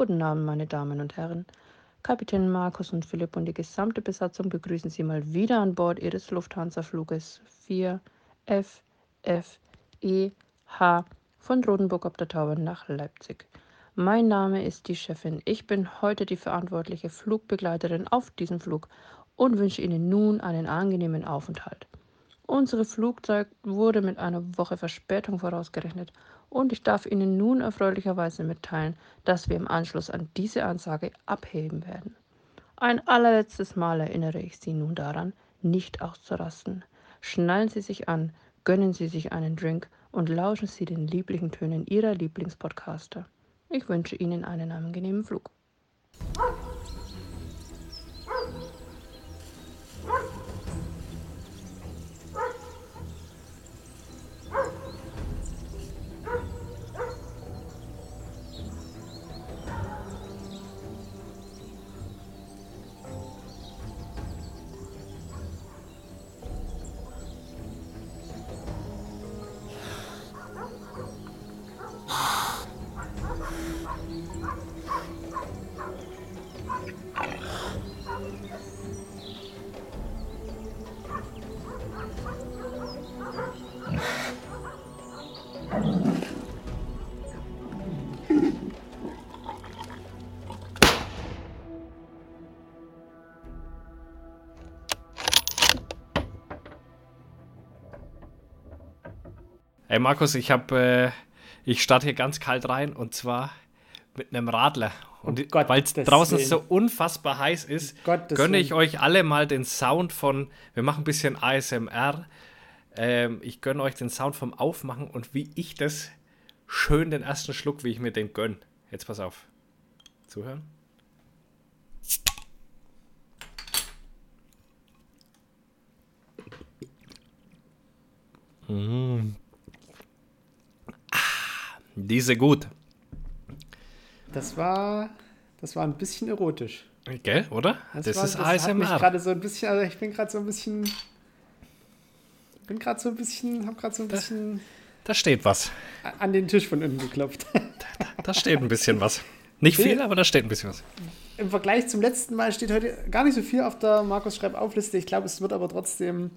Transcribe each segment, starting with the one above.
Guten Abend, meine Damen und Herren. Kapitän Markus und Philipp und die gesamte Besatzung begrüßen Sie mal wieder an Bord Ihres Lufthansa-Fluges 4 FFEH von Rodenburg ob der Tauber nach Leipzig. Mein Name ist die Chefin. Ich bin heute die verantwortliche Flugbegleiterin auf diesem Flug und wünsche Ihnen nun einen angenehmen Aufenthalt. Unsere Flugzeug wurde mit einer Woche Verspätung vorausgerechnet und ich darf Ihnen nun erfreulicherweise mitteilen, dass wir im Anschluss an diese Ansage abheben werden. Ein allerletztes Mal erinnere ich Sie nun daran, nicht auszurasten. Schnallen Sie sich an, gönnen Sie sich einen Drink und lauschen Sie den lieblichen Tönen Ihrer Lieblingspodcaster. Ich wünsche Ihnen einen angenehmen Flug. Ey Markus, ich habe, äh, ich starte hier ganz kalt rein und zwar mit einem Radler. Und oh weil es draußen Willen. so unfassbar heiß ist, oh gönne ich euch alle mal den Sound von, wir machen ein bisschen ASMR. Ähm, ich gönne euch den Sound vom Aufmachen und wie ich das schön den ersten Schluck, wie ich mir den gönne. Jetzt pass auf. Zuhören. Mmh. Diese gut. Das war, das war ein bisschen erotisch. Gell, oder? Das, das war, ist das ASMR. Hat mich gerade so ein bisschen, also ich bin gerade so ein bisschen, bin gerade so ein bisschen, hab gerade so ein bisschen. Da, steht was. An den Tisch von unten geklopft. Da, da steht ein bisschen was. Nicht viel, aber da steht ein bisschen was. Im Vergleich zum letzten Mal steht heute gar nicht so viel auf der Markus Schreibaufliste. Ich glaube, es wird aber trotzdem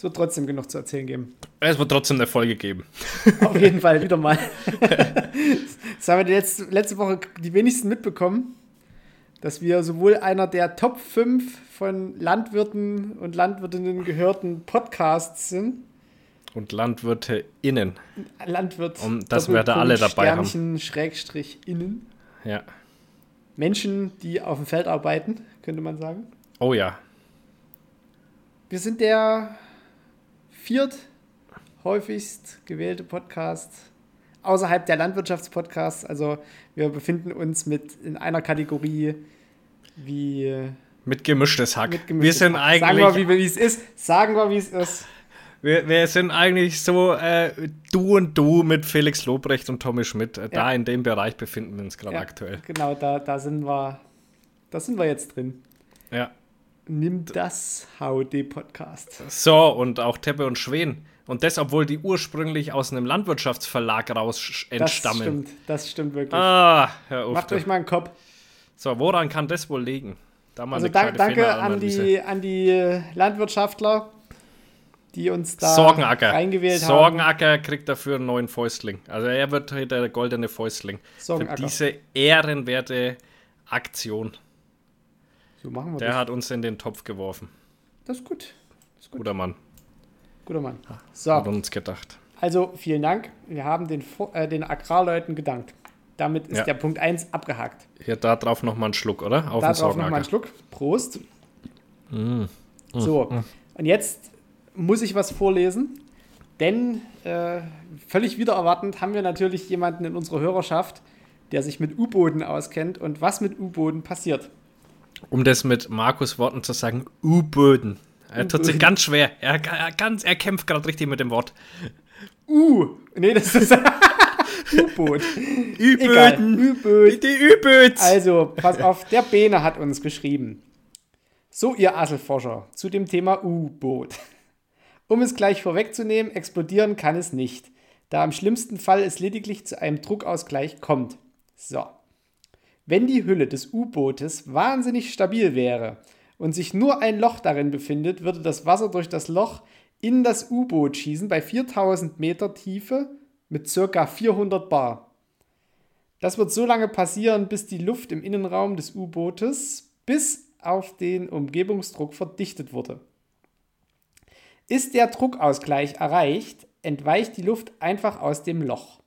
es wird trotzdem genug zu erzählen geben. Es wird trotzdem eine Folge geben. Auf jeden Fall, wieder mal. das haben wir letzte, letzte Woche die wenigsten mitbekommen, dass wir sowohl einer der Top 5 von Landwirten und Landwirtinnen gehörten Podcasts sind. Und LandwirteInnen. Landwirt. Und das wir da alle dabei Sternchen, haben. Schrägstrich innen. Ja. Menschen, die auf dem Feld arbeiten, könnte man sagen. Oh ja. Wir sind der viert häufigst gewählte Podcast außerhalb der Landwirtschaftspodcasts. Also wir befinden uns mit in einer Kategorie wie mit gemischtes Hack. Mit gemischtes wir sind Hack. eigentlich sagen wir, wie es ist. Sagen wir, wie es ist. Wir, wir sind eigentlich so äh, du und du mit Felix Lobrecht und Tommy Schmidt. Äh, ja. Da in dem Bereich befinden wir uns gerade ja, aktuell. Genau, da, da sind wir, da sind wir jetzt drin. Ja. Nimm das HOD-Podcast. So, und auch Teppe und Schwen. Und das, obwohl die ursprünglich aus einem Landwirtschaftsverlag raus entstammen. Das stimmt, das stimmt wirklich. Ah, Herr Ufte. Macht euch mal einen Kopf. So, woran kann das wohl liegen? Da also da, danke an die, an die Landwirtschaftler, die uns da Sorgenacker. reingewählt haben. Sorgenacker kriegt dafür einen neuen Fäustling. Also er wird der goldene Fäustling. Für diese ehrenwerte Aktion. So machen wir Der das. hat uns in den Topf geworfen. Das ist gut. Das ist gut. Guter Mann. Guter Mann. So. Hat uns gedacht. Also vielen Dank. Wir haben den, äh, den Agrarleuten gedankt. Damit ist ja. der Punkt 1 abgehakt. Hier, da drauf nochmal einen Schluck, oder? Auf da drauf nochmal einen Schluck. Prost. Mm. Mm. So, mm. und jetzt muss ich was vorlesen, denn äh, völlig wieder erwartend haben wir natürlich jemanden in unserer Hörerschaft, der sich mit U-Booten auskennt und was mit U-Booten passiert um das mit Markus Worten zu sagen, U-Böden. Er tut sich ganz schwer. Er, er, ganz, er kämpft gerade richtig mit dem Wort. U. Nee, das ist U-Boot. Ü-Böden. Ü-Böd. Die Ü-Böds. Also, pass auf, der Bene hat uns geschrieben. So, ihr Asselforscher, zu dem Thema U-Boot. Um es gleich vorwegzunehmen, explodieren kann es nicht, da im schlimmsten Fall es lediglich zu einem Druckausgleich kommt. So. Wenn die Hülle des U-Bootes wahnsinnig stabil wäre und sich nur ein Loch darin befindet, würde das Wasser durch das Loch in das U-Boot schießen bei 4000 Meter Tiefe mit circa 400 Bar. Das wird so lange passieren, bis die Luft im Innenraum des U-Bootes bis auf den Umgebungsdruck verdichtet wurde. Ist der Druckausgleich erreicht, entweicht die Luft einfach aus dem Loch.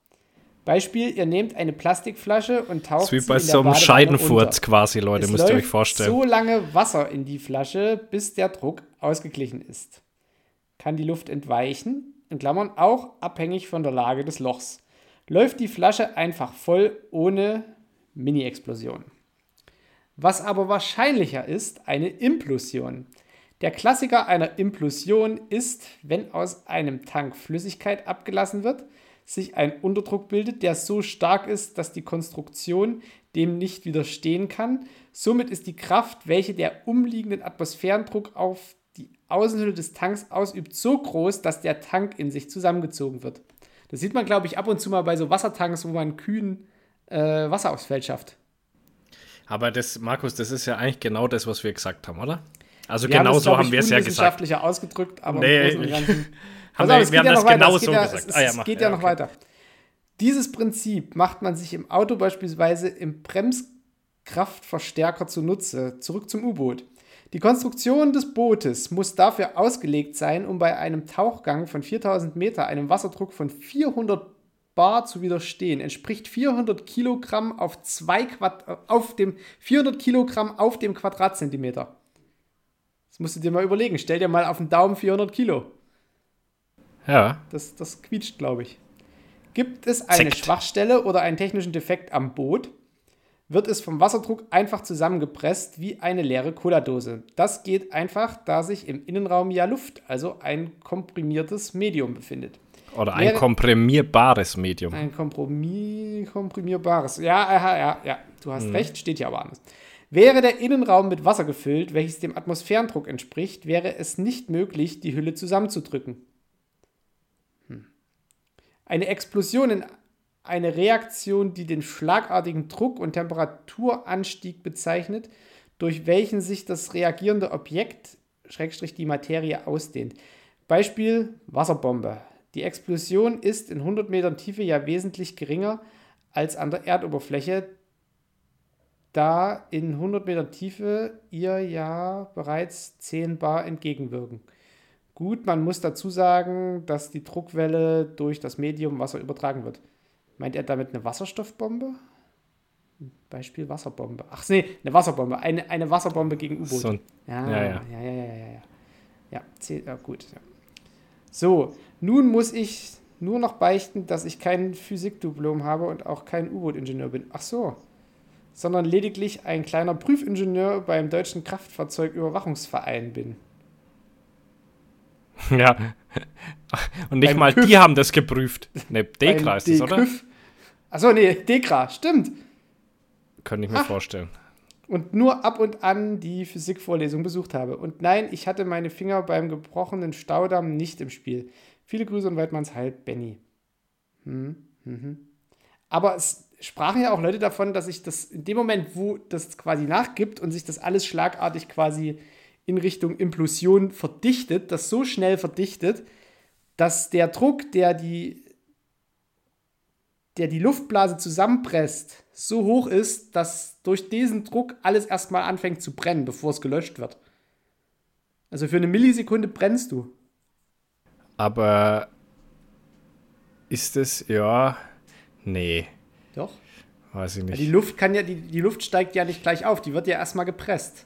Beispiel, ihr nehmt eine Plastikflasche und taucht sie wie bei so einem Scheidenfurz quasi, Leute, es müsst ihr euch vorstellen. so lange Wasser in die Flasche, bis der Druck ausgeglichen ist. Kann die Luft entweichen, in Klammern auch abhängig von der Lage des Lochs. Läuft die Flasche einfach voll ohne Mini-Explosion. Was aber wahrscheinlicher ist, eine Implosion. Der Klassiker einer Implosion ist, wenn aus einem Tank Flüssigkeit abgelassen wird, sich ein Unterdruck bildet, der so stark ist, dass die Konstruktion dem nicht widerstehen kann. Somit ist die Kraft, welche der umliegenden Atmosphärendruck auf die Außenhülle des Tanks ausübt, so groß, dass der Tank in sich zusammengezogen wird. Das sieht man, glaube ich, ab und zu mal bei so Wassertanks, wo man kühn äh, Wasser aufs Feld schafft. Aber das, Markus, das ist ja eigentlich genau das, was wir gesagt haben, oder? Also wir genau haben so haben wir es ja gesagt. wissenschaftlicher ausgedrückt, aber nee, im Großen und Ganzen. haben wir, wir haben ja das genau so ja, gesagt. Es, ah, ja, geht ja, ja noch okay. weiter. Dieses Prinzip macht man sich im Auto beispielsweise im Bremskraftverstärker zunutze. Zurück zum U-Boot. Die Konstruktion des Bootes muss dafür ausgelegt sein, um bei einem Tauchgang von 4000 Meter einem Wasserdruck von 400 Bar zu widerstehen. Entspricht 400 Kilogramm auf, zwei Quad auf dem 400 Kilogramm auf dem Quadratzentimeter. Das musst du dir mal überlegen. Stell dir mal auf den Daumen 400 Kilo. Ja. Das, das quietscht, glaube ich. Gibt es eine Zeckt. Schwachstelle oder einen technischen Defekt am Boot, wird es vom Wasserdruck einfach zusammengepresst wie eine leere Cola-Dose. Das geht einfach, da sich im Innenraum ja Luft, also ein komprimiertes Medium befindet. Oder ein Wäre, komprimierbares Medium. Ein komprimierbares. Ja, ja, ja, ja. Du hast hm. recht, steht hier aber anders. Wäre der Innenraum mit Wasser gefüllt, welches dem Atmosphärendruck entspricht, wäre es nicht möglich, die Hülle zusammenzudrücken. Eine Explosion in eine Reaktion, die den schlagartigen Druck- und Temperaturanstieg bezeichnet, durch welchen sich das reagierende Objekt, Schrägstrich die Materie, ausdehnt. Beispiel Wasserbombe. Die Explosion ist in 100 Metern Tiefe ja wesentlich geringer als an der Erdoberfläche, da in 100 Meter Tiefe ihr ja bereits 10 Bar entgegenwirken. Gut, man muss dazu sagen, dass die Druckwelle durch das Medium Wasser übertragen wird. Meint er damit eine Wasserstoffbombe? Beispiel Wasserbombe. Ach nee, eine Wasserbombe. Eine, eine Wasserbombe gegen U-Boot. So, ja, ja, ja, ja, ja, ja, ja. Ja, ja, ja gut. Ja. So, nun muss ich nur noch beichten, dass ich kein Physikdiplom habe und auch kein U-Boot-Ingenieur bin. Ach so sondern lediglich ein kleiner Prüfingenieur beim Deutschen Kraftfahrzeugüberwachungsverein bin. Ja. Und nicht beim mal TÜV. die haben das geprüft. Ne, Dekra ist das, oder? Achso, nee, Dekra, stimmt. Könnte ich mir Ach. vorstellen. Und nur ab und an die Physikvorlesung besucht habe. Und nein, ich hatte meine Finger beim gebrochenen Staudamm nicht im Spiel. Viele Grüße und Weidmanns Halt, Benny. Hm, hm, hm. Aber es sprachen ja auch Leute davon, dass sich das in dem Moment, wo das quasi nachgibt und sich das alles schlagartig quasi in Richtung Implosion verdichtet, das so schnell verdichtet, dass der Druck, der die, der die Luftblase zusammenpresst, so hoch ist, dass durch diesen Druck alles erstmal anfängt zu brennen, bevor es gelöscht wird. Also für eine Millisekunde brennst du. Aber ist es, ja, nee. Doch. Weiß ich nicht. Die Luft kann ja, die, die Luft steigt ja nicht gleich auf, die wird ja erstmal gepresst.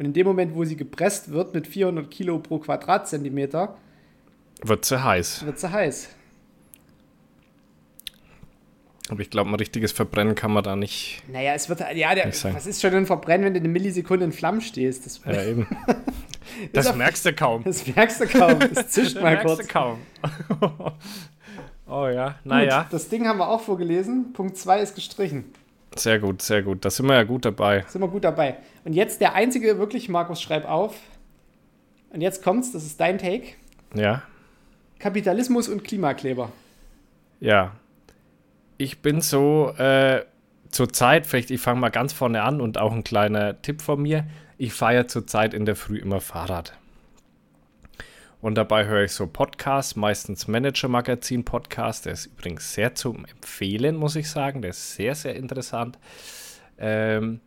Und in dem Moment, wo sie gepresst wird mit 400 Kilo pro Quadratzentimeter, wird sie heiß. Wird sie heiß. Aber ich glaube, ein richtiges Verbrennen kann man da nicht. Naja, es wird, ja, der, was ist schon ein Verbrennen, wenn du eine Millisekunde in Flammen stehst? Das, ja, eben. das merkst du kaum. Das merkst du kaum. Das zischt das mal merkst kurz. Du kaum. Oh ja, naja. Das Ding haben wir auch vorgelesen. Punkt 2 ist gestrichen. Sehr gut, sehr gut. Da sind wir ja gut dabei. sind wir gut dabei. Und jetzt der einzige, wirklich, Markus, schreib auf. Und jetzt kommt's, das ist dein Take. Ja. Kapitalismus und Klimakleber. Ja. Ich bin so, äh, zurzeit, vielleicht ich fange mal ganz vorne an und auch ein kleiner Tipp von mir. Ich fahre zurzeit in der Früh immer Fahrrad. Und dabei höre ich so Podcasts, meistens Manager-Magazin-Podcast. Der ist übrigens sehr zum Empfehlen, muss ich sagen. Der ist sehr, sehr interessant. Ähm,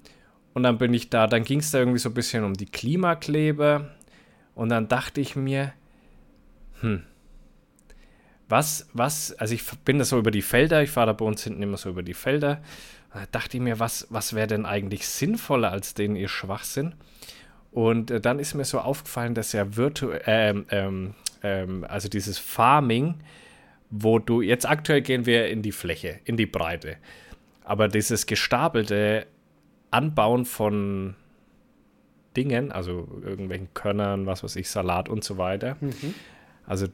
und dann bin ich da, dann ging es da irgendwie so ein bisschen um die Klimakleber. Und dann dachte ich mir, hm, was, was, also ich bin da so über die Felder, ich fahre da bei uns hinten immer so über die Felder. Da dachte ich mir, was, was wäre denn eigentlich sinnvoller als den ihr Schwachsinn? Und äh, dann ist mir so aufgefallen, dass ja virtuell, ähm, ähm, ähm, also dieses Farming, wo du, jetzt aktuell gehen wir in die Fläche, in die Breite. Aber dieses gestapelte Anbauen von Dingen, also irgendwelchen Körnern, was weiß ich, Salat und so weiter. Mhm. Also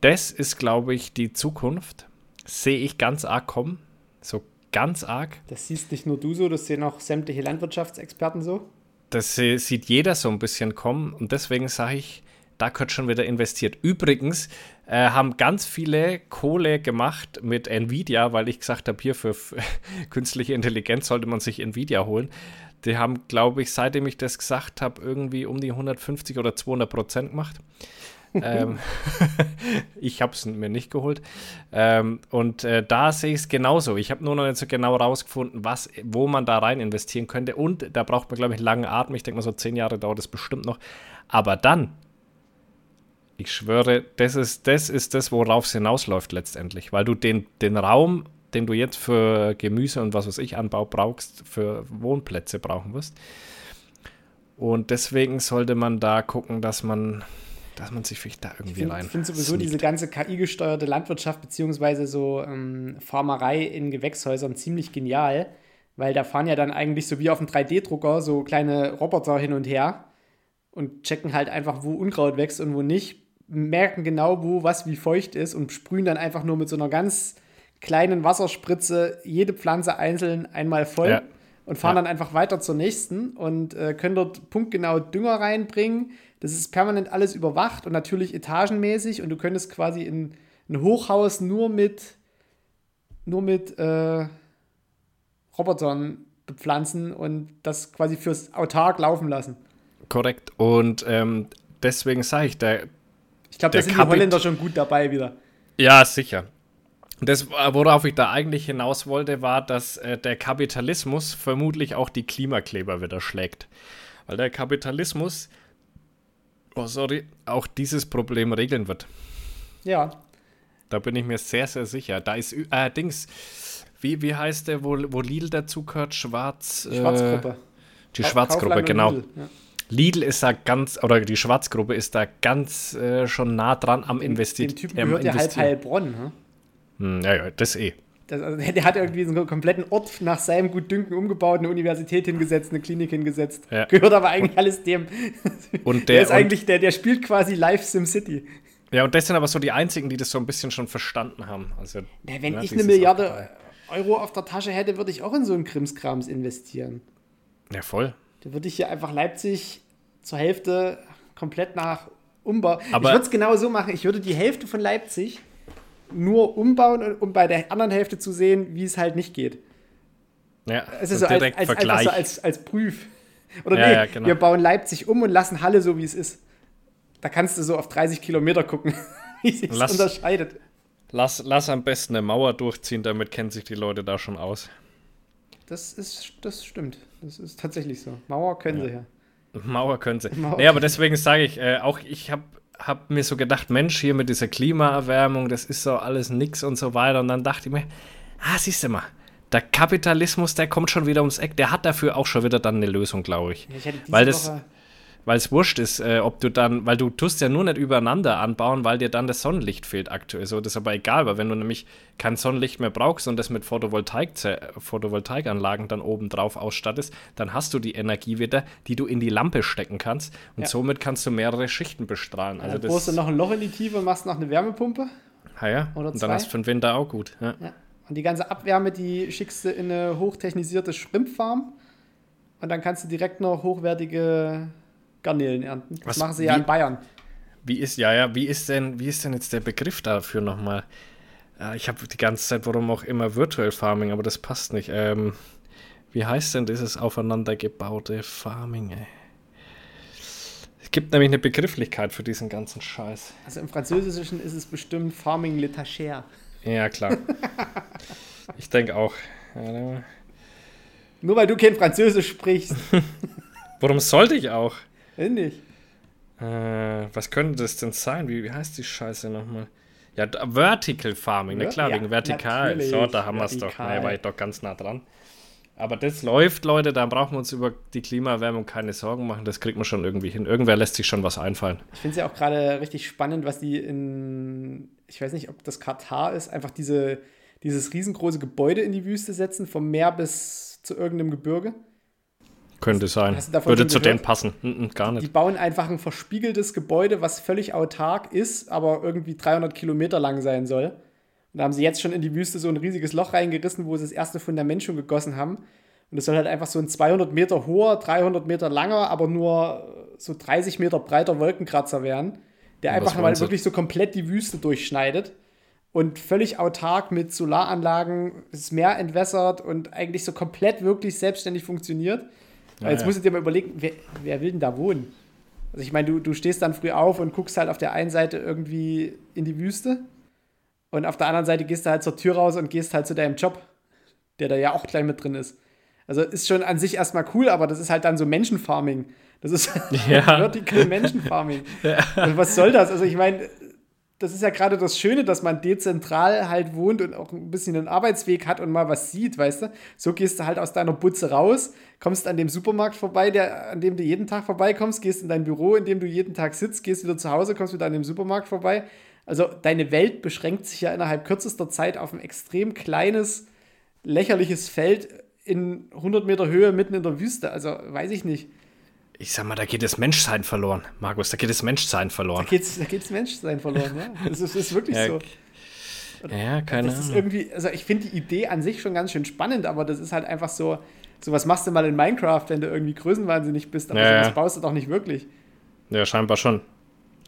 das ist, glaube ich, die Zukunft. Sehe ich ganz arg kommen. So ganz arg. Das siehst nicht nur du so, das sehen auch sämtliche Landwirtschaftsexperten so das sieht jeder so ein bisschen kommen und deswegen sage ich, da wird schon wieder investiert. Übrigens äh, haben ganz viele Kohle gemacht mit Nvidia, weil ich gesagt habe, hier für künstliche Intelligenz sollte man sich Nvidia holen. Die haben, glaube ich, seitdem ich das gesagt habe, irgendwie um die 150 oder 200 Prozent gemacht ähm, ich habe es mir nicht geholt. Ähm, und äh, da sehe ich es genauso. Ich habe nur noch nicht so genau rausgefunden, was, wo man da rein investieren könnte. Und da braucht man, glaube ich, langen Atem. Ich denke mal, so zehn Jahre dauert es bestimmt noch. Aber dann, ich schwöre, das ist, das ist das, worauf es hinausläuft letztendlich. Weil du den, den Raum, den du jetzt für Gemüse und was weiß ich Anbau brauchst, für Wohnplätze brauchen wirst. Und deswegen sollte man da gucken, dass man dass man sich vielleicht da irgendwie ich rein. Ich finde sowieso sneakt. diese ganze KI-gesteuerte Landwirtschaft beziehungsweise so ähm, Farmerei in Gewächshäusern ziemlich genial, weil da fahren ja dann eigentlich so wie auf einem 3D-Drucker so kleine Roboter hin und her und checken halt einfach, wo Unkraut wächst und wo nicht, merken genau, wo was wie feucht ist und sprühen dann einfach nur mit so einer ganz kleinen Wasserspritze jede Pflanze einzeln einmal voll. Ja. Und fahren ja. dann einfach weiter zur nächsten und äh, können dort punktgenau Dünger reinbringen, das ist permanent alles überwacht und natürlich etagenmäßig und du könntest quasi in ein Hochhaus nur mit, nur mit äh, Robotern bepflanzen und das quasi fürs autark laufen lassen. Korrekt. Und ähm, deswegen sage ich, der. Ich glaube, da sind Kapit die Holländer schon gut dabei wieder. Ja, sicher. Das, worauf ich da eigentlich hinaus wollte, war, dass äh, der Kapitalismus vermutlich auch die Klimakleber wieder schlägt. Weil der Kapitalismus oh sorry, auch dieses Problem regeln wird. Ja. Da bin ich mir sehr, sehr sicher. Da ist äh, Dings, wie, wie heißt der, wo, wo Lidl dazu gehört? Schwarz. Schwarzgruppe. Äh, die Schwarzgruppe, genau. Lidl, ja. Lidl ist da ganz, oder die Schwarzgruppe ist da ganz äh, schon nah dran am Investieren. Dem Typen gehört ja halb Heilbronn, ne? Hm, ja, ja, das eh. Das, also, der hat irgendwie so einen kompletten Ort nach seinem Gutdünken umgebaut, eine Universität hingesetzt, eine Klinik hingesetzt. Ja. Gehört aber eigentlich und, alles dem. Und der, der ist eigentlich, der, der spielt quasi live SimCity. Ja, und das sind aber so die einzigen, die das so ein bisschen schon verstanden haben. Also, ja, wenn ja, ich eine Milliarde Euro auf der Tasche hätte, würde ich auch in so einen Krimskrams investieren. Ja, voll. Da würde ich hier einfach Leipzig zur Hälfte komplett nach Umbau. Aber ich würde es genau so machen. Ich würde die Hälfte von Leipzig nur umbauen, um bei der anderen Hälfte zu sehen, wie es halt nicht geht. Ja, es ist so als, als, einfach so als, als Prüf. Oder ja, nee, ja, genau. wir bauen Leipzig um und lassen Halle so, wie es ist. Da kannst du so auf 30 Kilometer gucken, wie sich das unterscheidet. Lass, lass am besten eine Mauer durchziehen, damit kennen sich die Leute da schon aus. Das ist, das stimmt. Das ist tatsächlich so. Mauer können ja. sie ja. Mauer können sie. Mauer nee, aber deswegen sage ich, äh, auch ich habe habe mir so gedacht, Mensch, hier mit dieser Klimaerwärmung, das ist so alles nix und so weiter. Und dann dachte ich mir, ah, siehst du mal, der Kapitalismus, der kommt schon wieder ums Eck. Der hat dafür auch schon wieder dann eine Lösung, glaube ich. ich Weil das, Woche weil es wurscht ist, äh, ob du dann, weil du tust ja nur nicht übereinander anbauen, weil dir dann das Sonnenlicht fehlt aktuell. So, das ist aber egal, weil wenn du nämlich kein Sonnenlicht mehr brauchst und das mit Photovoltaik, Photovoltaikanlagen dann oben drauf ausstattest, dann hast du die Energie wieder, die du in die Lampe stecken kannst und ja. somit kannst du mehrere Schichten bestrahlen. Also dann bohrst du noch ein Loch in die Tiefe und machst noch eine Wärmepumpe. Ja, ja. Oder und dann hast du für den Winter auch gut. Ja. ja. Und die ganze Abwärme, die schickst du in eine hochtechnisierte Shrimpfarm. Und dann kannst du direkt noch hochwertige Garnelen ernten. Das Was, machen sie ja in Bayern. Wie ist, ja, ja, wie ist denn, wie ist denn jetzt der Begriff dafür nochmal? Äh, ich habe die ganze Zeit, warum auch immer, Virtual Farming, aber das passt nicht. Ähm, Wie heißt denn dieses aufeinandergebaute Farming, ey? Es gibt nämlich eine Begrifflichkeit für diesen ganzen Scheiß. Also im Französischen ist es bestimmt Farming Letachère. Ja, klar. ich denke auch. Nur weil du kein Französisch sprichst. Warum sollte ich auch? Ähnlich. Äh, was könnte das denn sein? Wie, wie heißt die Scheiße nochmal? Ja, Vertical Farming, ne? Klar, ja, wegen vertikal. So, da haben wir es doch. Ne, war ich doch ganz nah dran. Aber das läuft, Leute, da brauchen wir uns über die Klimaerwärmung keine Sorgen machen. Das kriegt man schon irgendwie hin. Irgendwer lässt sich schon was einfallen. Ich finde es ja auch gerade richtig spannend, was die in, ich weiß nicht, ob das Katar ist, einfach diese, dieses riesengroße Gebäude in die Wüste setzen, vom Meer bis zu irgendeinem Gebirge. Könnte sein. Würde zu denen passen. Mm gar nicht. Die bauen einfach ein verspiegeltes Gebäude, was völlig autark ist, aber irgendwie 300 Kilometer lang sein soll. Und da haben sie jetzt schon in die Wüste so ein riesiges Loch reingerissen, wo sie das erste Fundament schon gegossen haben. Und es soll halt einfach so ein 200 Meter hoher, 300 Meter langer, aber nur so 30 Meter breiter Wolkenkratzer werden, der einfach mal wirklich so komplett die Wüste durchschneidet und völlig autark mit Solaranlagen das Meer entwässert und eigentlich so komplett wirklich selbstständig funktioniert. Ja, jetzt ja. musst du dir mal überlegen, wer, wer will denn da wohnen? Also ich meine, du, du stehst dann früh auf und guckst halt auf der einen Seite irgendwie in die Wüste und auf der anderen Seite gehst du halt zur Tür raus und gehst halt zu deinem Job, der da ja auch gleich mit drin ist. Also ist schon an sich erstmal cool, aber das ist halt dann so Menschenfarming. Das ist ja. Vertical Menschenfarming. Ja. Also was soll das? Also ich meine, das ist ja gerade das Schöne, dass man dezentral halt wohnt und auch ein bisschen einen Arbeitsweg hat und mal was sieht, weißt du? So gehst du halt aus deiner Butze raus, kommst an dem Supermarkt vorbei, der, an dem du jeden Tag vorbeikommst, gehst in dein Büro, in dem du jeden Tag sitzt, gehst wieder zu Hause, kommst wieder an dem Supermarkt vorbei. Also deine Welt beschränkt sich ja innerhalb kürzester Zeit auf ein extrem kleines, lächerliches Feld in 100 Meter Höhe mitten in der Wüste. Also weiß ich nicht ich sag mal, da geht das Menschsein verloren, Markus, da geht das Menschsein verloren. Da, geht's, da geht das Menschsein verloren, ja. Das ist, ist wirklich ja, so. Ja, keine das Ahnung. Ist irgendwie, also ich finde die Idee an sich schon ganz schön spannend, aber das ist halt einfach so, so was machst du mal in Minecraft, wenn du irgendwie größenwahnsinnig bist, aber ja, sowas baust du doch nicht wirklich. Ja, scheinbar schon.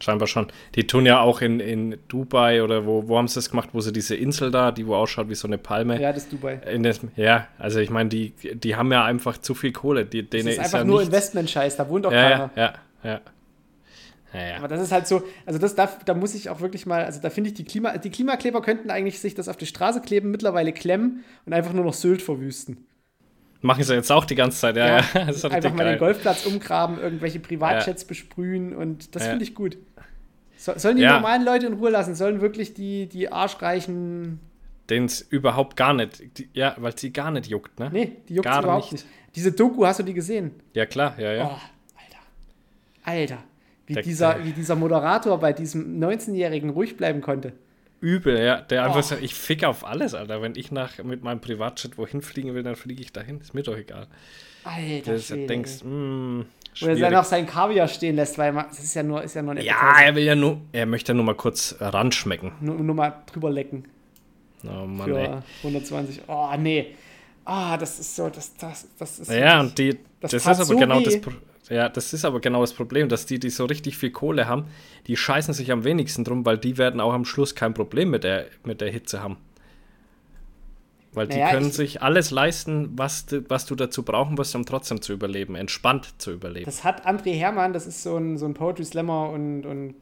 Scheinbar schon. Die tun ja auch in, in Dubai oder wo, wo haben sie das gemacht, wo sie diese Insel da, die wo ausschaut wie so eine Palme. Ja, das ist Dubai. Das, ja, also ich meine, die, die haben ja einfach zu viel Kohle. Die, das ist einfach ist ja nur Investment-Scheiß, da wohnt doch ja, keiner. Ja, ja, ja. ja, Aber das ist halt so, also das da, da muss ich auch wirklich mal, also da finde ich die Klima, die Klimakleber könnten eigentlich sich das auf die Straße kleben, mittlerweile klemmen und einfach nur noch Sylt verwüsten. Machen sie jetzt auch die ganze Zeit, ja. ja, ja. einfach mal geil. den Golfplatz umgraben, irgendwelche Privatjets ja. besprühen und das finde ich gut. So, sollen die ja. normalen Leute in Ruhe lassen? Sollen wirklich die, die arschreichen. Den es überhaupt gar nicht. Die, ja, weil sie gar nicht juckt, ne? Nee, die juckt überhaupt nicht. nicht. Diese Doku, hast du die gesehen? Ja, klar, ja, ja. Oh, Alter. Alter. Wie, der, dieser, der, wie dieser Moderator bei diesem 19-Jährigen ruhig bleiben konnte. Übel, ja. Der oh. einfach sagt, ich fick auf alles, Alter. Wenn ich nach, mit meinem Privatjet wohin fliegen will, dann fliege ich dahin. Ist mir doch egal. Alter. Du denkst, mh, hm, wo er dann auch sein Kaviar stehen lässt, weil man, das ist ja nur, ist ja nur eine Ja, er will ja nur, er möchte ja nur mal kurz ranschmecken. Nur, nur mal drüber lecken. Oh Mann, Für ey. 120. Oh, nee. Ah, das ist so, das, das, das ist. Ja, und die, das, das ist aber so genau das ja, das ist aber genau das Problem, dass die, die so richtig viel Kohle haben, die scheißen sich am wenigsten drum, weil die werden auch am Schluss kein Problem mit der, mit der Hitze haben. Weil naja, die können sich alles leisten, was du, was du dazu brauchen wirst, um trotzdem zu überleben, entspannt zu überleben. Das hat André Hermann, das ist so ein, so ein Poetry Slammer und, und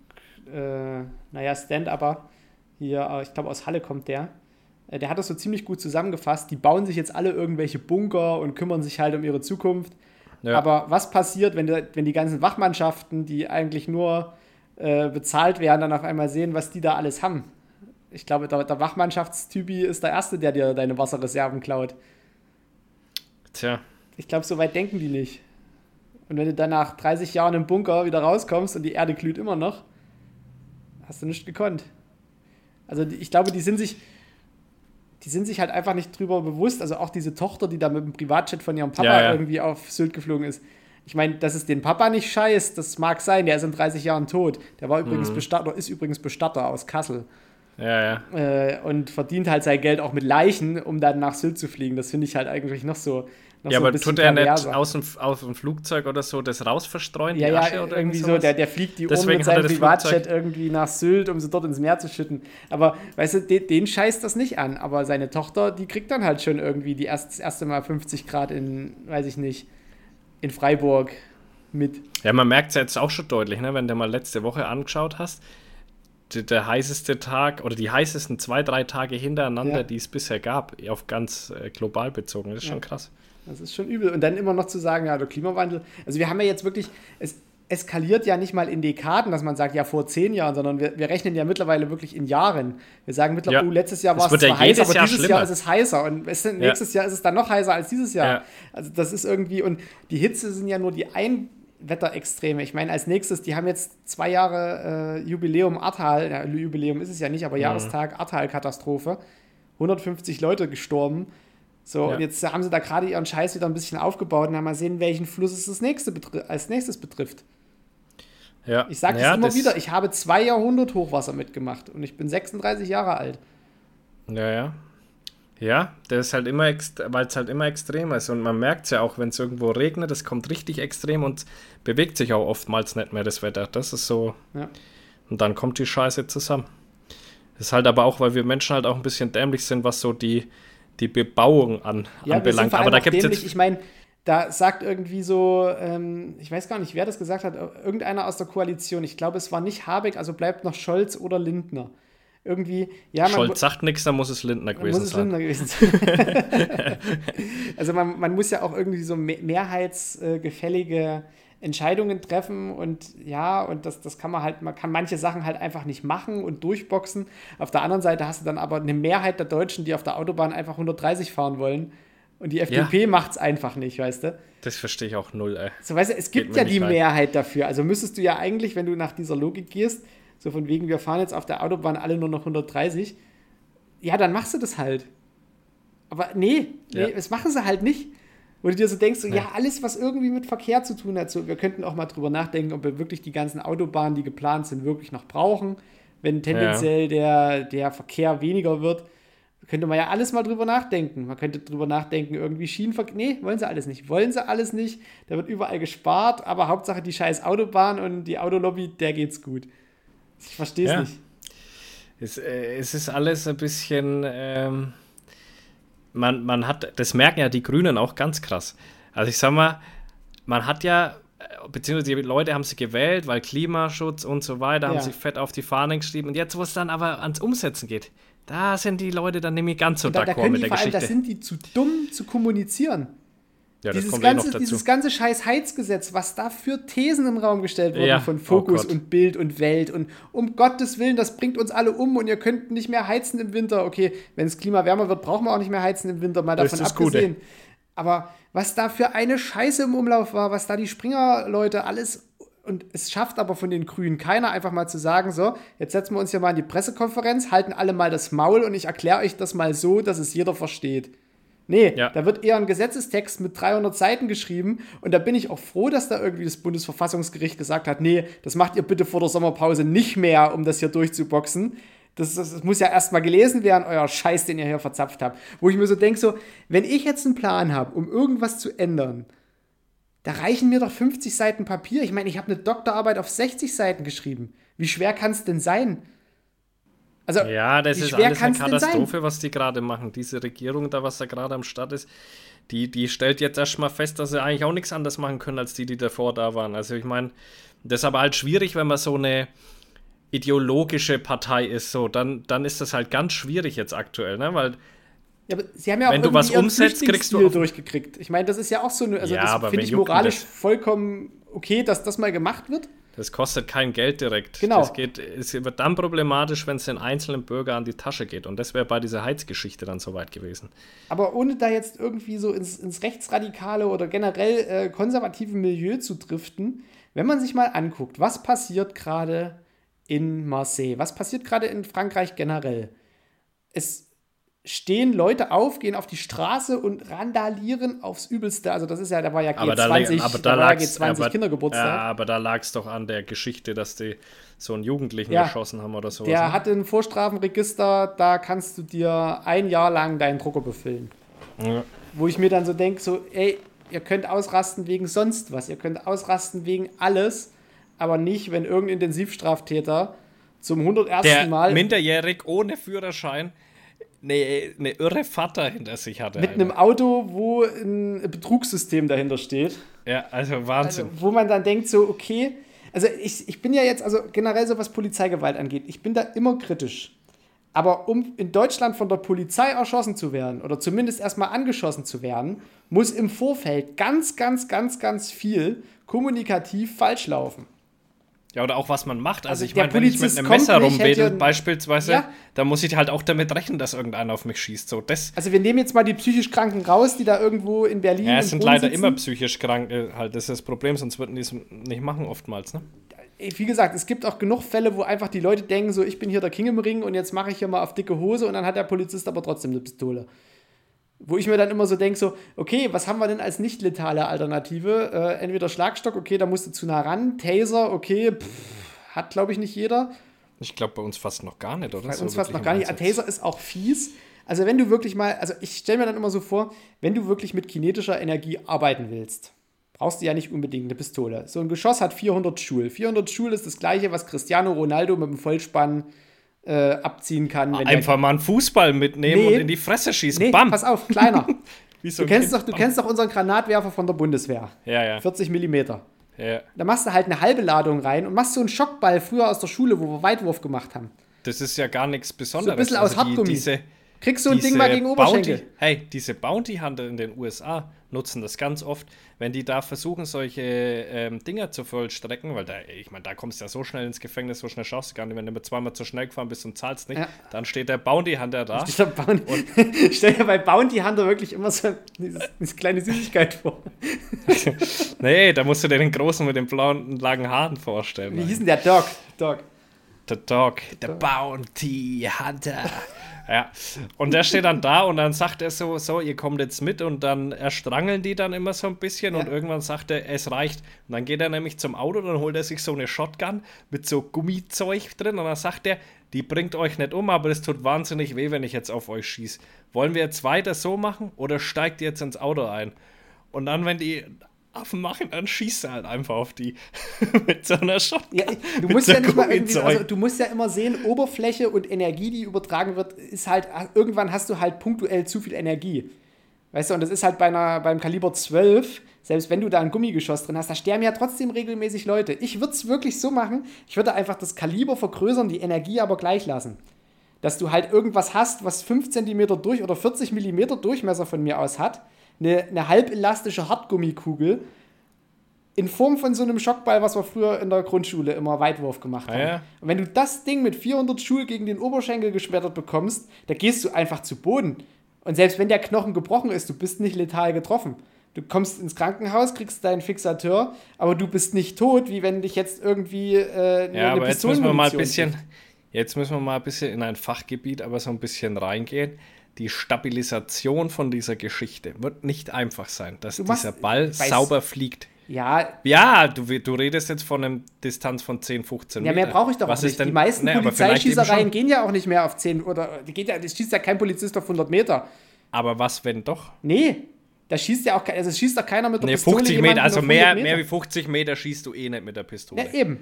äh, naja, Stand-Upper. Hier, äh, ich glaube, aus Halle kommt der. Äh, der hat das so ziemlich gut zusammengefasst. Die bauen sich jetzt alle irgendwelche Bunker und kümmern sich halt um ihre Zukunft. Ja. Aber was passiert, wenn, die, wenn die ganzen Wachmannschaften, die eigentlich nur äh, bezahlt werden, dann auf einmal sehen, was die da alles haben? Ich glaube, der, der Wachmannschaftstypi ist der Erste, der dir deine Wasserreserven klaut. Tja. Ich glaube, so weit denken die nicht. Und wenn du dann nach 30 Jahren im Bunker wieder rauskommst und die Erde glüht immer noch, hast du nichts gekonnt. Also ich glaube, die sind sich, die sind sich halt einfach nicht drüber bewusst. Also auch diese Tochter, die da mit dem Privatjet von ihrem Papa ja, ja. irgendwie auf Sylt geflogen ist. Ich meine, dass es den Papa nicht scheißt, das mag sein, der ist in 30 Jahren tot. Der war übrigens mhm. Bestatter, ist übrigens Bestatter aus Kassel. Ja, ja. Äh, und verdient halt sein Geld auch mit Leichen, um dann nach Sylt zu fliegen. Das finde ich halt eigentlich noch so. Noch ja, so aber tut er nicht aus dem, aus dem Flugzeug oder so das rausverstreuen? Ja, ja, oder irgendwie so. Der, der fliegt die Uhr mit seinem Privatjet irgendwie nach Sylt, um sie dort ins Meer zu schütten. Aber weißt du, den, den scheißt das nicht an. Aber seine Tochter, die kriegt dann halt schon irgendwie die erst, das erste Mal 50 Grad in, weiß ich nicht, in Freiburg mit. Ja, man merkt es ja jetzt auch schon deutlich, ne? wenn du mal letzte Woche angeschaut hast. Der, heißeste Tag oder die heißesten zwei, drei Tage hintereinander, ja. die es bisher gab, auf ganz äh, global bezogen. Das ist ja. schon krass. Das ist schon übel. Und dann immer noch zu sagen, ja, der Klimawandel. Also wir haben ja jetzt wirklich, es eskaliert ja nicht mal in Dekaden, dass man sagt, ja, vor zehn Jahren, sondern wir, wir rechnen ja mittlerweile wirklich in Jahren. Wir sagen mittlerweile, ja. oh, letztes Jahr war es zwar ja heiß, aber Jahr dieses schlimmer. Jahr ist es heißer. Und es, nächstes ja. Jahr ist es dann noch heißer als dieses Jahr. Also das ist irgendwie, und die Hitze sind ja nur die ein Wetterextreme. Ich meine, als nächstes, die haben jetzt zwei Jahre äh, Jubiläum Ahrtal, ja, Jubiläum ist es ja nicht, aber mhm. Jahrestag Ahrtal-Katastrophe. 150 Leute gestorben. So, ja. und jetzt haben sie da gerade ihren Scheiß wieder ein bisschen aufgebaut und haben mal sehen, welchen Fluss es das nächste als nächstes betrifft. Ja. Ich sage ja, immer wieder, ich habe zwei Jahrhundert Hochwasser mitgemacht und ich bin 36 Jahre alt. Ja, ja. Ja, der ist halt immer, weil es halt immer extremer ist. Und man merkt es ja auch, wenn es irgendwo regnet, es kommt richtig extrem und bewegt sich auch oftmals nicht mehr das Wetter. Das ist so. Ja. Und dann kommt die Scheiße zusammen. Das ist halt aber auch, weil wir Menschen halt auch ein bisschen dämlich sind, was so die, die Bebauung an, ja, anbelangt. aber da gibt es jetzt. Ich meine, da sagt irgendwie so, ähm, ich weiß gar nicht, wer das gesagt hat, irgendeiner aus der Koalition, ich glaube, es war nicht Habeck, also bleibt noch Scholz oder Lindner irgendwie, ja, man, Scholz sagt nichts, dann muss es Lindner gewesen muss es Lindner gewesen sein. also man, man muss ja auch irgendwie so mehrheitsgefällige Entscheidungen treffen und ja, und das, das kann man halt, man kann manche Sachen halt einfach nicht machen und durchboxen. Auf der anderen Seite hast du dann aber eine Mehrheit der Deutschen, die auf der Autobahn einfach 130 fahren wollen. Und die FDP ja. macht es einfach nicht, weißt du? Das verstehe ich auch null, ey. So, weißt du, es gibt ja die rein. Mehrheit dafür. Also müsstest du ja eigentlich, wenn du nach dieser Logik gehst, so von wegen, wir fahren jetzt auf der Autobahn alle nur noch 130. Ja, dann machst du das halt. Aber nee, nee, ja. das machen sie halt nicht. Wo du dir so denkst, so, ja. ja. alles, was irgendwie mit Verkehr zu tun hat, so, wir könnten auch mal drüber nachdenken, ob wir wirklich die ganzen Autobahnen, die geplant sind, wirklich noch brauchen. Wenn tendenziell ja. der, der Verkehr weniger wird, könnte man ja alles mal drüber nachdenken. Man könnte drüber nachdenken, irgendwie Schienenverkehr. Nee, wollen sie alles nicht. Wollen sie alles nicht. Da wird überall gespart, aber Hauptsache die scheiß Autobahn und die Autolobby, der geht's gut. Ich verstehe es ja. nicht. Es, äh, es, ist alles ein bisschen. Ähm, man, man hat, das merken ja die Grünen auch ganz krass. Also ich sag mal, man hat ja, beziehungsweise die Leute haben sie gewählt, weil Klimaschutz und so weiter, ja. haben sie fett auf die Fahne geschrieben. Und jetzt, wo es dann aber ans Umsetzen geht, da sind die Leute dann nämlich ganz so d'accord mit der Geschichte. Allem, da sind die zu dumm zu kommunizieren. Ja, dieses, eh ganze, eh dieses ganze scheiß Heizgesetz, was da für Thesen im Raum gestellt wurden ja. von oh Fokus oh und Bild und Welt und um Gottes Willen, das bringt uns alle um und ihr könnt nicht mehr heizen im Winter. Okay, wenn das Klima wärmer wird, brauchen wir auch nicht mehr heizen im Winter, mal davon abgesehen. Gute. Aber was da für eine Scheiße im Umlauf war, was da die Springer-Leute alles und es schafft aber von den Grünen keiner einfach mal zu sagen, so, jetzt setzen wir uns hier mal in die Pressekonferenz, halten alle mal das Maul und ich erkläre euch das mal so, dass es jeder versteht. Nee, ja. da wird eher ein Gesetzestext mit 300 Seiten geschrieben und da bin ich auch froh, dass da irgendwie das Bundesverfassungsgericht gesagt hat, nee, das macht ihr bitte vor der Sommerpause nicht mehr, um das hier durchzuboxen. Das, das, das muss ja erstmal gelesen werden, euer Scheiß, den ihr hier verzapft habt. Wo ich mir so denke, so, wenn ich jetzt einen Plan habe, um irgendwas zu ändern, da reichen mir doch 50 Seiten Papier. Ich meine, ich habe eine Doktorarbeit auf 60 Seiten geschrieben. Wie schwer kann es denn sein? Also, ja, das ist alles eine Katastrophe, was die gerade machen. Diese Regierung da, was da gerade am Start ist, die, die stellt jetzt erstmal fest, dass sie eigentlich auch nichts anderes machen können, als die, die davor da waren. Also ich meine, das ist aber halt schwierig, wenn man so eine ideologische Partei ist, so, dann, dann ist das halt ganz schwierig jetzt aktuell, ne? Weil ja, aber sie haben ja auch wenn du was umsetzt, kriegst du durchgekriegt. Ich meine, das ist ja auch so eine, also ja, das finde ich moralisch vollkommen okay, dass das mal gemacht wird. Das kostet kein Geld direkt. Genau. Das geht, es wird dann problematisch, wenn es den einzelnen Bürger an die Tasche geht. Und das wäre bei dieser Heizgeschichte dann soweit gewesen. Aber ohne da jetzt irgendwie so ins, ins rechtsradikale oder generell äh, konservative Milieu zu driften, wenn man sich mal anguckt, was passiert gerade in Marseille, was passiert gerade in Frankreich generell. Es stehen Leute auf, gehen auf die Straße und randalieren aufs Übelste. Also das ist ja, da war ja G20, aber da, aber da, da G20 aber, Kindergeburtstag. Ja, aber da lag es doch an der Geschichte, dass die so einen Jugendlichen ja, geschossen haben oder so. Der ne? hatte ein Vorstrafenregister, da kannst du dir ein Jahr lang deinen Drucker befüllen. Ja. Wo ich mir dann so denke, so, ey, ihr könnt ausrasten wegen sonst was, ihr könnt ausrasten wegen alles, aber nicht, wenn irgendein Intensivstraftäter zum 101. Der Mal minderjährig ohne Führerschein eine, eine irre Vater hinter sich hatte. Mit einem Auto, wo ein Betrugssystem dahinter steht. Ja, also Wahnsinn. Also, wo man dann denkt, so, okay, also ich, ich bin ja jetzt, also generell so was Polizeigewalt angeht, ich bin da immer kritisch. Aber um in Deutschland von der Polizei erschossen zu werden oder zumindest erstmal angeschossen zu werden, muss im Vorfeld ganz, ganz, ganz, ganz viel kommunikativ falsch laufen. Ja, oder auch was man macht. Also, also ich meine, wenn ich mit einem Messer rumwedel, beispielsweise, ja. dann muss ich halt auch damit rechnen, dass irgendeiner auf mich schießt. So, das also wir nehmen jetzt mal die psychisch Kranken raus, die da irgendwo in Berlin Ja, es sind leider sitzen. immer psychisch krank, halt, das ist das Problem, sonst würden die es nicht machen oftmals, ne? Wie gesagt, es gibt auch genug Fälle, wo einfach die Leute denken, so, ich bin hier der King im Ring und jetzt mache ich hier mal auf dicke Hose und dann hat der Polizist aber trotzdem eine Pistole. Wo ich mir dann immer so denke, so, okay, was haben wir denn als nicht letale Alternative? Äh, entweder Schlagstock, okay, da musst du zu nah ran. Taser, okay, pff, hat, glaube ich, nicht jeder. Ich glaube, bei uns fast noch gar nicht, oder? Bei so uns fast noch gar nicht. Ein Taser ist auch fies. Also, wenn du wirklich mal, also ich stelle mir dann immer so vor, wenn du wirklich mit kinetischer Energie arbeiten willst, brauchst du ja nicht unbedingt eine Pistole. So ein Geschoss hat 400 Schul. 400 Schul ist das gleiche, was Cristiano Ronaldo mit dem Vollspann äh, abziehen kann. Einfach mal einen Fußball mitnehmen nee, und in die Fresse schießen. Nee, Bam. pass auf, kleiner. so du, kennst doch, du kennst doch unseren Granatwerfer von der Bundeswehr. Ja, ja. 40 Millimeter. Ja. Da machst du halt eine halbe Ladung rein und machst so einen Schockball früher aus der Schule, wo wir Weitwurf gemacht haben. Das ist ja gar nichts Besonderes. So ein bisschen aus also Hartgummi. Kriegst du ein Ding mal gegen Oberschenkel? Bounty, hey, diese Bounty Hunter in den USA nutzen das ganz oft, wenn die da versuchen, solche ähm, Dinger zu vollstrecken, weil da, ich meine, da kommst du ja so schnell ins Gefängnis, so schnell schaffst du gar nicht. Wenn du mit zweimal zu schnell gefahren bist und zahlst nicht, ja. dann steht der Bounty Hunter da. Der und stell dir bei Bounty Hunter wirklich immer so eine kleine Süßigkeit vor. nee, da musst du dir den großen mit den blauen, langen Haaren vorstellen. Wie hieß denn der Dog? Dog. The Dog, the Bounty Hunter. Ja. Und der steht dann da und dann sagt er so, so, ihr kommt jetzt mit und dann erstrangeln die dann immer so ein bisschen ja. und irgendwann sagt er, es reicht. Und dann geht er nämlich zum Auto, dann holt er sich so eine Shotgun mit so Gummizeug drin und dann sagt er, die bringt euch nicht um, aber es tut wahnsinnig weh, wenn ich jetzt auf euch schieße. Wollen wir jetzt weiter so machen oder steigt ihr jetzt ins Auto ein? Und dann, wenn die Affen machen, dann schießt er halt einfach auf die mit so einer Shotgun. Ja, du musst ja nicht mal irgendwie, also du musst ja immer sehen, Oberfläche und Energie, die übertragen wird, ist halt, irgendwann hast du halt punktuell zu viel Energie. Weißt du, und das ist halt bei einer, beim Kaliber 12, selbst wenn du da ein Gummigeschoss drin hast, da sterben ja trotzdem regelmäßig Leute. Ich würde es wirklich so machen, ich würde einfach das Kaliber vergrößern, die Energie aber gleich lassen. Dass du halt irgendwas hast, was 5 cm durch oder 40 mm Durchmesser von mir aus hat, eine, eine halbelastische Hartgummikugel in Form von so einem Schockball, was wir früher in der Grundschule immer Weitwurf gemacht ah, haben. Ja. Und wenn du das Ding mit 400 Schul gegen den Oberschenkel geschmettert bekommst, da gehst du einfach zu Boden. Und selbst wenn der Knochen gebrochen ist, du bist nicht letal getroffen. Du kommst ins Krankenhaus, kriegst deinen Fixateur, aber du bist nicht tot, wie wenn dich jetzt irgendwie äh, ja, eine aber jetzt müssen wir mal ein bisschen, jetzt müssen wir mal ein bisschen in ein Fachgebiet, aber so ein bisschen reingehen die Stabilisation von dieser Geschichte wird nicht einfach sein, dass machst, dieser Ball sauber fliegt. Ja. Ja, du, du redest jetzt von einer Distanz von 10, 15 Metern. Ja, mehr brauche ich doch Was auch nicht. Denn, die meisten ne, Polizeischießereien gehen ja auch nicht mehr auf 10 oder die geht ja, das schießt ja kein Polizist auf 100 Meter. Aber was, wenn doch? Nee, da schießt ja auch also schießt doch keiner mit der nee, Pistole 50 Meter, also mehr, Meter. mehr wie 50 Meter schießt du eh nicht mit der Pistole. Ja, eben.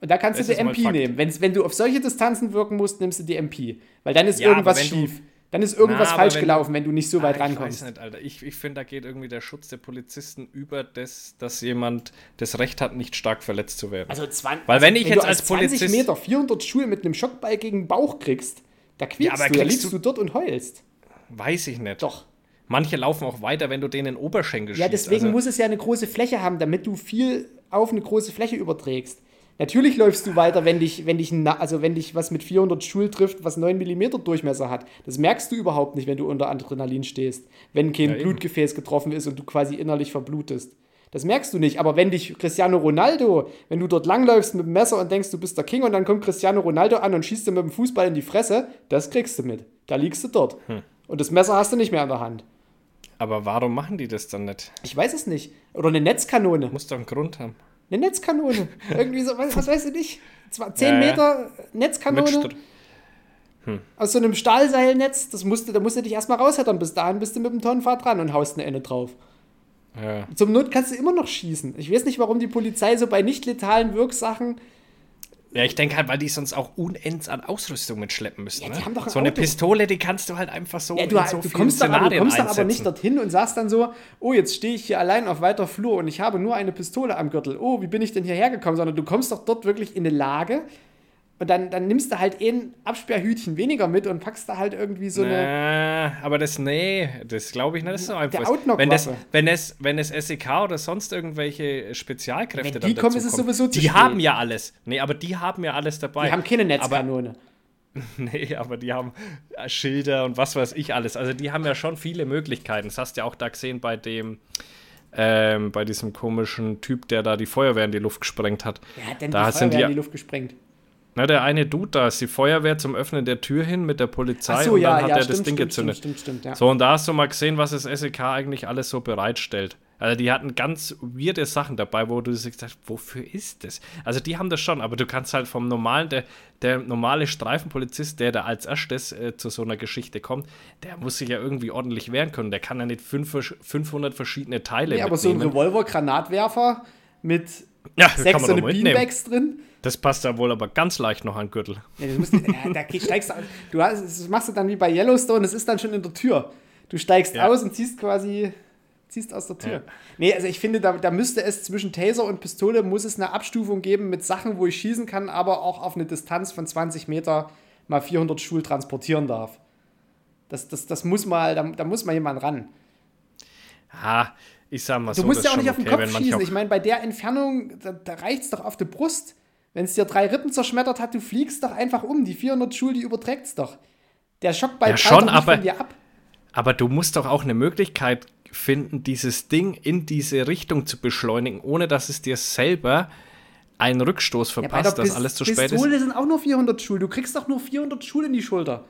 Und da kannst das du die MP nehmen. Wenn, wenn du auf solche Distanzen wirken musst, nimmst du die MP. Weil dann ist ja, irgendwas schief. Du, dann ist irgendwas Na, falsch wenn gelaufen, wenn du nicht so weit ah, rankommst. Ich weiß nicht, Alter. Ich, ich finde, da geht irgendwie der Schutz der Polizisten über das, dass jemand das Recht hat, nicht stark verletzt zu werden. Also 20, Weil wenn ich wenn jetzt als 20 Polizist Meter, 400 Schuhe mit einem Schockball gegen den Bauch kriegst, da quiekst ja, du, da liegst du, du dort und heulst. Weiß ich nicht. Doch. Manche laufen auch weiter, wenn du denen Oberschenkel schießt. Ja, deswegen also, muss es ja eine große Fläche haben, damit du viel auf eine große Fläche überträgst. Natürlich läufst du weiter, wenn dich, wenn dich, also wenn dich was mit 400 Schul trifft, was 9 mm Durchmesser hat. Das merkst du überhaupt nicht, wenn du unter Adrenalin stehst. Wenn kein ja, Blutgefäß getroffen ist und du quasi innerlich verblutest. Das merkst du nicht. Aber wenn dich Cristiano Ronaldo, wenn du dort langläufst mit dem Messer und denkst, du bist der King und dann kommt Cristiano Ronaldo an und schießt dir mit dem Fußball in die Fresse, das kriegst du mit. Da liegst du dort. Hm. Und das Messer hast du nicht mehr in der Hand. Aber warum machen die das dann nicht? Ich weiß es nicht. Oder eine Netzkanone. Muss doch einen Grund haben. Eine Netzkanone. Irgendwie so, was, was weißt du nicht? Zwar 10 ja, Meter Netzkanone. Hm. Aus so einem Stahlseilnetz, das musst du, da musst du dich erstmal raushättern. Bis dahin bist du mit dem Tonnenfahrt dran und haust eine Ende drauf. Ja. Zum Not kannst du immer noch schießen. Ich weiß nicht, warum die Polizei so bei nicht letalen Wirksachen ja, ich denke halt, weil die sonst auch unends an Ausrüstung mitschleppen müssen. Ja, ne? ein so eine Pistole, die kannst du halt einfach so. Ja, du, so du kommst, dann, aber, du kommst dann aber nicht dorthin und sagst dann so: Oh, jetzt stehe ich hier allein auf weiter Flur und ich habe nur eine Pistole am Gürtel. Oh, wie bin ich denn hierher gekommen? Sondern du kommst doch dort wirklich in eine Lage, und dann, dann nimmst du halt ein Absperrhütchen weniger mit und packst da halt irgendwie so eine. Na, aber das, nee, das glaube ich nicht, das ist so einfach. Der wenn das, wenn es, wenn es SEK oder sonst irgendwelche Spezialkräfte wenn die dann kommen, ist es sowieso zu Die spät. haben ja alles. Nee, aber die haben ja alles dabei. Die haben keine Netzkanone. Aber, nee, aber die haben Schilder und was weiß ich alles. Also die haben ja schon viele Möglichkeiten. Das hast du ja auch da gesehen bei dem. Ähm, bei diesem komischen Typ, der da die Feuerwehr in die Luft gesprengt hat. Wer hat denn da die Feuerwehr in die Luft gesprengt? Na, der eine Dude da ist die Feuerwehr zum Öffnen der Tür hin mit der Polizei so, und dann ja, hat ja, er stimmt, das Ding stimmt, gezündet. Stimmt, stimmt, ja. So, und da hast du mal gesehen, was das SEK eigentlich alles so bereitstellt. Also die hatten ganz weirde Sachen dabei, wo du sich sagst, wofür ist das? Also die haben das schon, aber du kannst halt vom normalen, der, der normale Streifenpolizist, der da als erstes äh, zu so einer Geschichte kommt, der muss sich ja irgendwie ordentlich wehren können. Der kann ja nicht fünf, 500 verschiedene Teile Nee, aber so ein Revolver-Granatwerfer mit ja, sechs so eine Beanbags drin das passt ja wohl aber ganz leicht noch an Gürtel. Ja, musst, ja, da steigst du, hast, das machst du dann wie bei Yellowstone, das ist dann schon in der Tür. Du steigst ja. aus und ziehst quasi ziehst aus der Tür. Ja. Nee, also ich finde, da, da müsste es zwischen Taser und Pistole muss es eine Abstufung geben mit Sachen, wo ich schießen kann, aber auch auf eine Distanz von 20 Meter mal 400 Schul transportieren darf. Das, das, das muss mal, da, da muss mal jemand ran. Ha, ich sag mal du so. Du musst ja auch nicht auf den okay, Kopf schießen. Ich meine, bei der Entfernung, da, da reicht es doch auf die Brust. Wenn es dir drei Rippen zerschmettert hat, du fliegst doch einfach um. Die 400 Joule, die überträgt es doch. Der Schockball ja, schon, aber, von dir ab. Aber du musst doch auch eine Möglichkeit finden, dieses Ding in diese Richtung zu beschleunigen, ohne dass es dir selber einen Rückstoß verpasst, ja, dass alles zu spät ist. Pistole sind auch nur 400 Joule. Du kriegst doch nur 400 Joule in die Schulter.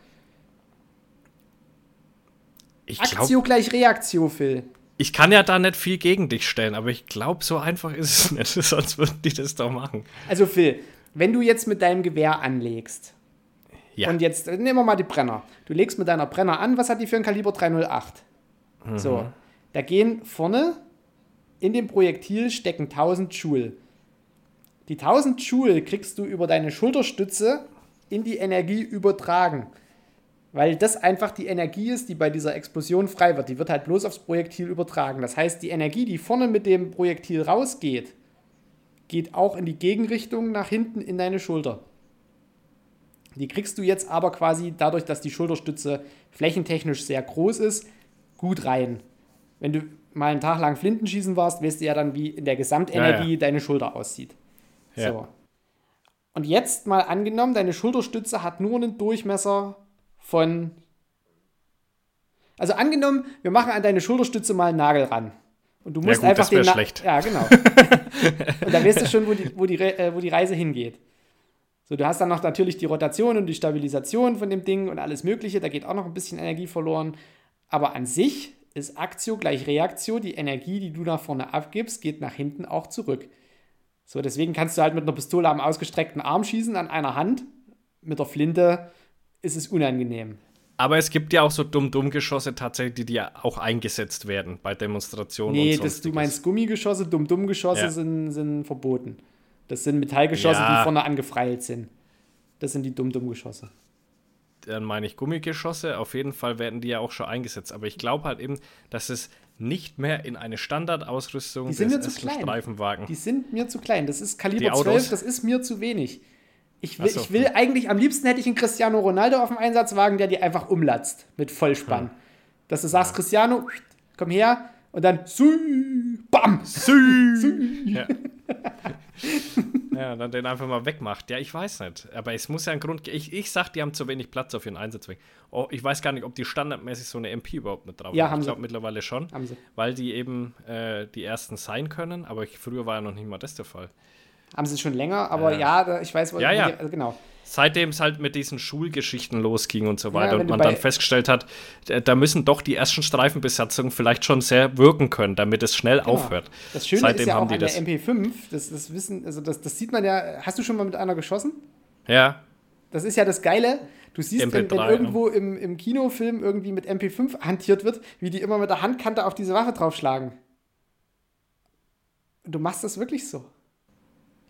Ich Aktio gleich Reaktio, Phil. Ich kann ja da nicht viel gegen dich stellen, aber ich glaube, so einfach ist es nicht, sonst würden die das doch machen. Also Phil, wenn du jetzt mit deinem Gewehr anlegst, ja. und jetzt nehmen wir mal die Brenner. Du legst mit deiner Brenner an, was hat die für ein Kaliber 308? Mhm. So, da gehen vorne in dem Projektil stecken 1000 Joule. Die 1000 Joule kriegst du über deine Schulterstütze in die Energie übertragen. Weil das einfach die Energie ist, die bei dieser Explosion frei wird. Die wird halt bloß aufs Projektil übertragen. Das heißt, die Energie, die vorne mit dem Projektil rausgeht, geht auch in die Gegenrichtung nach hinten in deine Schulter. Die kriegst du jetzt aber quasi dadurch, dass die Schulterstütze flächentechnisch sehr groß ist, gut rein. Wenn du mal einen Tag lang Flintenschießen warst, weißt du ja dann, wie in der Gesamtenergie ja, ja. deine Schulter aussieht. Ja. So. Und jetzt mal angenommen, deine Schulterstütze hat nur einen Durchmesser von. Also angenommen, wir machen an deine Schulterstütze mal einen Nagel ran. Und du musst ja, gut, einfach das den. schlecht. Ja, genau. und dann weißt du schon, wo die, wo, die, äh, wo die Reise hingeht. So, du hast dann noch natürlich die Rotation und die Stabilisation von dem Ding und alles Mögliche. Da geht auch noch ein bisschen Energie verloren. Aber an sich ist Aktio gleich Reaktio. Die Energie, die du nach vorne abgibst, geht nach hinten auch zurück. So, deswegen kannst du halt mit einer Pistole am ausgestreckten Arm schießen, an einer Hand. Mit der Flinte ist es unangenehm. Aber es gibt ja auch so Dumm-Dumm-Geschosse tatsächlich, die ja auch eingesetzt werden bei Demonstrationen. Nee, und das, du meinst Gummigeschosse, Dumm-Dumm-Geschosse ja. sind, sind verboten. Das sind Metallgeschosse, ja. die vorne angefreilt sind. Das sind die Dumm-Dumm-Geschosse. Dann meine ich Gummigeschosse. Auf jeden Fall werden die ja auch schon eingesetzt. Aber ich glaube halt eben, dass es nicht mehr in eine Standardausrüstung die sind des mir zu klein. Streifenwagen. Die sind mir zu klein. Das ist Kaliber 12, das ist mir zu wenig. Ich will, so, ich will eigentlich, am liebsten hätte ich einen Cristiano Ronaldo auf dem Einsatzwagen, der die einfach umlatzt mit Vollspann. Hm. Dass du sagst, Cristiano, komm her und dann Sü, Bam! Sü, Sü. Ja. ja, dann den einfach mal wegmacht. Ja, ich weiß nicht. Aber es muss ja ein Grund Ich, ich sag, die haben zu wenig Platz auf ihren Einsatzwagen. Oh, ich weiß gar nicht, ob die standardmäßig so eine MP überhaupt mit drauf ja, haben. Ich glaube mittlerweile schon. Haben sie. Weil die eben äh, die ersten sein können. Aber ich, früher war ja noch nicht mal das der Fall. Haben sie schon länger, aber ja, ja ich weiß, ja, ja. Die, also genau. Seitdem es halt mit diesen Schulgeschichten losging und so weiter ja, und man dann festgestellt hat, da müssen doch die ersten Streifenbesatzungen vielleicht schon sehr wirken können, damit es schnell genau. aufhört. Das Schöne Seitdem ist ja auch an der MP5, das, das Wissen, also das, das sieht man ja, hast du schon mal mit einer geschossen? Ja. Das ist ja das Geile. Du siehst, MP3, wenn, wenn irgendwo im, im Kinofilm irgendwie mit MP5 hantiert wird, wie die immer mit der Handkante auf diese Waffe draufschlagen. Und du machst das wirklich so.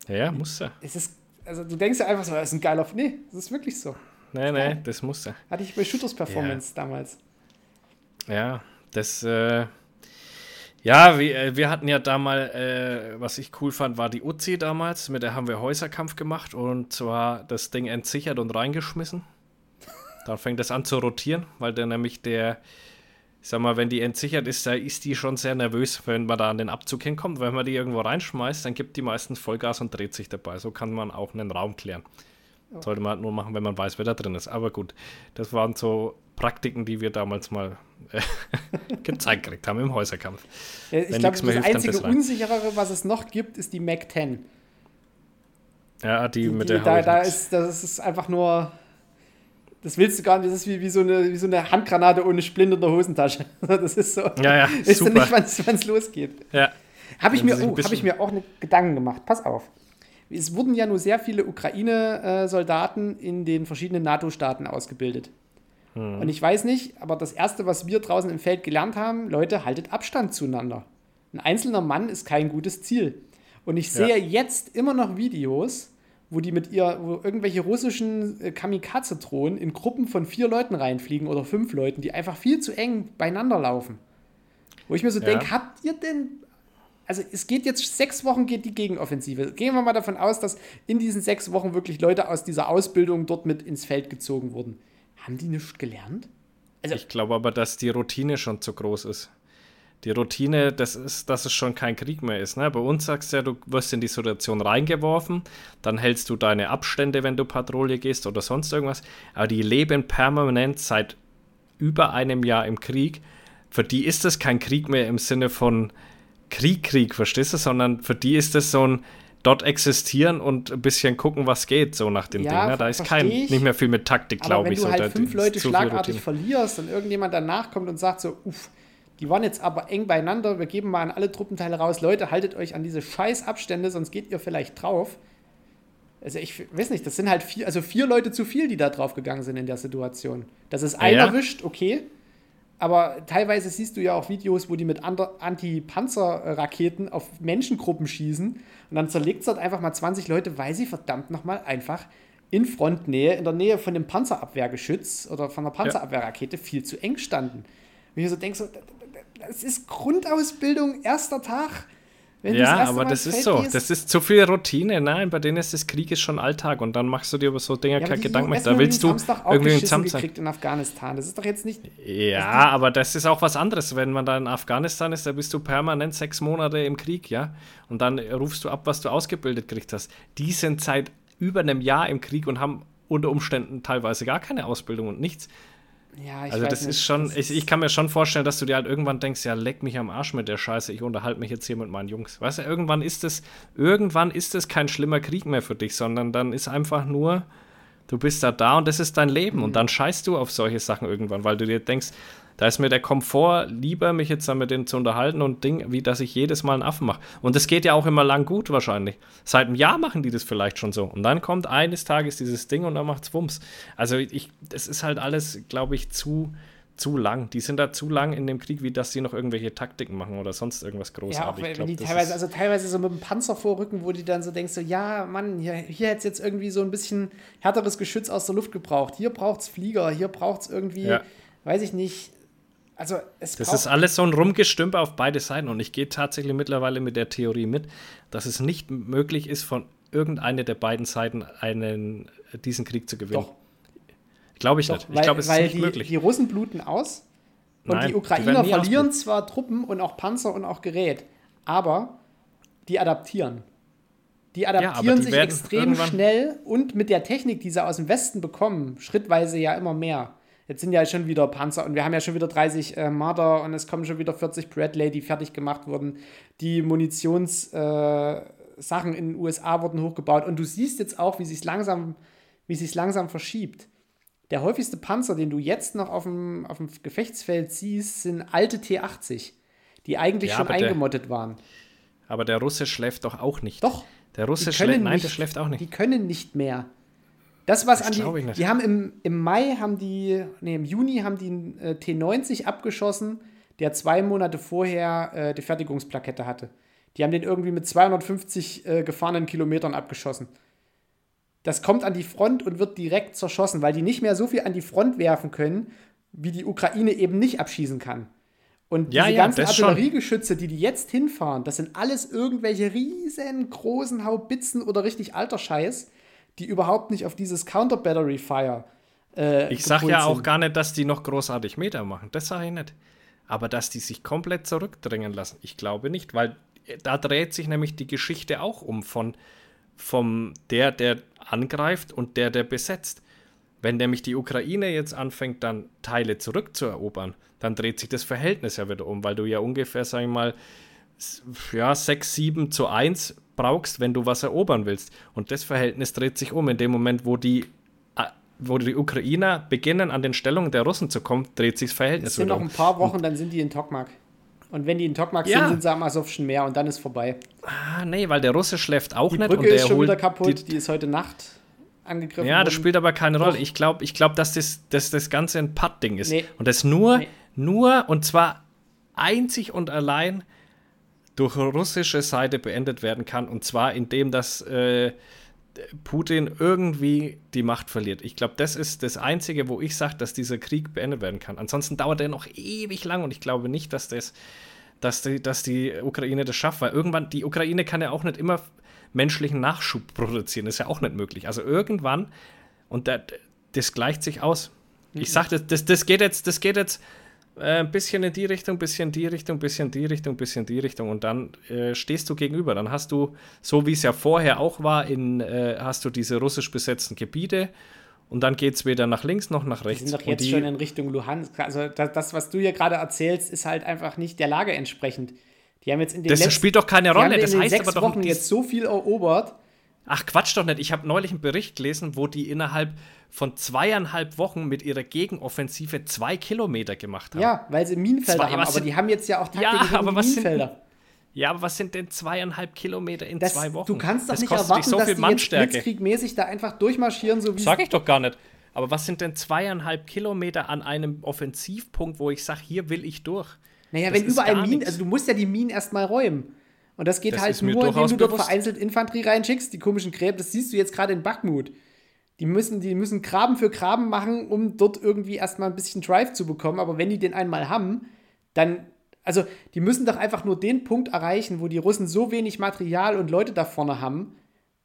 Ja, ja muss ja. Es ist, also du denkst ja einfach so, das ist ein geiler. Nee, das ist wirklich so. Nee, nee, das muss ja. Hatte ich bei Shooters Performance ja. damals. Ja, das, äh, ja, wir, äh, wir hatten ja damals, äh, was ich cool fand, war die Uzi damals. Mit der haben wir Häuserkampf gemacht und zwar das Ding entsichert und reingeschmissen. Dann fängt das an zu rotieren, weil dann nämlich der, ich sag mal, wenn die entsichert ist, da ist die schon sehr nervös, wenn man da an den Abzug hinkommt. Wenn man die irgendwo reinschmeißt, dann gibt die meistens Vollgas und dreht sich dabei. So kann man auch einen Raum klären. Oh. Sollte man halt nur machen, wenn man weiß, wer da drin ist. Aber gut, das waren so Praktiken, die wir damals mal äh, gezeigt gekriegt haben im Häuserkampf. Ja, ich glaube, das hilft, einzige Unsicherere, was es noch gibt, ist die Mac 10. Ja, die, die mit die, der da, da ist, Das ist einfach nur das willst du gar nicht, das ist wie, wie, so, eine, wie so eine Handgranate ohne Splint in der Hosentasche. Das ist so. Ja, ja, weißt super. du nicht, wann es losgeht. Ja. Habe ich, mir, oh, hab ich mir auch eine Gedanken gemacht. Pass auf. Es wurden ja nur sehr viele Ukraine-Soldaten in den verschiedenen NATO-Staaten ausgebildet. Hm. Und ich weiß nicht, aber das Erste, was wir draußen im Feld gelernt haben, Leute, haltet Abstand zueinander. Ein einzelner Mann ist kein gutes Ziel. Und ich sehe ja. jetzt immer noch Videos, wo die mit ihr, wo irgendwelche russischen äh, Kamikaze-Drohnen in Gruppen von vier Leuten reinfliegen oder fünf Leuten, die einfach viel zu eng beieinander laufen. Wo ich mir so ja. denke, habt ihr denn. Also es geht jetzt sechs Wochen geht die Gegenoffensive. Gehen wir mal davon aus, dass in diesen sechs Wochen wirklich Leute aus dieser Ausbildung dort mit ins Feld gezogen wurden. Haben die nichts gelernt? Also, ich glaube aber, dass die Routine schon zu groß ist die Routine, das ist, dass es schon kein Krieg mehr ist. Ne? Bei uns sagst du ja, du wirst in die Situation reingeworfen, dann hältst du deine Abstände, wenn du Patrouille gehst oder sonst irgendwas. Aber die leben permanent seit über einem Jahr im Krieg. Für die ist das kein Krieg mehr im Sinne von Krieg, Krieg, verstehst du? Sondern für die ist das so ein dort existieren und ein bisschen gucken, was geht, so nach dem ja, Ding. Ne? Da ist kein, nicht mehr viel mit Taktik, glaube ich. Wenn du halt fünf Leute schlagartig verlierst und irgendjemand danach kommt und sagt so, uff, die waren jetzt aber eng beieinander. Wir geben mal an alle Truppenteile raus. Leute, haltet euch an diese scheiß Abstände, sonst geht ihr vielleicht drauf. Also ich weiß nicht, das sind halt vier, also vier Leute zu viel, die da drauf gegangen sind in der Situation. Dass es einer ja. wischt, okay. Aber teilweise siehst du ja auch Videos, wo die mit Anti-Panzer-Raketen auf Menschengruppen schießen und dann zerlegt es halt einfach mal 20 Leute, weil sie verdammt nochmal einfach in Frontnähe, in der Nähe von dem Panzerabwehrgeschütz oder von der Panzerabwehrrakete viel zu eng standen. Und ich so denke, so, es ist Grundausbildung, erster Tag. ja, aber das ist so. Gehst. Das ist zu viel Routine. Nein, bei denen ist das Krieg ist schon Alltag und dann machst du dir über so Dinge ja, keine Gedanken mehr. Da willst du irgendwie einen Samstag gekriegt in Afghanistan. Das ist doch jetzt nicht. Ja, aber das ist auch was anderes. Wenn man da in Afghanistan ist, da bist du permanent sechs Monate im Krieg, ja. Und dann rufst du ab, was du ausgebildet gekriegt hast. Die sind seit über einem Jahr im Krieg und haben unter Umständen teilweise gar keine Ausbildung und nichts. Ja, ich also das nicht, ist schon, ich, ich kann mir schon vorstellen, dass du dir halt irgendwann denkst, ja, leck mich am Arsch mit der Scheiße, ich unterhalte mich jetzt hier mit meinen Jungs. Weißt du, irgendwann ist es, irgendwann ist es kein schlimmer Krieg mehr für dich, sondern dann ist einfach nur, du bist da da und das ist dein Leben mhm. und dann scheißt du auf solche Sachen irgendwann, weil du dir denkst, da ist mir der Komfort lieber, mich jetzt dann mit denen zu unterhalten und Ding, wie dass ich jedes Mal einen Affen mache. Und das geht ja auch immer lang gut wahrscheinlich. Seit einem Jahr machen die das vielleicht schon so. Und dann kommt eines Tages dieses Ding und dann macht's Wumms. Also ich, das ist halt alles, glaube ich, zu zu lang. Die sind da zu lang in dem Krieg, wie dass sie noch irgendwelche Taktiken machen oder sonst irgendwas großartig. Ja, auch wenn, glaub, die teilweise, also teilweise so mit dem Panzer vorrücken, wo die dann so denkst, so, ja, Mann, hier, hier hätte es jetzt irgendwie so ein bisschen härteres Geschütz aus der Luft gebraucht. Hier braucht es Flieger, hier braucht es irgendwie, ja. weiß ich nicht, also es das ist alles so ein Rumgestümper auf beide Seiten und ich gehe tatsächlich mittlerweile mit der Theorie mit, dass es nicht möglich ist, von irgendeiner der beiden Seiten einen, diesen Krieg zu gewinnen. Doch. Glaube ich Doch, nicht. Ich glaube, es ist nicht die, möglich. Die Russen bluten aus und Nein, die Ukrainer die verlieren zwar Truppen und auch Panzer und auch Gerät, aber die adaptieren. Die adaptieren ja, die sich extrem schnell und mit der Technik, die sie aus dem Westen bekommen, schrittweise ja immer mehr. Jetzt sind ja schon wieder Panzer und wir haben ja schon wieder 30 äh, Marder und es kommen schon wieder 40 Bradley, die fertig gemacht wurden. Die Munitions, äh, in den USA wurden hochgebaut. Und du siehst jetzt auch, wie sich langsam, wie sich langsam verschiebt. Der häufigste Panzer, den du jetzt noch auf dem, auf dem Gefechtsfeld siehst, sind alte T-80, die eigentlich ja, schon eingemottet der, waren. Aber der Russe schläft doch auch nicht. Doch. Der Russe schläft, nein, der schläft auch nicht. Die können nicht mehr. Das, was das an die, die haben im, im Mai haben die, nee, im Juni haben die einen äh, T90 abgeschossen, der zwei Monate vorher äh, die Fertigungsplakette hatte. Die haben den irgendwie mit 250 äh, gefahrenen Kilometern abgeschossen. Das kommt an die Front und wird direkt zerschossen, weil die nicht mehr so viel an die Front werfen können, wie die Ukraine eben nicht abschießen kann. Und diese ja, ja, ganzen Artilleriegeschütze, die die jetzt hinfahren, das sind alles irgendwelche riesengroßen Haubitzen oder richtig alter Scheiß, die überhaupt nicht auf dieses Counter-Battery-Fire äh, Ich sag ja sind. auch gar nicht, dass die noch großartig Meter machen. Das sage ich nicht. Aber dass die sich komplett zurückdrängen lassen, ich glaube nicht, weil da dreht sich nämlich die Geschichte auch um von vom der, der angreift und der, der besetzt. Wenn nämlich die Ukraine jetzt anfängt, dann Teile zurückzuerobern, dann dreht sich das Verhältnis ja wieder um, weil du ja ungefähr, sag ich mal, ja, 6, 7 zu 1 brauchst, wenn du was erobern willst. Und das Verhältnis dreht sich um. In dem Moment, wo die, äh, wo die Ukrainer beginnen, an den Stellungen der Russen zu kommen, dreht sich das Verhältnis um. Es sind noch ein paar Wochen, und dann sind die in Tokmak. Und wenn die in Tokmak ja. sind, sind sie am Asowschen Meer und dann ist vorbei. Ah, nee, weil der Russe schläft auch die nicht. Die Brücke ist schon wieder kaputt, die, die, ist heute Nacht angegriffen Ja, das spielt aber keine Rolle. Ich glaube, ich glaub, dass das, dass das Ganze ein Putt-Ding ist. Nee. Und das nur, nee. nur, und zwar einzig und allein durch russische Seite beendet werden kann. Und zwar indem, dass äh, Putin irgendwie die Macht verliert. Ich glaube, das ist das Einzige, wo ich sage, dass dieser Krieg beendet werden kann. Ansonsten dauert er noch ewig lang und ich glaube nicht, dass das dass die, dass die Ukraine das schafft, weil irgendwann, die Ukraine kann ja auch nicht immer menschlichen Nachschub produzieren, das ist ja auch nicht möglich. Also irgendwann, und das, das gleicht sich aus. Ich sage, das, das, geht jetzt, das geht jetzt äh, ein bisschen in die Richtung, bisschen in die Richtung, bisschen in die Richtung, bisschen in die Richtung und dann äh, stehst du gegenüber. Dann hast du, so wie es ja vorher auch war, in, äh, hast du diese russisch besetzten Gebiete und dann geht es weder nach links noch nach rechts. Wir sind doch jetzt die, schon in Richtung Luhansk. Also das, das was du hier gerade erzählst, ist halt einfach nicht der Lage entsprechend. Die haben jetzt in den Das letzten, spielt doch keine Rolle. das heißt aber doch Wochen jetzt so viel erobert. Ach Quatsch doch nicht. Ich habe neulich einen Bericht gelesen, wo die innerhalb von zweieinhalb Wochen mit ihrer Gegenoffensive zwei Kilometer gemacht haben. Ja, weil sie Minenfelder zwei, haben. Aber sind, die haben jetzt ja auch Taktik ja, aber was Minenfelder. Sind, ja, aber was sind denn zweieinhalb Kilometer in das, zwei Wochen? Du kannst doch das nicht erwarten, so dass die jetzt blitzkriegmäßig da einfach durchmarschieren, so wie Sag ich doch gar nicht. Aber was sind denn zweieinhalb Kilometer an einem Offensivpunkt, wo ich sage, hier will ich durch? Naja, das wenn überall Minen, also du musst ja die Minen erstmal räumen. Und das geht das halt nur, indem du dort vereinzelt Infanterie reinschickst, die komischen Gräben. Das siehst du jetzt gerade in Bakhmut. Die müssen, die müssen Graben für Graben machen, um dort irgendwie erstmal ein bisschen Drive zu bekommen. Aber wenn die den einmal haben, dann, also die müssen doch einfach nur den Punkt erreichen, wo die Russen so wenig Material und Leute da vorne haben,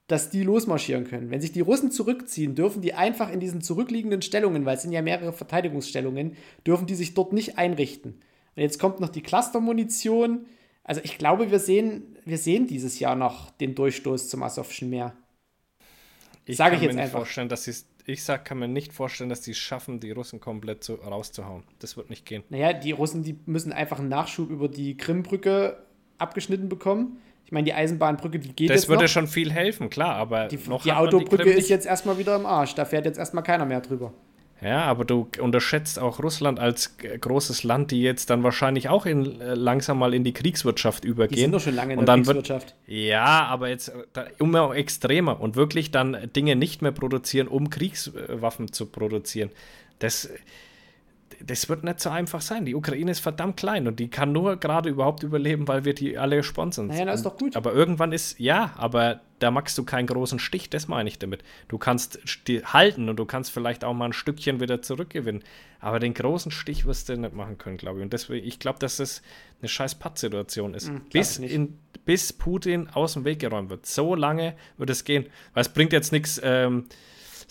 dass die losmarschieren können. Wenn sich die Russen zurückziehen, dürfen die einfach in diesen zurückliegenden Stellungen, weil es sind ja mehrere Verteidigungsstellungen, dürfen die sich dort nicht einrichten. Und jetzt kommt noch die Clustermunition. Also ich glaube, wir sehen, wir sehen dieses Jahr noch den Durchstoß zum Asowschen Meer. Ich Sage ich jetzt einfach. Vorstellen, dass ich sag, kann mir nicht vorstellen, dass sie es schaffen, die Russen komplett zu, rauszuhauen. Das wird nicht gehen. Naja, die Russen, die müssen einfach einen Nachschub über die Krimbrücke abgeschnitten bekommen. Ich meine, die Eisenbahnbrücke, die geht das jetzt würde noch. schon viel helfen, klar, aber die, die Autobrücke ist jetzt erstmal wieder im Arsch. Da fährt jetzt erstmal keiner mehr drüber. Ja, aber du unterschätzt auch Russland als großes Land, die jetzt dann wahrscheinlich auch in, äh, langsam mal in die Kriegswirtschaft übergehen. Die sind doch schon lange in und der Kriegswirtschaft. Wird, ja, aber jetzt da, immer extremer und wirklich dann Dinge nicht mehr produzieren, um Kriegswaffen zu produzieren. Das, das wird nicht so einfach sein. Die Ukraine ist verdammt klein und die kann nur gerade überhaupt überleben, weil wir die alle sponsern. Naja, das ist doch gut. Aber irgendwann ist, ja, aber da machst du keinen großen Stich, das meine ich damit. Du kannst halten und du kannst vielleicht auch mal ein Stückchen wieder zurückgewinnen. Aber den großen Stich wirst du nicht machen können, glaube ich. Und deswegen, ich glaube, dass das eine scheiß Pattsituation ist. Mhm, bis, in, bis Putin aus dem Weg geräumt wird. So lange wird es gehen. Weil es bringt jetzt nichts. Ähm,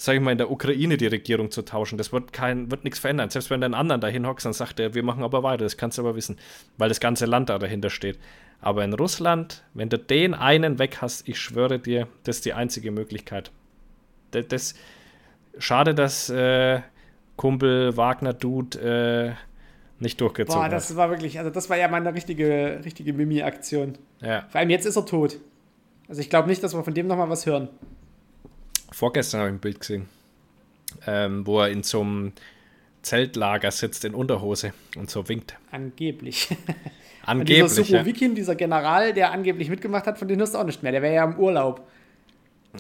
sage ich mal, in der Ukraine die Regierung zu tauschen. Das wird kein, wird nichts verändern. Selbst wenn du einen anderen dahin hockst, dann sagt er, wir machen aber weiter, das kannst du aber wissen, weil das ganze Land da dahinter steht. Aber in Russland, wenn du den einen weg hast, ich schwöre dir, das ist die einzige Möglichkeit. Das, das schade, dass äh, Kumpel Wagner Dude äh, nicht durchgezogen Boah, das hat. war wirklich, also das war ja mal eine richtige, richtige Mimi-Aktion. Ja. Vor allem jetzt ist er tot. Also ich glaube nicht, dass wir von dem nochmal was hören. Vorgestern habe ich ein Bild gesehen, ähm, wo er in so einem Zeltlager sitzt in Unterhose und so winkt. Angeblich. Angeblich. Und dieser Subovikin, ja. dieser General, der angeblich mitgemacht hat, von dem hörst du auch nicht mehr. Der wäre ja im Urlaub.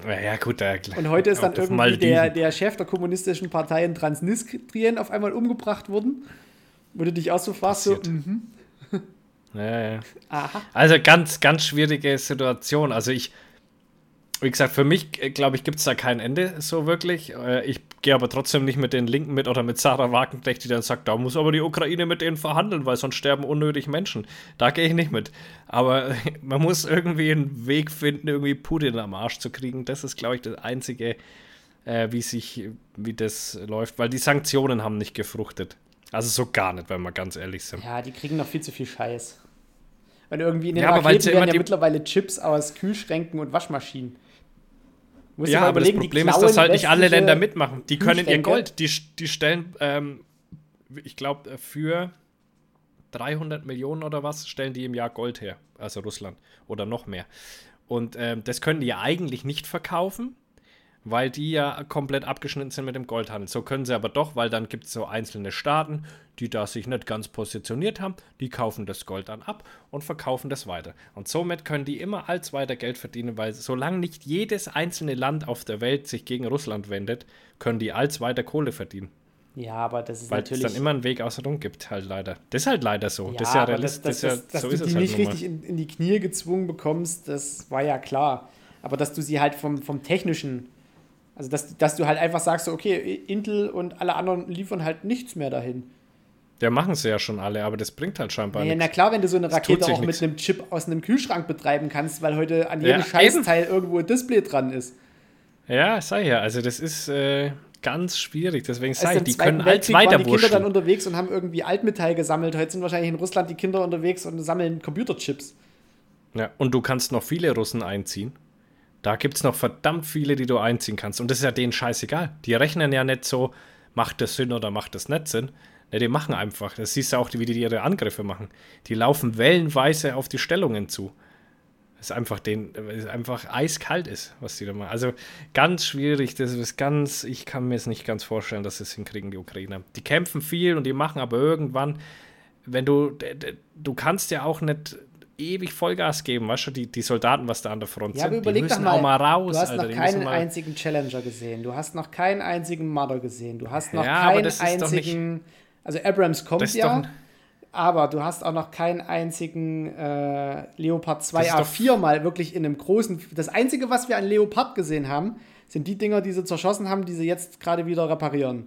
Ja, gut, ja, klar. Und heute ist dann irgendwie der, der Chef der kommunistischen Partei in Transnistrien auf einmal umgebracht worden. Wo du dich auch so fragst, so, mhm. Ja, ja. Aha. Also ganz, ganz schwierige Situation. Also ich, wie gesagt, für mich, äh, glaube ich, gibt es da kein Ende so wirklich. Äh, ich gehe aber trotzdem nicht mit den Linken mit oder mit Sarah Wagenknecht, die dann sagt, da muss aber die Ukraine mit denen verhandeln, weil sonst sterben unnötig Menschen. Da gehe ich nicht mit. Aber man muss irgendwie einen Weg finden, irgendwie Putin am Arsch zu kriegen. Das ist, glaube ich, das Einzige, äh, wie sich, wie das läuft, weil die Sanktionen haben nicht gefruchtet. Also so gar nicht, wenn wir ganz ehrlich sind. Ja, die kriegen noch viel zu viel Scheiß. Weil irgendwie in den ja, Raketen werden ja mittlerweile Chips aus Kühlschränken und Waschmaschinen. Musst ja, aber das Problem ist, dass halt nicht alle Länder mitmachen. Die können ihr Gold, die, die stellen, ähm, ich glaube, äh, für 300 Millionen oder was stellen die im Jahr Gold her. Also Russland oder noch mehr. Und ähm, das können die ja eigentlich nicht verkaufen, weil die ja komplett abgeschnitten sind mit dem Goldhandel. So können sie aber doch, weil dann gibt es so einzelne Staaten, die da sich nicht ganz positioniert haben, die kaufen das Gold dann ab und verkaufen das weiter. Und somit können die immer als weiter Geld verdienen, weil solange nicht jedes einzelne Land auf der Welt sich gegen Russland wendet, können die als weiter Kohle verdienen. Ja, aber das ist Weil natürlich. es dann immer einen Weg außerdem gibt, halt leider. Das ist halt leider so. Ja, das ist ja realistisch. Das, das, das, dass so du die halt nicht richtig in, in, die Knie gezwungen bekommst, das war ja klar. Aber dass du sie halt vom, vom technischen, also dass, dass du halt einfach sagst, so, okay, Intel und alle anderen liefern halt nichts mehr dahin. Ja, machen sie ja schon alle, aber das bringt halt scheinbar ja, nichts. Na klar, wenn du so eine Rakete auch mit einem Chip aus einem Kühlschrank betreiben kannst, weil heute an jedem ja, Scheißteil eben. irgendwo ein Display dran ist. Ja, sei ja, also das ist äh, ganz schwierig, deswegen sei ich, die können als weiter waren die Kinder dann unterwegs und haben irgendwie Altmetall gesammelt. Heute sind wahrscheinlich in Russland die Kinder unterwegs und sammeln Computerchips. Ja, und du kannst noch viele Russen einziehen. Da gibt es noch verdammt viele, die du einziehen kannst. Und das ist ja denen scheißegal. Die rechnen ja nicht so, macht das Sinn oder macht das nicht Sinn, ja, die machen einfach. Das siehst du auch, wie die ihre Angriffe machen. Die laufen wellenweise auf die Stellungen zu. Das ist einfach den, es einfach eiskalt ist, was die da machen. Also ganz schwierig. Das ist ganz, ich kann mir es nicht ganz vorstellen, dass sie es hinkriegen, die Ukrainer. Die kämpfen viel und die machen aber irgendwann, wenn du, du kannst ja auch nicht ewig Vollgas geben, weißt du, die, die Soldaten, was da an der Front ja, sind, aber überleg die müssen doch mal, auch mal raus. Du hast Alter, noch keinen einzigen Challenger gesehen, du hast noch keinen einzigen Mother gesehen, du hast noch ja, keinen einzigen also Abrams kommt ja, aber du hast auch noch keinen einzigen äh, Leopard 2A4 mal wirklich in einem großen. Das Einzige, was wir an Leopard gesehen haben, sind die Dinger, die sie zerschossen haben, die sie jetzt gerade wieder reparieren.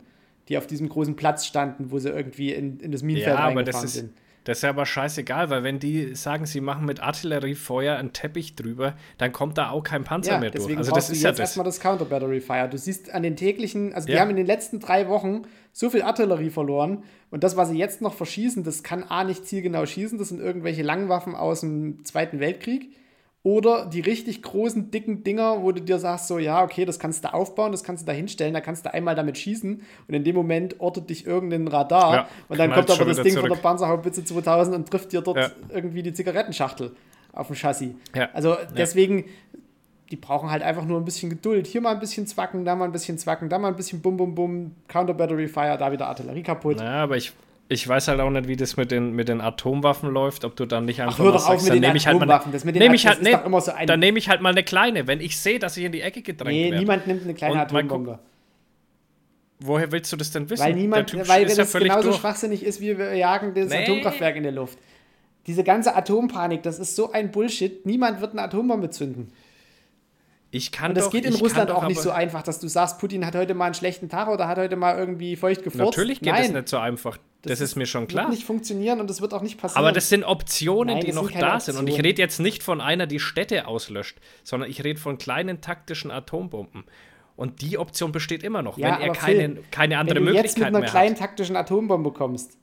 Die auf diesem großen Platz standen, wo sie irgendwie in, in das Minenfeld ja, reingefahren sind. Das ist ja aber scheißegal, weil wenn die sagen, sie machen mit Artilleriefeuer einen Teppich drüber, dann kommt da auch kein Panzer ja, mehr durch. Also das ist ja jetzt das. erstmal das Counter Battery Fire. Du siehst an den täglichen, also ja. die haben in den letzten drei Wochen so viel Artillerie verloren und das, was sie jetzt noch verschießen, das kann A nicht zielgenau schießen, das sind irgendwelche Langwaffen aus dem Zweiten Weltkrieg. Oder die richtig großen, dicken Dinger, wo du dir sagst, so, ja, okay, das kannst du aufbauen, das kannst du da hinstellen, da kannst du einmal damit schießen und in dem Moment ortet dich irgendein Radar ja, und dann kommt aber das Ding zurück. von der Panzerhaubitze 2000 und trifft dir dort ja. irgendwie die Zigarettenschachtel auf dem Chassis. Ja. Also deswegen, die brauchen halt einfach nur ein bisschen Geduld. Hier mal ein bisschen zwacken, da mal ein bisschen zwacken, da mal ein bisschen bum bum bum, Counter Battery Fire, da wieder Artillerie kaputt. Ja, aber ich, ich weiß halt auch nicht, wie das mit den, mit den Atomwaffen läuft, ob du dann nicht einfach Ach, hör doch auf mit den nehme ich halt mal, das mit den nehm ich halt, nehm, so Dann nehme ich halt mal eine kleine, wenn ich sehe, dass ich in die Ecke gedrängt nee, werde. Nee, niemand nimmt eine kleine Atombombe. Woher willst du das denn wissen? Weil niemand, weil wenn das genauso durch. schwachsinnig ist, wie wir jagen das nee. Atomkraftwerk in der Luft. Diese ganze Atompanik, das ist so ein Bullshit. Niemand wird eine Atombombe zünden. Ich kann Und das doch, geht in Russland auch nicht so einfach, dass du sagst, Putin hat heute mal einen schlechten Tag oder hat heute mal irgendwie feucht gefurzt. Natürlich geht es nicht so einfach. Das, das, ist mir schon klar. Das wird nicht funktionieren und das wird auch nicht passieren. Aber das sind Optionen, Nein, die noch da sind. Und ich rede jetzt nicht von einer, die Städte auslöscht, sondern ich rede von kleinen taktischen Atombomben. Und die Option besteht immer noch, ja, wenn er keine, keine andere Möglichkeit mehr hat. Wenn du jetzt mit einer kleinen taktischen Atombombe kommst,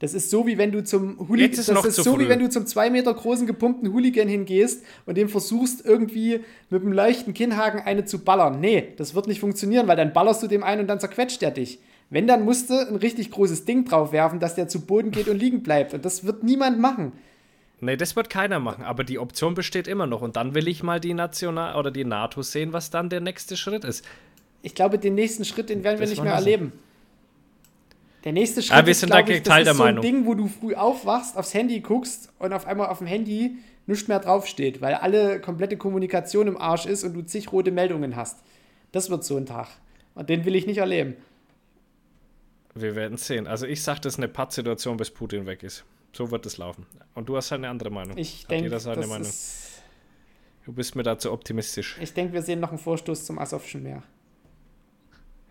das ist so, wie wenn du zum Hooligan, das ist so, früh. wie wenn du zum zwei Meter großen gepumpten Hooligan hingehst und dem versuchst, irgendwie mit einem leichten Kinnhaken eine zu ballern. Nee, das wird nicht funktionieren, weil dann ballerst du dem einen und dann zerquetscht er dich. Wenn, dann musst du ein richtig großes Ding drauf werfen, dass der zu Boden geht und liegen bleibt. Und das wird niemand machen. Nee, das wird keiner machen, aber die Option besteht immer noch. Und dann will ich mal die National oder die NATO sehen, was dann der nächste Schritt ist. Ich glaube, den nächsten Schritt, den werden wir das nicht mehr erleben. Der nächste Schritt ah, wir sind ist, glaube ich, das ist so ein Ding, wo du früh aufwachst, aufs Handy guckst und auf einmal auf dem Handy nichts mehr draufsteht, weil alle komplette Kommunikation im Arsch ist und du zig rote Meldungen hast. Das wird so ein Tag. Und den will ich nicht erleben. Wir werden sehen. Also ich sage, das ist eine Pattsituation, bis Putin weg ist. So wird es laufen. Und du hast halt eine andere Meinung. Ich denke, das Meinung. Du bist mir dazu optimistisch. Ich denke, wir sehen noch einen Vorstoß zum Asowschen Meer.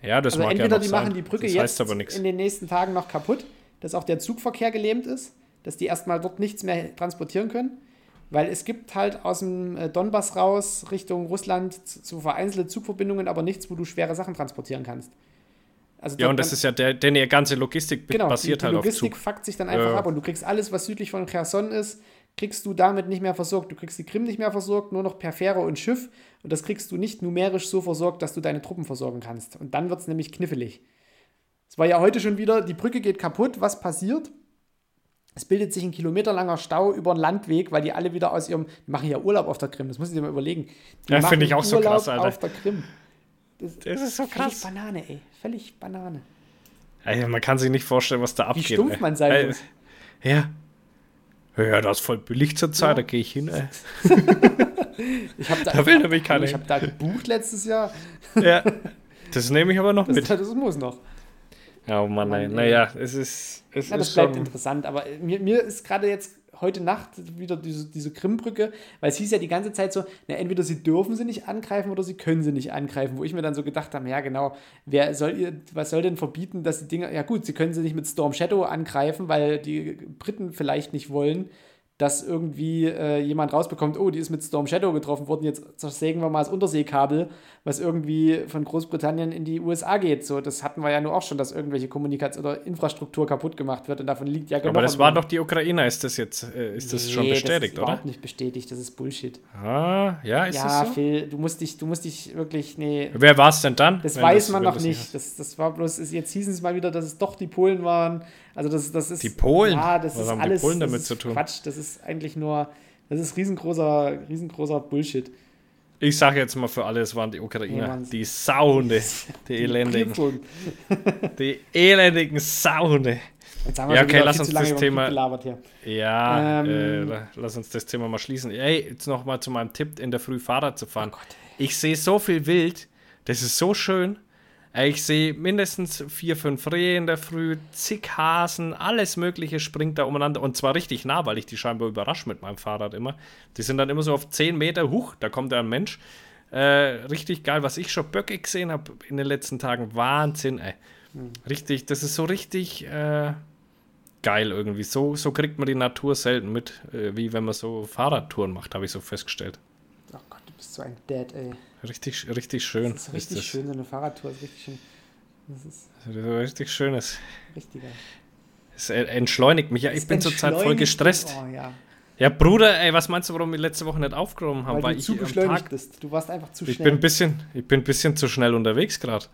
Ja, das also mag entweder ja die sein. machen die Brücke jetzt in den nächsten Tagen noch kaputt, dass auch der Zugverkehr gelähmt ist, dass die erstmal dort nichts mehr transportieren können. Weil es gibt halt aus dem äh, Donbass raus Richtung Russland so vereinzelte Zugverbindungen, aber nichts, wo du schwere Sachen transportieren kannst. Also ja, und das ist ja der, denn die ganze Logistik genau, basiert die, die halt Logistik auf Zug. fuckt sich dann einfach ja. ab und du kriegst alles, was südlich von Cherson ist, kriegst du damit nicht mehr versorgt. Du kriegst die Krim nicht mehr versorgt, nur noch per Fähre und Schiff. Und das kriegst du nicht numerisch so versorgt, dass du deine Truppen versorgen kannst. Und dann wird es nämlich knifflig. Es war ja heute schon wieder, die Brücke geht kaputt. Was passiert? Es bildet sich ein kilometerlanger Stau über einen Landweg, weil die alle wieder aus ihrem, die machen ja Urlaub auf der Krim, das muss ich dir mal überlegen. Die ja, finde ich auch Urlaub so krass, Alter. auf der Krim. Das, das ist so krass. Völlig Banane, ey. Völlig Banane. Ey, man kann sich nicht vorstellen, was da abgeht. Wie stumpf ey. man sein ey. muss. Ja. Ja, das ist voll billig zur Zeit, ja. da gehe ich hin, ey. ich habe da, da will nämlich keiner Ich habe da gebucht letztes Jahr. ja. Das nehme ich aber noch das, mit. Das muss noch. Ja, oh Mann, Mann naja, es ist. Es ja, das ist bleibt schon... interessant, aber mir, mir ist gerade jetzt heute Nacht wieder diese, diese Krimbrücke, weil es hieß ja die ganze Zeit so, na, entweder sie dürfen sie nicht angreifen oder sie können sie nicht angreifen, wo ich mir dann so gedacht habe, ja genau, wer soll ihr, was soll denn verbieten, dass die Dinger, ja gut, sie können sie nicht mit Storm Shadow angreifen, weil die Briten vielleicht nicht wollen, dass irgendwie äh, jemand rausbekommt, oh, die ist mit Storm Shadow getroffen worden, jetzt zersägen wir mal das Unterseekabel, was irgendwie von Großbritannien in die USA geht. So, das hatten wir ja nur auch schon, dass irgendwelche Kommunikation oder Infrastruktur kaputt gemacht wird und davon liegt ja genug. Aber das war doch die Ukraine, ist das jetzt, äh, ist das nee, schon bestätigt, das ist oder? nicht bestätigt, das ist Bullshit. Ah, ja, ist ja, das so? Phil, du musst dich, du musst dich wirklich, nee. Wer war es denn dann? Das weiß das, man noch nicht. Das, das war bloß, jetzt hießen es mal wieder, dass es doch die Polen waren. Also das, das ist. Die Polen? Ja, das Was ist haben alles. Die Polen damit zu tun? Quatsch, das ist eigentlich nur. Das ist riesengroßer, riesengroßer Bullshit. Ich sage jetzt mal für alle, es waren die Ukrainer. Ja, die Sauhunde. Die, die elendigen. die elendigen Sauhunde. ja, okay, lass uns das Thema. Ja, ähm, äh, lass uns das Thema mal schließen. Ey, jetzt noch mal zu meinem Tipp, in der Früh Fahrrad zu fahren. Oh ich sehe so viel Wild, das ist so schön. Ich sehe mindestens vier, fünf Rehe in der Früh, zig Hasen, alles Mögliche springt da umeinander. Und zwar richtig nah, weil ich die scheinbar überrasche mit meinem Fahrrad immer. Die sind dann immer so auf zehn Meter, huch, da kommt ein Mensch. Äh, richtig geil, was ich schon Böcke gesehen habe in den letzten Tagen. Wahnsinn, ey. Mhm. Richtig, das ist so richtig äh, geil irgendwie. So, so kriegt man die Natur selten mit, äh, wie wenn man so Fahrradtouren macht, habe ich so festgestellt. Du bist so ein Dad, ey. Richtig, richtig schön. Das ist richtig ist schön, so eine Fahrradtour ist richtig schön. Das ist richtig schönes. Richtiger. Es entschleunigt mich. Ja, ich bin zurzeit voll gestresst. Oh, ja. ja, Bruder, ey, was meinst du, warum wir letzte Woche nicht aufgenommen haben? Weil, Weil du zu beschleunigt bist. Du warst einfach zu ich schnell. Bin ein bisschen, ich bin ein bisschen zu schnell unterwegs gerade.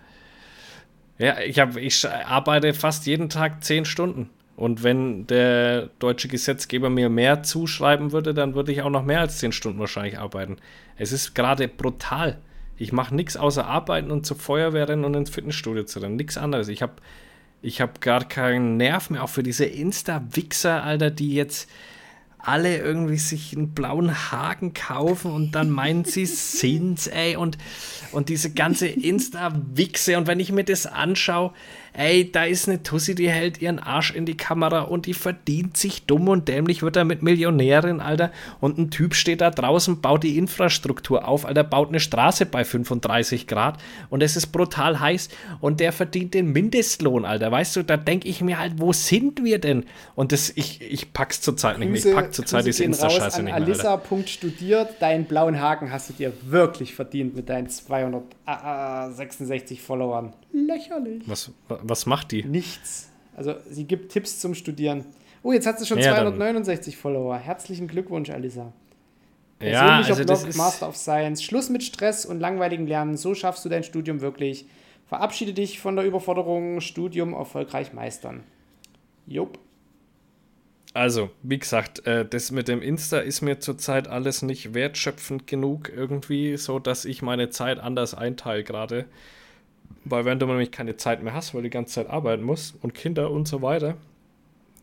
Ja, ich, hab, ich arbeite fast jeden Tag zehn Stunden. Und wenn der deutsche Gesetzgeber mir mehr zuschreiben würde, dann würde ich auch noch mehr als zehn Stunden wahrscheinlich arbeiten. Es ist gerade brutal. Ich mache nichts außer arbeiten und zur Feuerwehr rennen und ins Fitnessstudio zu rennen. Nichts anderes. Ich habe ich hab gar keinen Nerv mehr, auch für diese Insta-Wichser, Alter, die jetzt alle irgendwie sich einen blauen Haken kaufen und dann meinen sie sind's, ey. Und, und diese ganze Insta-Wichse. Und wenn ich mir das anschaue, ey, da ist eine Tussi, die hält ihren Arsch in die Kamera und die verdient sich dumm und dämlich, wird damit Millionärin, Alter. Und ein Typ steht da draußen, baut die Infrastruktur auf, Alter, baut eine Straße bei 35 Grad und es ist brutal heiß und der verdient den Mindestlohn, Alter. Weißt du, da denke ich mir halt, wo sind wir denn? Und das, ich, ich pack's zurzeit nicht mehr. Ich pack zurzeit diese Insta-Scheiße nicht mehr. Alissa. studiert, deinen blauen Haken hast du dir wirklich verdient mit deinen 266 Followern. Lächerlich. Was, was macht die? Nichts. Also sie gibt Tipps zum Studieren. Oh, jetzt hat sie schon ja, 269 dann. Follower. Herzlichen Glückwunsch, Alisa. Ja, also Blog, das Master of Science. Schluss mit Stress und langweiligem Lernen. So schaffst du dein Studium wirklich. Verabschiede dich von der Überforderung. Studium erfolgreich meistern. Jupp. Also, wie gesagt, äh, das mit dem Insta ist mir zurzeit alles nicht wertschöpfend genug irgendwie, so dass ich meine Zeit anders einteile gerade. Weil wenn du nämlich keine Zeit mehr hast, weil du die ganze Zeit arbeiten musst und Kinder und so weiter,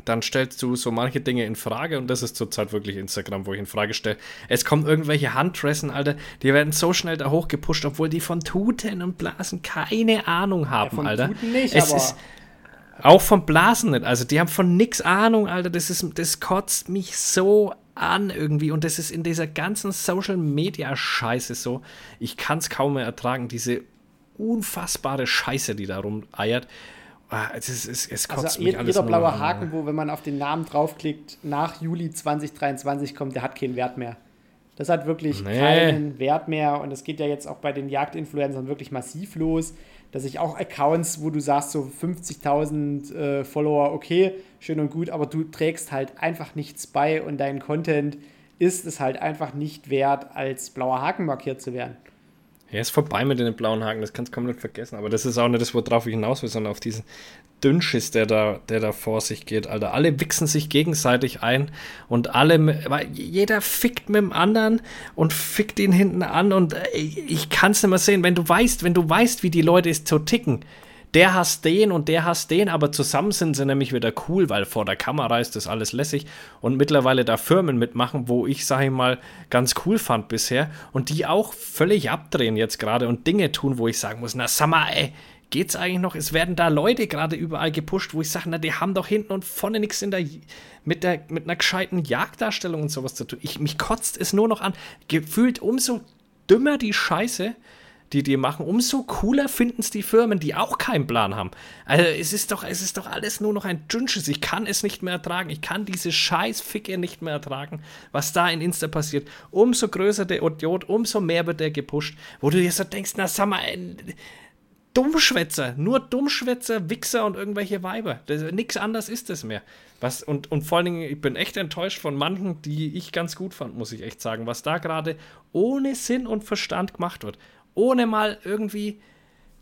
dann stellst du so manche Dinge in Frage und das ist zurzeit wirklich Instagram, wo ich in Frage stelle. Es kommen irgendwelche Handdressen, Alter, die werden so schnell da hochgepusht, obwohl die von Tuten und Blasen keine Ahnung haben, ja, von Alter. Tuten nicht, es aber ist, auch vom Blasen nicht. Also die haben von nix Ahnung, Alter. Das, ist, das kotzt mich so an irgendwie. Und das ist in dieser ganzen Social Media Scheiße so. Ich kann es kaum mehr ertragen. Diese unfassbare Scheiße, die da rumeiert. Ah, es, ist, es, es kotzt also mich alles jeder blaue Haken, wo, wenn man auf den Namen draufklickt, nach Juli 2023 kommt, der hat keinen Wert mehr. Das hat wirklich nee. keinen Wert mehr. Und es geht ja jetzt auch bei den Jagdinfluencern wirklich massiv los dass ich auch Accounts, wo du sagst, so 50.000 äh, Follower, okay, schön und gut, aber du trägst halt einfach nichts bei und dein Content ist es halt einfach nicht wert, als blauer Haken markiert zu werden. Ja, ist vorbei mit den blauen Haken, das kannst du komplett vergessen. Aber das ist auch nicht das, worauf ich hinaus will, sondern auf diesen Dünnschiss, der da, der da vor sich geht, Alter. Alle wichsen sich gegenseitig ein und alle, weil jeder fickt mit dem anderen und fickt ihn hinten an und äh, ich kann es nicht mehr sehen. Wenn du weißt, wenn du weißt, wie die Leute so ticken, der hasst den und der hasst den, aber zusammen sind sie nämlich wieder cool, weil vor der Kamera ist das alles lässig und mittlerweile da Firmen mitmachen, wo ich, sage ich mal, ganz cool fand bisher und die auch völlig abdrehen jetzt gerade und Dinge tun, wo ich sagen muss, na sag mal, ey, geht's eigentlich noch? Es werden da Leute gerade überall gepusht, wo ich sage, na, die haben doch hinten und vorne nichts in der, mit, der, mit einer gescheiten Jagddarstellung und sowas zu tun. Ich, mich kotzt es nur noch an. Gefühlt umso dümmer die Scheiße, die die machen, umso cooler finden es die Firmen, die auch keinen Plan haben. Also es ist doch, es ist doch alles nur noch ein Dünnschiss. Ich kann es nicht mehr ertragen. Ich kann diese Scheißficke nicht mehr ertragen, was da in Insta passiert. Umso größer der Idiot, umso mehr wird der gepusht, wo du dir so denkst, na sag mal, Dummschwätzer, nur Dummschwätzer, Wichser und irgendwelche Weiber. Nichts anderes ist es mehr. Was, und, und vor allen Dingen, ich bin echt enttäuscht von manchen, die ich ganz gut fand, muss ich echt sagen, was da gerade ohne Sinn und Verstand gemacht wird ohne mal irgendwie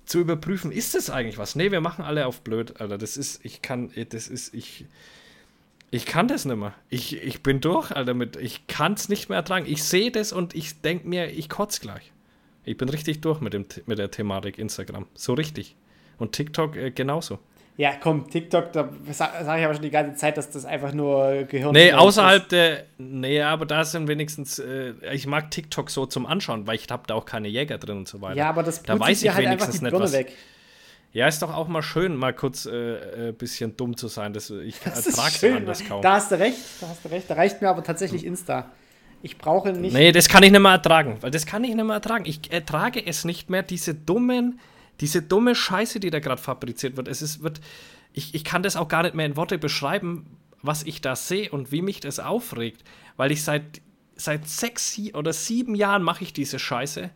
zu überprüfen, ist das eigentlich was? Nee, wir machen alle auf blöd, Alter. Das ist, ich kann, das ist, ich, ich kann das nicht mehr. Ich, ich bin durch, Alter, mit, ich kann es nicht mehr ertragen. Ich sehe das und ich denke mir, ich kotze gleich. Ich bin richtig durch mit, dem, mit der Thematik Instagram. So richtig. Und TikTok äh, genauso. Ja, komm, TikTok, da sage ich aber schon die ganze Zeit, dass das einfach nur Gehirn Nee, außerhalb ist. der. Nee, aber da sind wenigstens. Äh, ich mag TikTok so zum Anschauen, weil ich habe da auch keine Jäger drin und so weiter. Ja, aber das da weiß ich halt wenigstens einfach die Birne nicht, was, weg. Ja, ist doch auch mal schön, mal kurz ein äh, äh, bisschen dumm zu sein. Das, ich ertrage es anders kaum. Da hast du recht, da hast du recht. Da reicht mir aber tatsächlich Insta. Ich brauche nicht. Nee, das kann ich nicht mehr ertragen, weil das kann ich nicht mehr ertragen. Ich ertrage es nicht mehr, diese dummen diese dumme Scheiße, die da gerade fabriziert wird, es ist, wird, ich, ich kann das auch gar nicht mehr in Worte beschreiben, was ich da sehe und wie mich das aufregt, weil ich seit, seit sechs oder sieben Jahren mache ich diese Scheiße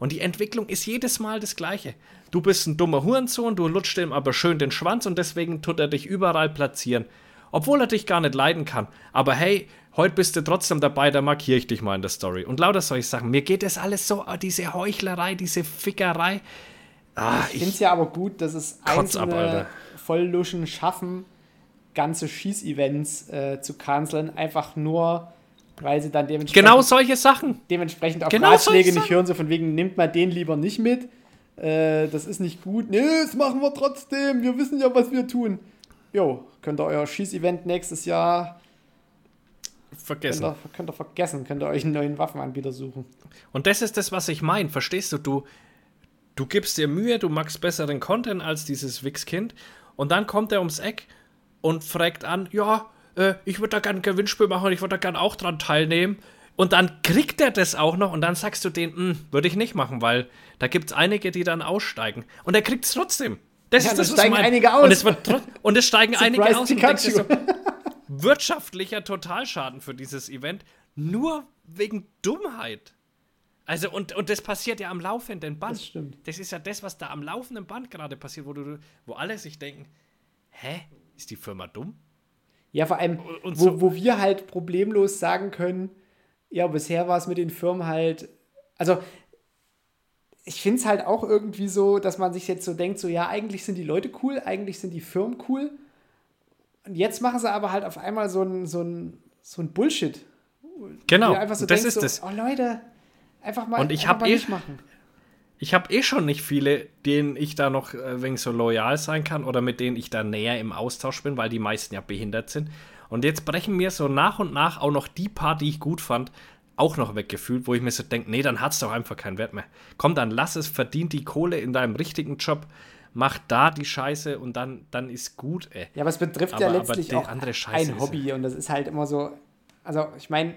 und die Entwicklung ist jedes Mal das Gleiche. Du bist ein dummer Hurensohn, du lutscht ihm aber schön den Schwanz und deswegen tut er dich überall platzieren. Obwohl er dich gar nicht leiden kann. Aber hey, heute bist du trotzdem dabei, da markiere ich dich mal in der Story. Und lauter solche Sachen. Mir geht das alles so, diese Heuchlerei, diese Fickerei. Ah, ich finde es ja aber gut, dass es einzelne ab, Vollluschen schaffen, ganze Schießevents äh, zu canceln, einfach nur, weil sie dann dementsprechend. Genau solche Sachen. Dementsprechend auch genau Ratschläge nicht hören, so von wegen, nimmt mal den lieber nicht mit. Äh, das ist nicht gut. Nee, das machen wir trotzdem. Wir wissen ja, was wir tun. Jo, könnt ihr euer Schießevent nächstes Jahr vergessen. Könnt ihr, könnt ihr vergessen, könnt ihr euch einen neuen Waffenanbieter suchen. Und das ist das, was ich meine. Verstehst du? Du, du gibst dir Mühe, du machst besseren Content als dieses Wix-Kind und dann kommt er ums Eck und fragt an, ja, äh, ich würde da gerne ein Gewinnspiel machen, ich würde da gerne auch dran teilnehmen. Und dann kriegt er das auch noch und dann sagst du denen, hm, würde ich nicht machen, weil da gibt es einige, die dann aussteigen. Und er kriegt es trotzdem. Das ja, ist das, steigen einige aus. Und es, und es steigen einige aus. Und so, wirtschaftlicher Totalschaden für dieses Event, nur wegen Dummheit. Also, und, und das passiert ja am laufenden Band. Das stimmt. Das ist ja das, was da am laufenden Band gerade passiert, wo, du, wo alle sich denken: Hä? Ist die Firma dumm? Ja, vor allem, und wo, so. wo wir halt problemlos sagen können: Ja, bisher war es mit den Firmen halt. Also, ich finde es halt auch irgendwie so, dass man sich jetzt so denkt: So, ja, eigentlich sind die Leute cool, eigentlich sind die Firmen cool. jetzt machen sie aber halt auf einmal so ein, so ein, so ein Bullshit. Genau, so das ist so, das. Oh Leute, einfach mal, und ich habe eh, machen. Ich habe eh schon nicht viele, denen ich da noch äh, wenig so loyal sein kann oder mit denen ich da näher im Austausch bin, weil die meisten ja behindert sind. Und jetzt brechen mir so nach und nach auch noch die paar, die ich gut fand, auch noch weggefühlt, wo ich mir so denke, nee, dann hat es doch einfach keinen Wert mehr. Komm, dann lass es, verdient die Kohle in deinem richtigen Job, mach da die Scheiße und dann, dann ist gut, ey. Ja, aber es betrifft aber, ja letztlich auch ein Hobby und das ist halt immer so, also ich meine,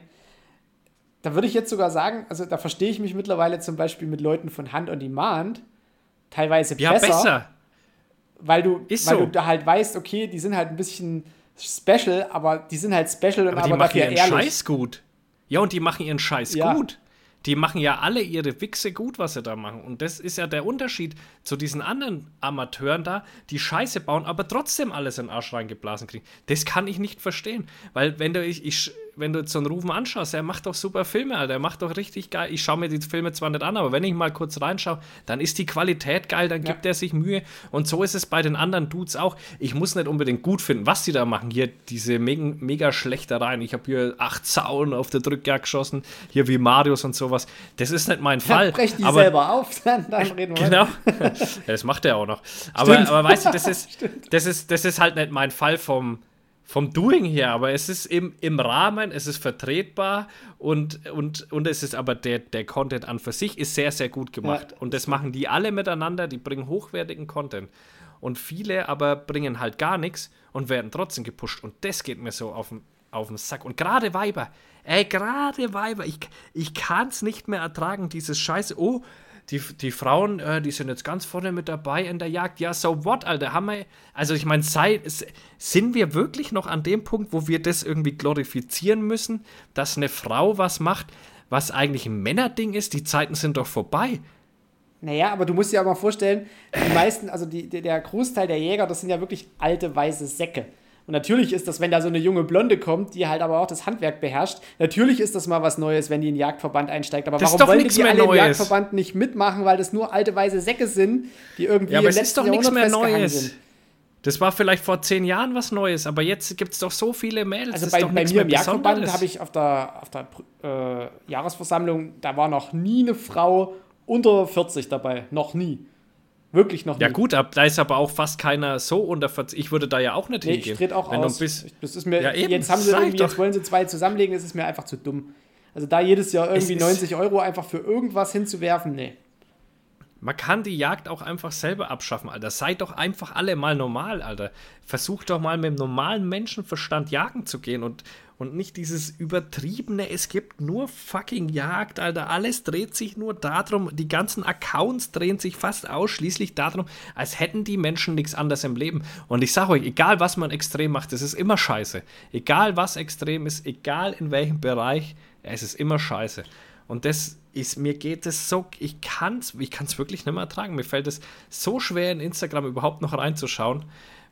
da würde ich jetzt sogar sagen, also da verstehe ich mich mittlerweile zum Beispiel mit Leuten von Hand on Demand teilweise ja, besser, besser. Weil du, Ist weil so. du da halt weißt, okay, die sind halt ein bisschen special, aber die sind halt special aber und die aber machen ihren ehrlich. Scheiß gut. Ja, und die machen ihren Scheiß ja. gut. Die machen ja alle ihre Wichse gut, was sie da machen. Und das ist ja der Unterschied zu diesen anderen Amateuren da, die Scheiße bauen, aber trotzdem alles in den Arsch reingeblasen kriegen. Das kann ich nicht verstehen. Weil, wenn du, ich, ich wenn du jetzt so einen Rufen anschaust, er macht doch super Filme, Alter. Er macht doch richtig geil. Ich schaue mir die Filme zwar nicht an, aber wenn ich mal kurz reinschaue, dann ist die Qualität geil, dann gibt ja. er sich Mühe. Und so ist es bei den anderen Dudes auch. Ich muss nicht unbedingt gut finden, was die da machen. Hier diese mega, mega Schlechtereien. Ich habe hier acht Zaun auf der Drückjagd geschossen, hier wie Marius und sowas. Das ist nicht mein Fall. Ja, brech die aber, selber auf, dann, dann reden wir Genau. ja, das macht er auch noch. Aber, aber weißt du, das ist, das, ist, das ist halt nicht mein Fall vom vom Doing her, aber es ist im, im Rahmen, es ist vertretbar und, und, und es ist aber der, der Content an für sich ist sehr, sehr gut gemacht. Ja. Und das machen die alle miteinander, die bringen hochwertigen Content. Und viele aber bringen halt gar nichts und werden trotzdem gepusht. Und das geht mir so auf den, auf den Sack. Und gerade Weiber, ey, gerade Weiber, ich, ich kann es nicht mehr ertragen, dieses Scheiße. Oh, die, die Frauen, äh, die sind jetzt ganz vorne mit dabei in der Jagd. Ja, so what, Alter? Haben wir, also ich meine, sind wir wirklich noch an dem Punkt, wo wir das irgendwie glorifizieren müssen, dass eine Frau was macht, was eigentlich ein Männerding ist? Die Zeiten sind doch vorbei. Naja, aber du musst dir aber mal vorstellen, die meisten, also die, der Großteil der Jäger, das sind ja wirklich alte weiße Säcke. Und natürlich ist das, wenn da so eine junge Blonde kommt, die halt aber auch das Handwerk beherrscht, natürlich ist das mal was Neues, wenn die in den Jagdverband einsteigt. Aber das warum wollen die alle im Jagdverband nicht mitmachen, weil das nur alte weiße Säcke sind, die irgendwie ja, aber im es ist doch nichts mehr Neues. Sind. Das war vielleicht vor zehn Jahren was Neues, aber jetzt gibt es doch so viele Mädels. Also bei, bei mir im Jagdverband habe ich auf der, auf der äh, Jahresversammlung, da war noch nie eine Frau unter 40 dabei. Noch nie. Wirklich noch nicht. Ja, gut, da ist aber auch fast keiner so unter 40. Ich würde da ja auch nicht nee, hingehen. Ich trete auch Wenn aus. Bist, das ist mir, ja, eben, jetzt haben sie irgendwie, jetzt wollen sie zwei zusammenlegen, das ist mir einfach zu dumm. Also da jedes Jahr irgendwie 90 Euro einfach für irgendwas hinzuwerfen, nee. Man kann die Jagd auch einfach selber abschaffen, Alter. Seid doch einfach alle mal normal, Alter. Versucht doch mal mit dem normalen Menschenverstand jagen zu gehen und und nicht dieses übertriebene, es gibt nur fucking Jagd, Alter. Alles dreht sich nur darum, die ganzen Accounts drehen sich fast ausschließlich darum, als hätten die Menschen nichts anderes im Leben. Und ich sage euch, egal was man extrem macht, es ist immer scheiße. Egal was extrem ist, egal in welchem Bereich, es ist immer scheiße. Und das ist, mir geht es so, ich kann es ich kann's wirklich nicht mehr ertragen. Mir fällt es so schwer, in Instagram überhaupt noch reinzuschauen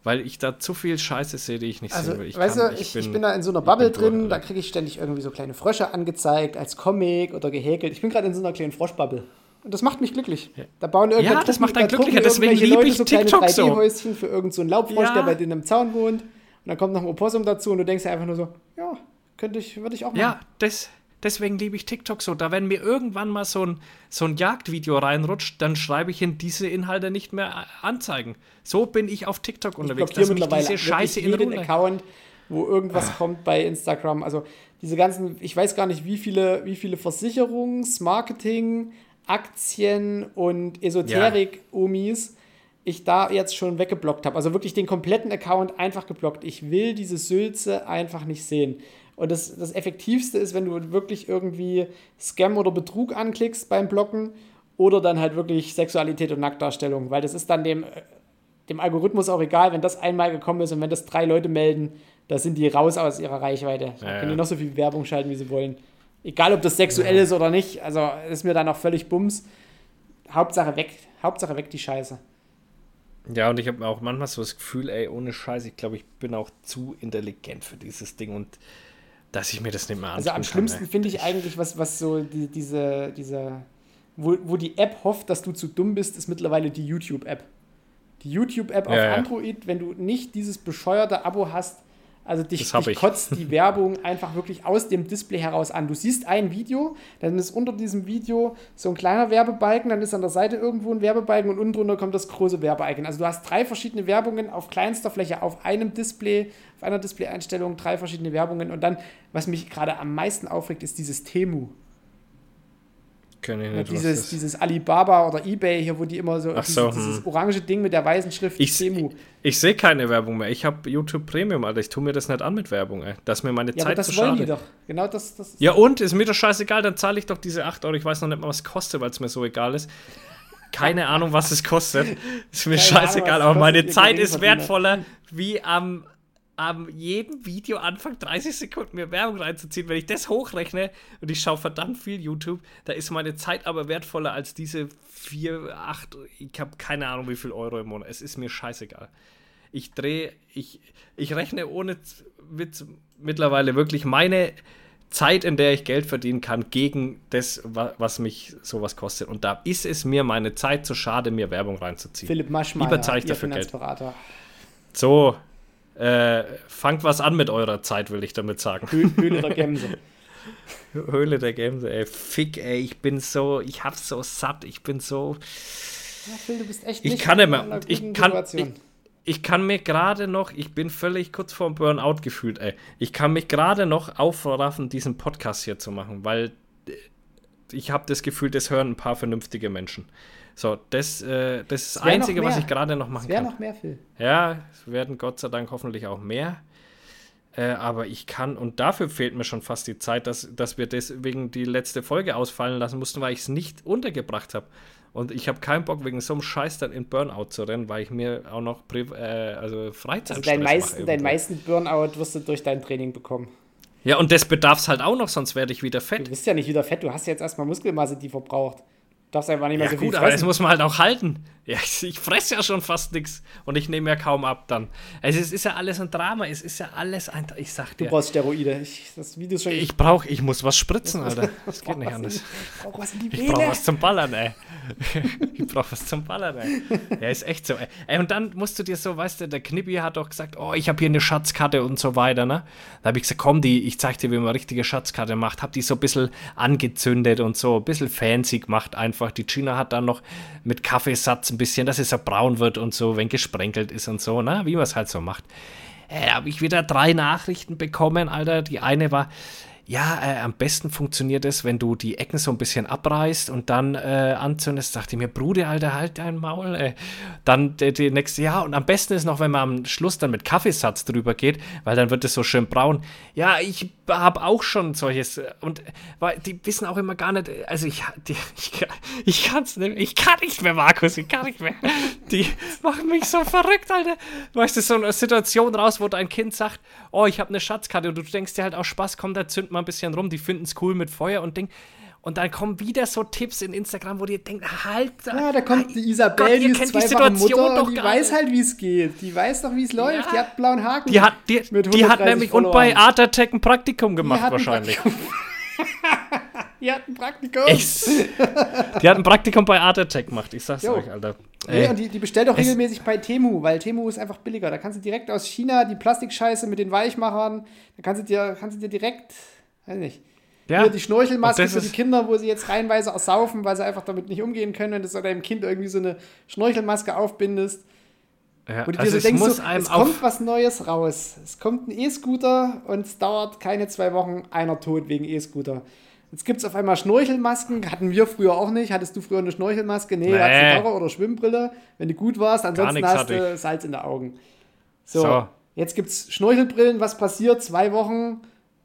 weil ich da zu viel Scheiße sehe, die ich nicht also, sehe. Ich weißt kann, du, ich, ich, bin, ich, bin, da in so einer Bubble drin, da kriege ich ständig irgendwie so kleine Frösche angezeigt, als Comic oder gehäkelt. Ich bin gerade in so einer kleinen Froschbubble. Und das macht mich glücklich. Da bauen irgendwelche Ja, das macht einen glücklicher, deswegen liebe ich so TikTok so. 3D-Häuschen für irgendeinen so Laubfrosch, ja. der bei denen im Zaun wohnt. Und dann kommt noch ein Opossum dazu und du denkst dir einfach nur so, ja, könnte ich, würde ich auch machen. Ja, das, Deswegen liebe ich TikTok so. Da, wenn mir irgendwann mal so ein, so ein Jagdvideo reinrutscht, dann schreibe ich in diese Inhalte nicht mehr anzeigen. So bin ich auf TikTok unterwegs. Ich dass mich diese Scheiße in Ruhe. Account, wo irgendwas ah. kommt bei Instagram. Also diese ganzen, ich weiß gar nicht, wie viele, wie viele Versicherungs-, Marketing-, Aktien- und Esoterik-Omis ich da jetzt schon weggeblockt habe. Also wirklich den kompletten Account einfach geblockt. Ich will diese Sülze einfach nicht sehen. Und das, das Effektivste ist, wenn du wirklich irgendwie Scam oder Betrug anklickst beim Blocken oder dann halt wirklich Sexualität und Nacktdarstellung, weil das ist dann dem, dem Algorithmus auch egal, wenn das einmal gekommen ist und wenn das drei Leute melden, da sind die raus aus ihrer Reichweite. Ja, können die noch so viel Werbung schalten, wie sie wollen. Egal, ob das sexuell ja. ist oder nicht, also ist mir dann auch völlig Bums. Hauptsache weg, Hauptsache weg die Scheiße. Ja, und ich habe auch manchmal so das Gefühl, ey, ohne Scheiß, ich glaube, ich bin auch zu intelligent für dieses Ding und dass ich mir das nicht mehr anschaue. Also am schlimmsten finde ich eigentlich, was, was so die, diese, diese, wo, wo die App hofft, dass du zu dumm bist, ist mittlerweile die YouTube-App. Die YouTube-App ja, auf ja. Android, wenn du nicht dieses bescheuerte Abo hast, Also dich, dich kotzt die Werbung einfach wirklich aus dem Display heraus an. Du siehst ein Video, dann ist unter diesem Video so ein kleiner Werbebalken, dann ist an der Seite irgendwo ein Werbebalken und unten drunter kommt das große Werbebalken. Also du hast drei verschiedene Werbungen auf kleinster Fläche, auf einem Display, auf einer Display-Einstellung, drei verschiedene Werbungen. Und dann, was mich gerade am meisten aufregt, ist dieses Temu. Kenne ich nicht. Dieses, dieses Alibaba oder Ebay hier, wo die immer so, dieses, so dieses, hm. orange Ding mit der weißen Schrift ich, Temu. Ich, sehe keine Werbung mehr. Ich habe YouTube Premium, Alter. Ich tue mir das nicht an mit Werbung, ey. Das ist mir meine ja, Zeit aber das zu wollen schade. die doch. Genau das, das Ja und? Ist mir doch scheißegal. Dann zahle ich doch diese 8 Euro. Ich weiß noch nicht mal, was es kostet, weil es mir so egal ist. Keine Ahnung, was es kostet. Ist mir Keine scheißegal, Ahnung, aber meine Zeit ist wertvoller wie am am jedem Video anfangen, 30 Sekunden mir Werbung reinzuziehen. Wenn ich das hochrechne und ich schaue verdammt viel YouTube, da ist meine Zeit aber wertvoller als diese 4, 8, ich habe keine Ahnung, wie viel Euro im Monat. Es ist mir scheißegal. Ich drehe, ich, ich rechne ohne Witz mittlerweile wirklich meine Zeit, in der ich Geld verdienen kann, gegen das, was mich sowas kostet. Und da ist es mir meine Zeit zu schade, mir Werbung reinzuziehen. Philipp Maschmeyer, Lieber zahle ich dafür Geld. So, äh, fangt was an mit eurer Zeit, will ich damit sagen. Höhle der Gämse. Höhle der Gämse, ey. Fick, ey. Ich bin so, ich hab's so satt. Ich bin so. Ja, Phil, du bist echt ich kann nicht mehr. Ich kann, ich, ich kann mir gerade noch, ich bin völlig kurz vorm Burnout gefühlt, ey. Ich kann mich gerade noch aufraffen, diesen Podcast hier zu machen, weil äh, ich habe das Gefühl, das hören ein paar vernünftige Menschen. So, das, äh, das ist das Einzige, was ich gerade noch machen es kann. noch mehr, Phil. Ja, es werden Gott sei Dank hoffentlich auch mehr. Äh, aber ich kann, und dafür fehlt mir schon fast die Zeit, dass, dass wir deswegen die letzte Folge ausfallen lassen mussten, weil ich es nicht untergebracht habe. Und ich habe keinen Bock, wegen so einem Scheiß dann in Burnout zu rennen, weil ich mir auch noch äh, also Freizeit also dein meisten, deinen meisten Burnout wirst du durch dein Training bekommen. Ja, und das bedarf es halt auch noch, sonst werde ich wieder fett. Du bist ja nicht wieder fett, du hast jetzt erstmal Muskelmasse, die verbraucht. Darfst einfach nicht mehr ja, so viel gut, fressen. aber das muss man halt auch halten. Ja, ich, fresse ja schon fast nichts und ich nehme ja kaum ab dann. Also es ist ja alles ein Drama, es ist ja alles ein ich sag dir. Du brauchst Steroide. Ich, das Video schon ich brauche, ich muss was spritzen, Alter. Das geht nicht anders. Ich brauche was brauche was zum Ballern, ey. ich brauche was zum Ballern, ey. Ja, ist echt so, ey. ey. Und dann musst du dir so, weißt du, der Knippi hat doch gesagt, oh, ich habe hier eine Schatzkarte und so weiter, ne? Da habe ich gesagt, komm, die, ich zeig dir, wie man richtige Schatzkarte macht. Hab die so ein bisschen angezündet und so, ein bisschen fancy gemacht einfach. Die Gina hat dann noch mit Kaffeesatz ein bisschen, dass es so braun wird und so, wenn gesprenkelt ist und so, ne? Wie man es halt so macht. Äh, habe ich wieder drei Nachrichten bekommen, Alter. Die eine war, ja, äh, am besten funktioniert es, wenn du die Ecken so ein bisschen abreißt und dann äh, anzündest. Ich mir, Bruder, Alter, halt dein Maul. Ey. Dann die, die nächste, ja, und am besten ist noch, wenn man am Schluss dann mit Kaffeesatz drüber geht, weil dann wird es so schön braun. Ja, ich habe auch schon solches und weil die wissen auch immer gar nicht, also ich, die, ich, ich kann es nicht, ich kann nicht mehr, Markus, ich kann nicht mehr. Die machen mich so verrückt, Alter. Weißt du, so eine Situation raus, wo dein Kind sagt, oh, ich habe eine Schatzkarte und du denkst dir halt auch Spaß, komm, da zünd mal ein bisschen rum, die finden es cool mit Feuer und Ding. Und dann kommen wieder so Tipps in Instagram, wo ihr denkt, halt. Ja, da kommt die Isabel, Gott, die ist zweifache Mutter, doch die weiß halt, wie es geht. Die weiß doch, wie es läuft. Ja. Die hat blauen Haken. Die hat, die, die hat nämlich und bei Art Attack ein Praktikum gemacht wahrscheinlich. die hat ein Praktikum. Ich, die hat ein Praktikum bei Art Attack gemacht, ich sag's jo. euch, Alter. Nee, und die, die bestellt auch regelmäßig bei Temu, weil Temu ist einfach billiger. Da kannst du direkt aus China die Plastikscheiße mit den Weichmachern, da kannst du dir, kannst du dir direkt, weiß nicht, ja. Hier die Schnorchelmaske für die Kinder, wo sie jetzt reihenweise ersaufen, weil sie einfach damit nicht umgehen können, wenn du deinem Kind irgendwie so eine Schnorchelmaske aufbindest. Ja, wo du also dir so denkst, so, es kommt was Neues raus. Es kommt ein E-Scooter und es dauert keine zwei Wochen einer tot wegen E-Scooter. Jetzt gibt es auf einmal Schnorchelmasken, hatten wir früher auch nicht. Hattest du früher eine Schnorchelmaske? Nee, nee. hattest du oder Schwimmbrille, wenn du gut warst. Ansonsten hast du Salz in den Augen. So, so. jetzt gibt es Schnorchelbrillen. Was passiert? Zwei Wochen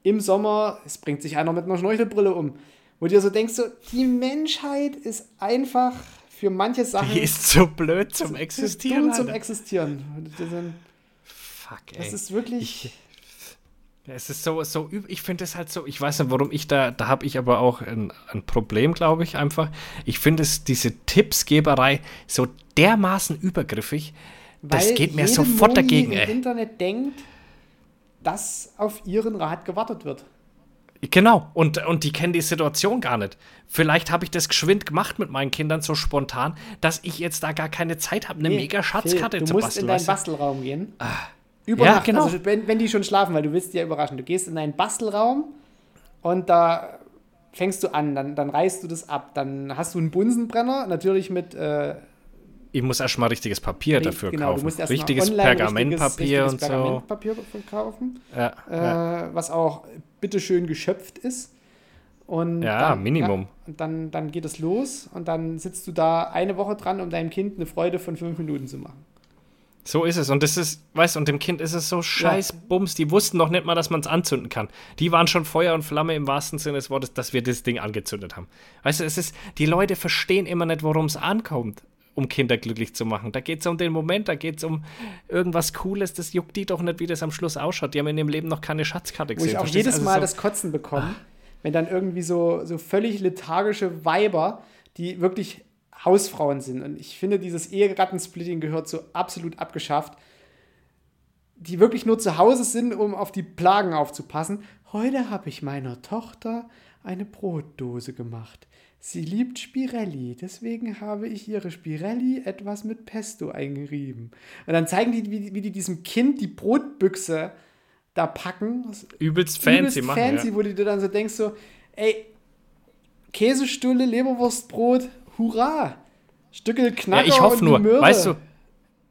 im Sommer, es bringt sich einer mit einer Schnorchelbrille um. Wo du dir so denkst, so, die Menschheit ist einfach für manche Sachen. Die ist so blöd zum Existieren. Dumm zum Existieren. Fuck, ey. Das ist wirklich. Ich, es ist so, so ich finde es halt so, ich weiß nicht, warum ich da, da habe ich aber auch ein, ein Problem, glaube ich, einfach. Ich finde es, diese Tippsgeberei so dermaßen übergriffig, Weil das geht mir sofort Moni dagegen, ey. im Internet denkt, dass auf ihren Rat gewartet wird. Genau, und, und die kennen die Situation gar nicht. Vielleicht habe ich das geschwind gemacht mit meinen Kindern so spontan, dass ich jetzt da gar keine Zeit habe, eine nee, mega Schatzkarte zu basteln. Du musst in deinen Bastelraum gehen. Ah. Über ja, genau. also wenn, wenn die schon schlafen, weil du willst die ja überraschen. Du gehst in einen Bastelraum und da fängst du an, dann, dann reißt du das ab. Dann hast du einen Bunsenbrenner, natürlich mit. Äh, ich muss erstmal richtiges Papier dafür genau, kaufen. Du musst richtiges Pergamentpapier richtiges, richtiges und Pergamentpapier so. kaufen. Ja, äh, ja. Was auch bitteschön geschöpft ist. Und ja, dann, Minimum. Ja, und dann, dann geht es los und dann sitzt du da eine Woche dran, um deinem Kind eine Freude von fünf Minuten zu machen. So ist es. Und das ist, weißt du, und dem Kind ist es so scheiß Bums. Die wussten noch nicht mal, dass man es anzünden kann. Die waren schon Feuer und Flamme im wahrsten Sinne des Wortes, dass wir das Ding angezündet haben. Weißt du, es ist, die Leute verstehen immer nicht, worum es ankommt, um Kinder glücklich zu machen. Da geht es um den Moment, da geht es um irgendwas Cooles. Das juckt die doch nicht, wie das am Schluss ausschaut. Die haben in ihrem Leben noch keine Schatzkarte gesehen. Wo ich auch jedes also Mal so, das Kotzen bekomme, wenn dann irgendwie so, so völlig lethargische Weiber, die wirklich Hausfrauen sind. Und ich finde, dieses Eherattensplitting gehört so absolut abgeschafft. Die wirklich nur zu Hause sind, um auf die Plagen aufzupassen. Heute habe ich meiner Tochter eine Brotdose gemacht. Sie liebt Spirelli, deswegen habe ich ihre Spirelli etwas mit Pesto eingerieben. Und dann zeigen die, wie, wie die diesem Kind die Brotbüchse da packen. Übelst fancy übelst machen. Fancy, ja. wo du dir dann so denkst, so, ey, Käsestulle, Leberwurstbrot, hurra! Stückel Knacker ja, ich hoffe nur, Möhre. weißt du,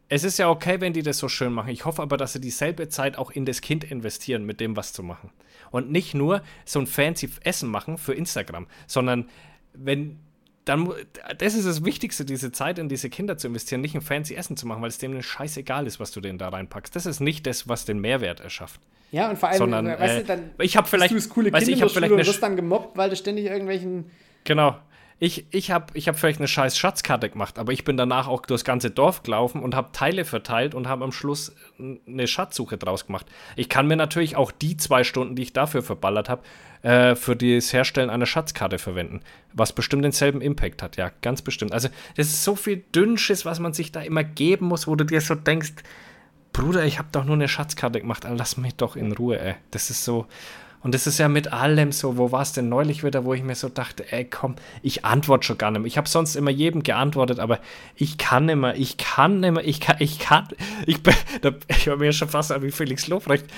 es ist ja okay, wenn die das so schön machen. Ich hoffe aber, dass sie dieselbe Zeit auch in das Kind investieren, mit dem was zu machen. Und nicht nur so ein fancy Essen machen für Instagram, sondern wenn dann, das ist das Wichtigste, diese Zeit in diese Kinder zu investieren, nicht ein fancy Essen zu machen, weil es denen scheißegal ist, was du denen da reinpackst. Das ist nicht das, was den Mehrwert erschafft. Ja, und vor allem, Sondern, weißt du, äh, dann ich habe vielleicht, du das coole weißt, ich habe vielleicht eine, wirst dann gemobbt, weil du ständig irgendwelchen Genau ich, ich habe ich hab vielleicht eine scheiß Schatzkarte gemacht, aber ich bin danach auch durchs ganze Dorf gelaufen und habe Teile verteilt und habe am Schluss eine Schatzsuche draus gemacht. Ich kann mir natürlich auch die zwei Stunden, die ich dafür verballert habe, äh, für das Herstellen einer Schatzkarte verwenden, was bestimmt denselben Impact hat, ja, ganz bestimmt. Also das ist so viel Dünnsches, was man sich da immer geben muss, wo du dir so denkst, Bruder, ich habe doch nur eine Schatzkarte gemacht, lass mich doch in Ruhe, ey. Das ist so, und das ist ja mit allem so. Wo war es denn neulich wieder, wo ich mir so dachte, ey, komm, ich antworte schon gar nicht mehr. Ich habe sonst immer jedem geantwortet, aber ich kann nicht mehr, ich kann nicht mehr, ich kann, ich kann, ich, ich höre mir schon fast an wie Felix Lofrecht.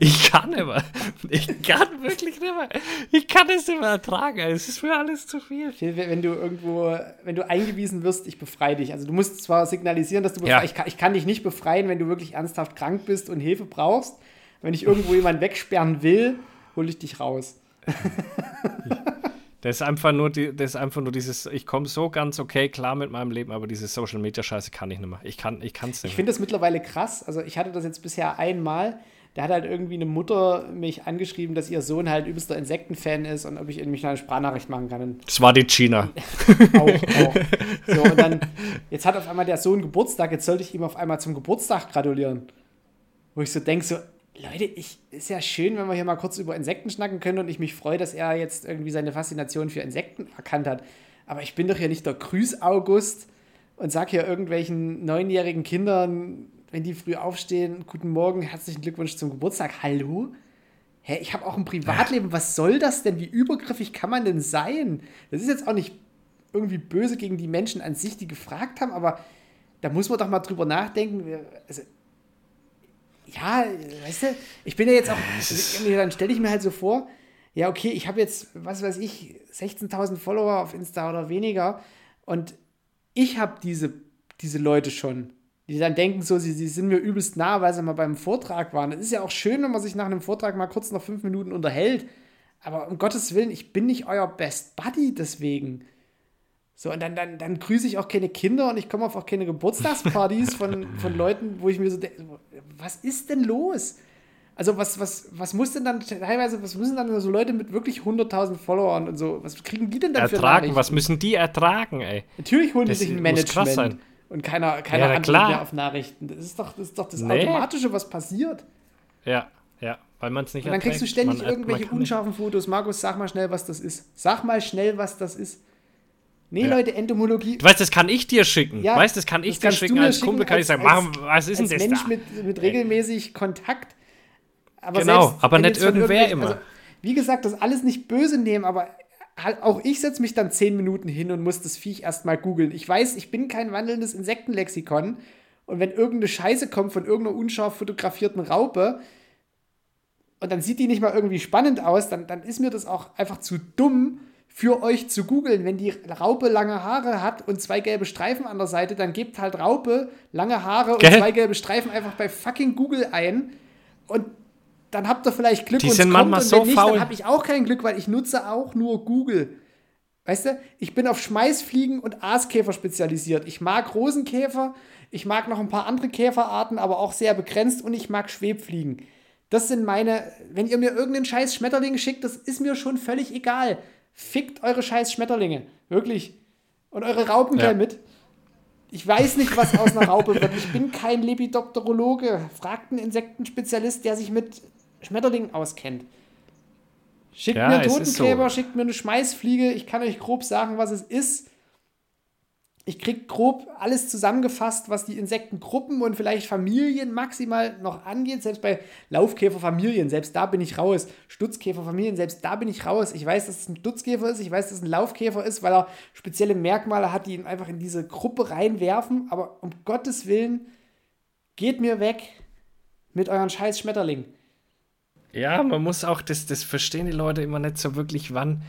Ich kann nicht mehr. Ich kann wirklich nicht mehr. Ich kann es nicht mehr ertragen. Es ist mir alles zu viel. Wenn du irgendwo, wenn du eingewiesen wirst, ich befreie dich. Also du musst zwar signalisieren, dass du. Ja. Ich, kann, ich kann dich nicht befreien, wenn du wirklich ernsthaft krank bist und Hilfe brauchst. Wenn ich irgendwo jemanden wegsperren will, hole ich dich raus. Das ist einfach nur, die, das ist einfach nur dieses, ich komme so ganz okay klar mit meinem Leben, aber diese Social Media Scheiße kann ich nicht mehr. Ich kann, ich kann es nicht. Ich finde das mittlerweile krass. Also ich hatte das jetzt bisher einmal. Da hat halt irgendwie eine Mutter mich angeschrieben, dass ihr Sohn halt übelster Insektenfan ist und ob ich mich eine Sprachnachricht machen kann. Das war die China. auch, auch. So, und dann, jetzt hat auf einmal der Sohn Geburtstag, jetzt sollte ich ihm auf einmal zum Geburtstag gratulieren. Wo ich so denke, so, Leute, ich, ist ja schön, wenn wir hier mal kurz über Insekten schnacken können und ich mich freue, dass er jetzt irgendwie seine Faszination für Insekten erkannt hat. Aber ich bin doch hier nicht der Grüß-August und sag hier irgendwelchen neunjährigen Kindern, wenn die früh aufstehen, guten Morgen, herzlichen Glückwunsch zum Geburtstag, hallo? Hä, ich habe auch ein Privatleben, was soll das denn? Wie übergriffig kann man denn sein? Das ist jetzt auch nicht irgendwie böse gegen die Menschen an sich, die gefragt haben, aber da muss man doch mal drüber nachdenken. Also, ja, weißt du, ich bin ja jetzt auch, dann stelle ich mir halt so vor, ja, okay, ich habe jetzt, was weiß ich, 16.000 Follower auf Insta oder weniger und ich habe diese, diese Leute schon, die dann denken so, sie, sie sind mir übelst nah, weil sie mal beim Vortrag waren. Es ist ja auch schön, wenn man sich nach einem Vortrag mal kurz noch fünf Minuten unterhält, aber um Gottes Willen, ich bin nicht euer Best Buddy deswegen. So, und dann, dann, dann grüße ich auch keine Kinder und ich komme auf auch keine Geburtstagspartys von, von Leuten, wo ich mir so denke, was ist denn los? Also was, was, was muss denn dann teilweise, was müssen dann so Leute mit wirklich 100.000 Followern und so, was kriegen die denn dann ertragen, was müssen die ertragen, ey? Natürlich holen das die sich ein Management und keiner, keiner ja, antwortet mehr auf Nachrichten. Das ist doch das, ist doch das nee. Automatische, was passiert. Ja, ja, weil man es nicht Und dann kriegst du ständig man, irgendwelche unscharfen Fotos. Markus, sag mal schnell, was das ist. Sag mal schnell, was das ist. Nee, ja. Leute, Entomologie. Du weißt, das kann ich dir schicken. Ja, weißt, das kann ich dir schicken. Als Kumpel kann ich sagen, als, was ist denn das Mensch da? Mit, mit regelmäßig Kontakt. Aber genau, selbst, aber nicht irgendwer immer. Also, wie gesagt, das alles nicht böse nehmen, aber halt auch ich setze mich dann zehn Minuten hin und muss das Viech erstmal googeln. Ich weiß, ich bin kein wandelndes Insektenlexikon Und wenn irgendeine Scheiße kommt von irgendeiner unscharf fotografierten Raupe und dann sieht die nicht mal irgendwie spannend aus, dann, dann ist mir das auch einfach zu dumm, für euch zu googeln. Wenn die Raupe lange Haare hat und zwei gelbe Streifen an der Seite, dann gebt halt Raupe, lange Haare und Gell? zwei gelbe Streifen einfach bei fucking Google ein und dann habt ihr vielleicht Glück die und sind manchmal und so nicht, faul. dann habe ich auch kein Glück, weil ich nutze auch nur Google. Weißt du, ich bin auf Schmeißfliegen und Aaskäfer spezialisiert. Ich mag Rosenkäfer, ich mag noch ein paar andere Käferarten, aber auch sehr begrenzt und ich mag Schwebfliegen. Das sind meine, wenn ihr mir irgendeinen scheiß Schmetterling schickt, das ist mir schon völlig egal. Fickt eure scheiß Schmetterlinge. Wirklich. Und eure Raupen ja. mit. Ich weiß nicht, was aus einer Raupe wird. Ich bin kein Lepidopterologe. Fragt einen Insektenspezialist, der sich mit Schmetterlingen auskennt. Schickt ja, mir einen Totenkleber, so. schickt mir eine Schmeißfliege. Ich kann euch grob sagen, was es ist ich kriege grob alles zusammengefasst, was die Insektengruppen und vielleicht Familien maximal noch angeht. Selbst bei Laufkäferfamilien, selbst da bin ich raus. Stutzkäferfamilien, selbst da bin ich raus. Ich weiß, dass es ein Dutzkäfer ist, ich weiß, dass es ein Laufkäfer ist, weil er spezielle Merkmale hat, die ihn einfach in diese Gruppe reinwerfen. Aber um Gottes Willen, geht mir weg mit euren scheiß Schmetterling. Ja, man muss auch, das, das verstehen die Leute immer nicht so wirklich, wann.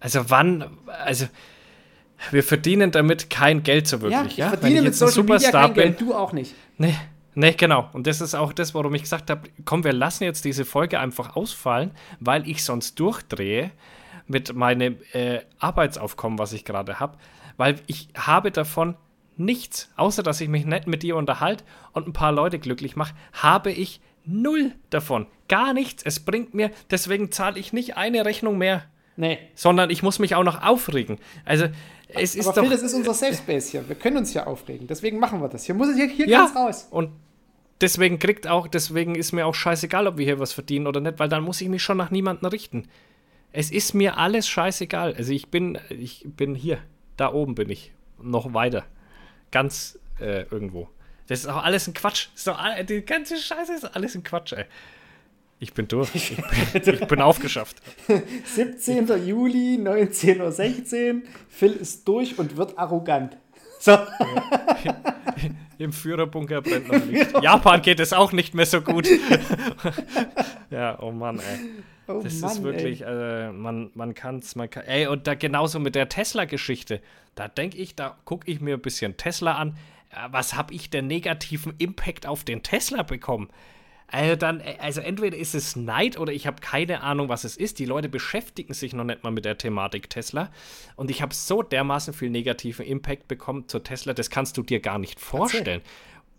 Also wann, also wir verdienen damit kein Geld so wirklich. Ja, ich ja? verdiene mit Social Superstar Media kein Geld, du auch nicht. Nee, nee, genau. Und das ist auch das, warum ich gesagt habe, komm, wir lassen jetzt diese Folge einfach ausfallen, weil ich sonst durchdrehe mit meinem äh, Arbeitsaufkommen, was ich gerade habe. Weil ich habe davon nichts, außer dass ich mich nett mit dir unterhalte und ein paar Leute glücklich mache, habe ich null davon. Gar nichts. Es bringt mir, deswegen zahle ich nicht eine Rechnung mehr. Nee. Sondern ich muss mich auch noch aufregen. Also, es ist Aber doch. Phil, das ist unser Safe Space hier. Wir können uns hier aufregen. Deswegen machen wir das. Hier muss es hier, hier ja, ganz raus. Und deswegen kriegt auch, deswegen ist mir auch scheißegal, ob wir hier was verdienen oder nicht, weil dann muss ich mich schon nach niemandem richten. Es ist mir alles scheißegal. Also ich bin, ich bin hier, da oben bin ich, noch weiter, ganz äh, irgendwo. Das ist auch alles ein Quatsch. ist doch, die ganze Scheiße ist alles ein Quatsch, ey. Ich bin durch. Ich bin, ich bin aufgeschafft. 17. Juli, 19.16 Uhr. Phil ist durch und wird arrogant. So. Ja. Im Führerbunker brennt noch Licht. Japan geht es auch nicht mehr so gut. ja, oh Mann, ey. Oh das Mann, ist wirklich, äh, man, man kann es, man kann. Ey, und da genauso mit der Tesla-Geschichte. Da denke ich, da gucke ich mir ein bisschen Tesla an. Was habe ich denn negativen Impact auf den Tesla bekommen? Also dann, äh, also entweder ist es Neid oder ich habe keine Ahnung, was es ist. Die Leute beschäftigen sich noch nicht mal mit der Thematik Tesla. Und ich habe so dermaßen viel negativen Impact bekommen zur Tesla, das kannst du dir gar nicht vorstellen.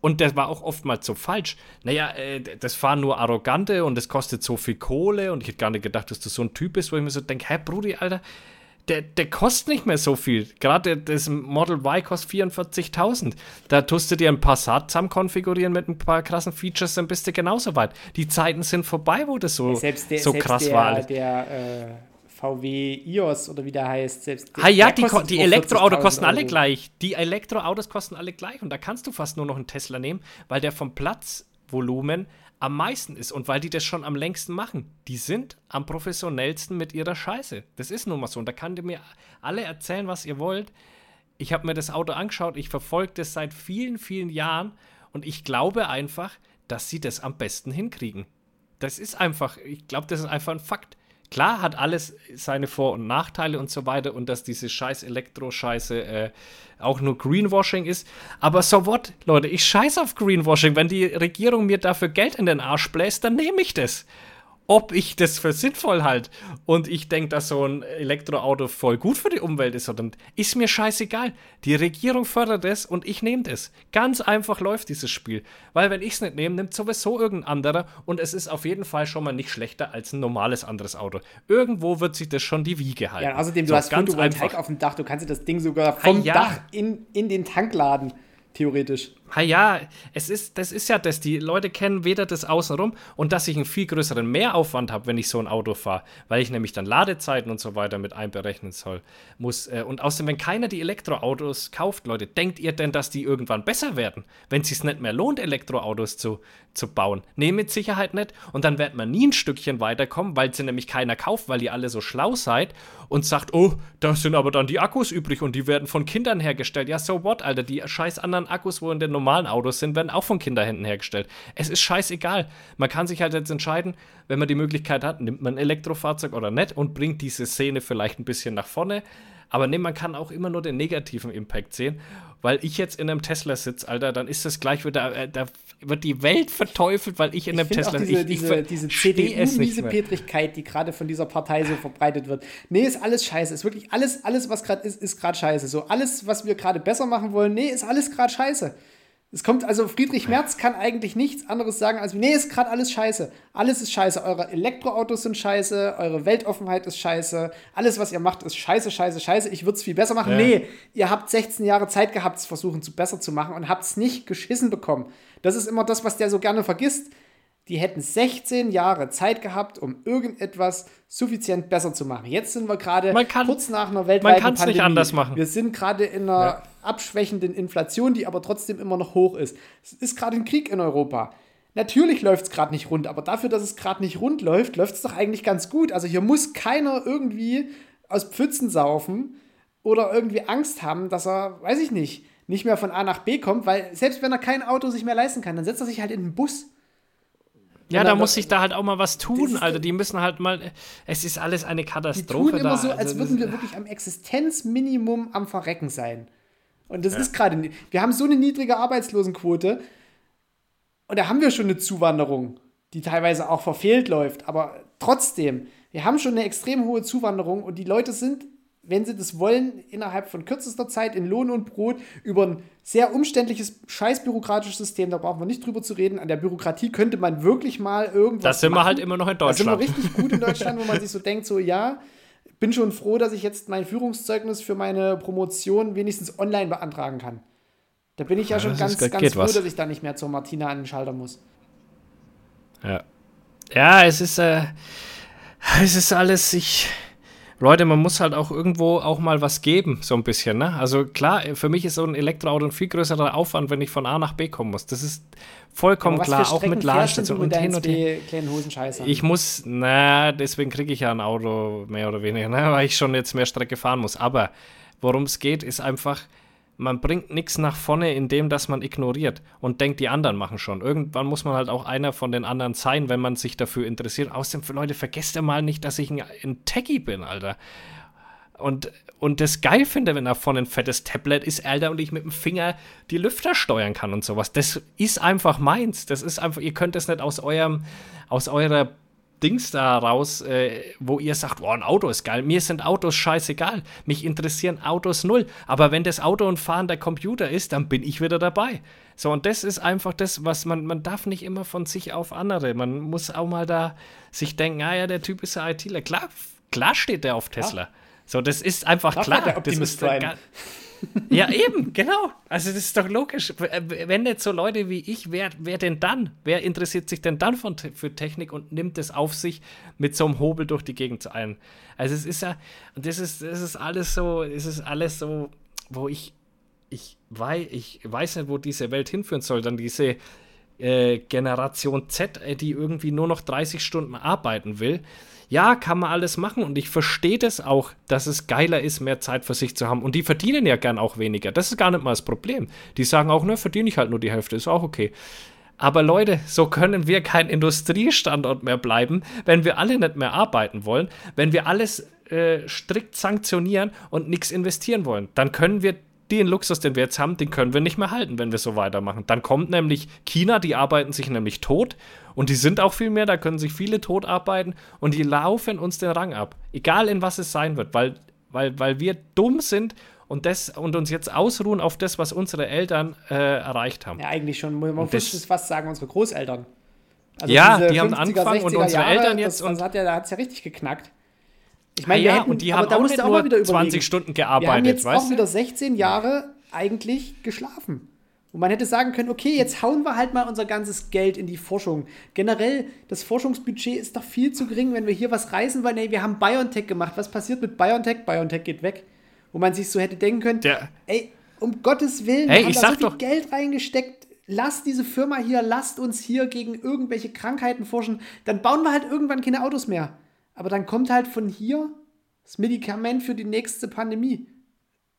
Und das war auch oftmals so falsch. Naja, äh, das fahren nur Arrogante und das kostet so viel Kohle. Und ich hätte gar nicht gedacht, dass du so ein Typ bist, wo ich mir so denke, hä, Brudi, Alter, der, der kostet nicht mehr so viel. Gerade das Model Y kostet 44.000. Da tust du dir ein Passat zusammen konfigurieren mit ein paar krassen Features, dann bist du genauso weit. Die Zeiten sind vorbei, wo das so, der, so krass der, war. Der äh, VW iOS oder wie der heißt, selbst ah, ja, die, die Elektroautos kosten alle gleich. Die Elektroautos kosten alle gleich und da kannst du fast nur noch einen Tesla nehmen, weil der vom Platzvolumen am meisten ist und weil die das schon am längsten machen. Die sind am professionellsten mit ihrer Scheiße. Das ist nun mal so. Und da kann ihr mir alle erzählen, was ihr wollt. Ich habe mir das Auto angeschaut, ich verfolge das seit vielen, vielen Jahren und ich glaube einfach, dass sie das am besten hinkriegen. Das ist einfach, ich glaube, das ist einfach ein Fakt. Klar hat alles seine Vor- und Nachteile und so weiter und dass diese scheiß Elektro-Scheiße äh, auch nur Greenwashing ist. Aber so what, Leute, ich scheiß auf Greenwashing. Wenn die Regierung mir dafür Geld in den Arsch bläst, dann nehme ich das ob ich das für sinnvoll halte und ich denke, dass so ein Elektroauto voll gut für die Umwelt ist oder nicht, ist mir scheißegal. Die Regierung fördert es und ich nehme das. Ganz einfach läuft dieses Spiel. Weil wenn ich es nicht nehme, nimmt sowieso irgendein anderer und es ist auf jeden Fall schon mal nicht schlechter als ein normales anderes Auto. Irgendwo wird sich das schon die Wiege halten. Ja, außerdem, du so, hast ganz Photovoltaik auf dem Dach, du kannst dir das Ding sogar vom ja. Dach in, in den Tank laden theoretisch. Ha ja, es ist, das ist ja das. Die Leute kennen weder das Außenrum und dass ich einen viel größeren Mehraufwand habe, wenn ich so ein Auto fahre, weil ich nämlich dann Ladezeiten und so weiter mit einberechnen soll, muss. Äh, und außerdem, wenn keiner die Elektroautos kauft, Leute, denkt ihr denn, dass die irgendwann besser werden, wenn es sich nicht mehr lohnt, Elektroautos zu, zu bauen? Nee, mit Sicherheit nicht. Und dann wird man nie ein Stückchen weiterkommen, weil sie nämlich keiner kauft, weil ihr alle so schlau seid und sagt, oh, da sind aber dann die Akkus übrig und die werden von Kindern hergestellt. Ja, so what, Alter, die scheiß anderen Akkus, wo in den normalen Autos sind, werden auch von Kinderhänden hergestellt. Es ist scheißegal. Man kann sich halt jetzt entscheiden, wenn man die Möglichkeit hat, nimmt man ein Elektrofahrzeug oder nicht und bringt diese Szene vielleicht ein bisschen nach vorne. Aber nee, man kann auch immer nur den negativen Impact sehen. Weil ich jetzt in einem Tesla sitze, Alter, dann ist das gleich wieder, äh, da wird die Welt verteufelt, weil ich in einem ich Tesla sitze. Diese, ich, diese, diese CDU-Miesepetrigkeit, die gerade von dieser Partei so verbreitet wird. Nee, ist alles scheiße. Ist wirklich alles, alles was gerade ist, ist gerade scheiße. So alles, was wir gerade besser machen wollen, nee, ist alles gerade scheiße. Es kommt also, Friedrich Merz kann eigentlich nichts anderes sagen als, nee, ist gerade alles scheiße. Alles ist scheiße. Eure Elektroautos sind scheiße, eure Weltoffenheit ist scheiße. Alles, was ihr macht, ist scheiße, scheiße, scheiße. Ich würde es viel besser machen. Ja. Nee, ihr habt 16 Jahre Zeit gehabt, es versuchen zu besser zu machen und habt es nicht geschissen bekommen. Das ist immer das, was der so gerne vergisst die hätten 16 Jahre Zeit gehabt, um irgendetwas suffizient besser zu machen. Jetzt sind wir gerade kurz nach einer weltweiten man Pandemie. nicht anders machen. Wir sind gerade in einer ja. abschwächenden Inflation, die aber trotzdem immer noch hoch ist. Es ist gerade ein Krieg in Europa. Natürlich läuft es gerade nicht rund, aber dafür, dass es gerade nicht rund läuft, läuft es doch eigentlich ganz gut. Also hier muss keiner irgendwie aus Pfützen saufen oder irgendwie Angst haben, dass er, weiß ich nicht, nicht mehr von A nach B kommt, weil selbst wenn er kein Auto sich mehr leisten kann, dann setzt er sich halt in den Bus ja, da muss sich da halt auch mal was tun, Alter. Die müssen halt mal. Es ist alles eine Katastrophe. Die tun immer da. so, als also, würden wir wirklich am Existenzminimum am Verrecken sein. Und das ja. ist gerade. Wir haben so eine niedrige Arbeitslosenquote. Und da haben wir schon eine Zuwanderung, die teilweise auch verfehlt läuft. Aber trotzdem, wir haben schon eine extrem hohe Zuwanderung und die Leute sind wenn sie das wollen, innerhalb von kürzester Zeit in Lohn und Brot über ein sehr umständliches, scheiß bürokratisches System, da brauchen wir nicht drüber zu reden. An der Bürokratie könnte man wirklich mal irgendwas. Das sind machen. wir halt immer noch in Deutschland. Das sind wir richtig gut in Deutschland, wo man sich so denkt, so ja, bin schon froh, dass ich jetzt mein Führungszeugnis für meine Promotion wenigstens online beantragen kann. Da bin ich ja, ja schon ganz, ganz froh, was. dass ich da nicht mehr zur Martina an den Schalter muss. Ja. Ja, es ist, äh, es ist alles, ich Leute, man muss halt auch irgendwo auch mal was geben, so ein bisschen. Ne? Also klar, für mich ist so ein Elektroauto ein viel größerer Aufwand, wenn ich von A nach B kommen muss. Das ist vollkommen klar, auch mit Ladestation und hin und her. Ich muss, na, deswegen kriege ich ja ein Auto mehr oder weniger, ne? weil ich schon jetzt mehr Strecke fahren muss. Aber worum es geht, ist einfach, man bringt nichts nach vorne, indem dass man ignoriert und denkt, die anderen machen schon. Irgendwann muss man halt auch einer von den anderen sein, wenn man sich dafür interessiert. Außerdem, Leute, vergesst ja mal nicht, dass ich ein, ein Techie bin, Alter. Und, und das geil finde, wenn er von ein fettes Tablet ist, Alter, und ich mit dem Finger die Lüfter steuern kann und sowas. Das ist einfach meins. Das ist einfach, ihr könnt das nicht aus eurem, aus eurer Dings da raus, äh, wo ihr sagt, wow, ein Auto ist geil. Mir sind Autos scheißegal. Mich interessieren Autos null. Aber wenn das Auto und Fahren der Computer ist, dann bin ich wieder dabei. So, und das ist einfach das, was man, man darf nicht immer von sich auf andere. Man muss auch mal da sich denken, ah ja, der Typ ist ja ITler. Klar, klar steht der auf Tesla. Ja. So, das ist einfach klar. klar. Der Optimus das ist der, ja, eben, genau. Also das ist doch logisch. Wenn nicht so Leute wie ich, wer, wer denn dann? Wer interessiert sich denn dann von, für Technik und nimmt es auf sich, mit so einem Hobel durch die Gegend zu eilen? Also es ist ja, und das ist, das ist alles so, es ist alles so, wo ich, ich weiß, ich weiß nicht, wo diese Welt hinführen soll. Dann diese äh, Generation Z, äh, die irgendwie nur noch 30 Stunden arbeiten will ja, kann man alles machen und ich verstehe das auch, dass es geiler ist, mehr Zeit für sich zu haben. Und die verdienen ja gern auch weniger. Das ist gar nicht mal das Problem. Die sagen auch, ne, verdiene ich halt nur die Hälfte, ist auch okay. Aber Leute, so können wir kein Industriestandort mehr bleiben, wenn wir alle nicht mehr arbeiten wollen, wenn wir alles äh, strikt sanktionieren und nichts investieren wollen. Dann können wir den Luxus, den wir jetzt haben, den können wir nicht mehr halten, wenn wir so weitermachen. Dann kommt nämlich China, die arbeiten sich nämlich tot und die sind auch viel mehr, da können sich viele tot arbeiten und die laufen uns den Rang ab. Egal in was es sein wird, weil, weil, weil wir dumm sind und, das, und uns jetzt ausruhen auf das, was unsere Eltern äh, erreicht haben. Ja, eigentlich schon, man muss es fast sagen, unsere Großeltern. Also ja, die haben angefangen und unsere Jahre, Eltern jetzt. Das, das hat ja, da hat es ja richtig geknackt. Ich meine, ah, ja, hätten, und die haben auch nicht auch nur 20 Stunden gearbeitet. Wir haben jetzt weißt auch wieder 16 Jahre eigentlich geschlafen. Und man hätte sagen können, okay, jetzt hauen wir halt mal unser ganzes Geld in die Forschung. Generell, das Forschungsbudget ist doch viel zu gering, wenn wir hier was reißen wollen. Ey, wir haben BioNTech gemacht. Was passiert mit BioNTech? BioNTech geht weg. Wo man sich so hätte denken können, Der, ey, um Gottes Willen, hey, wir haben da so viel doch, Geld reingesteckt. Lasst diese Firma hier, lasst uns hier gegen irgendwelche Krankheiten forschen. Dann bauen wir halt irgendwann keine Autos mehr. Aber dann kommt halt von hier das Medikament für die nächste Pandemie.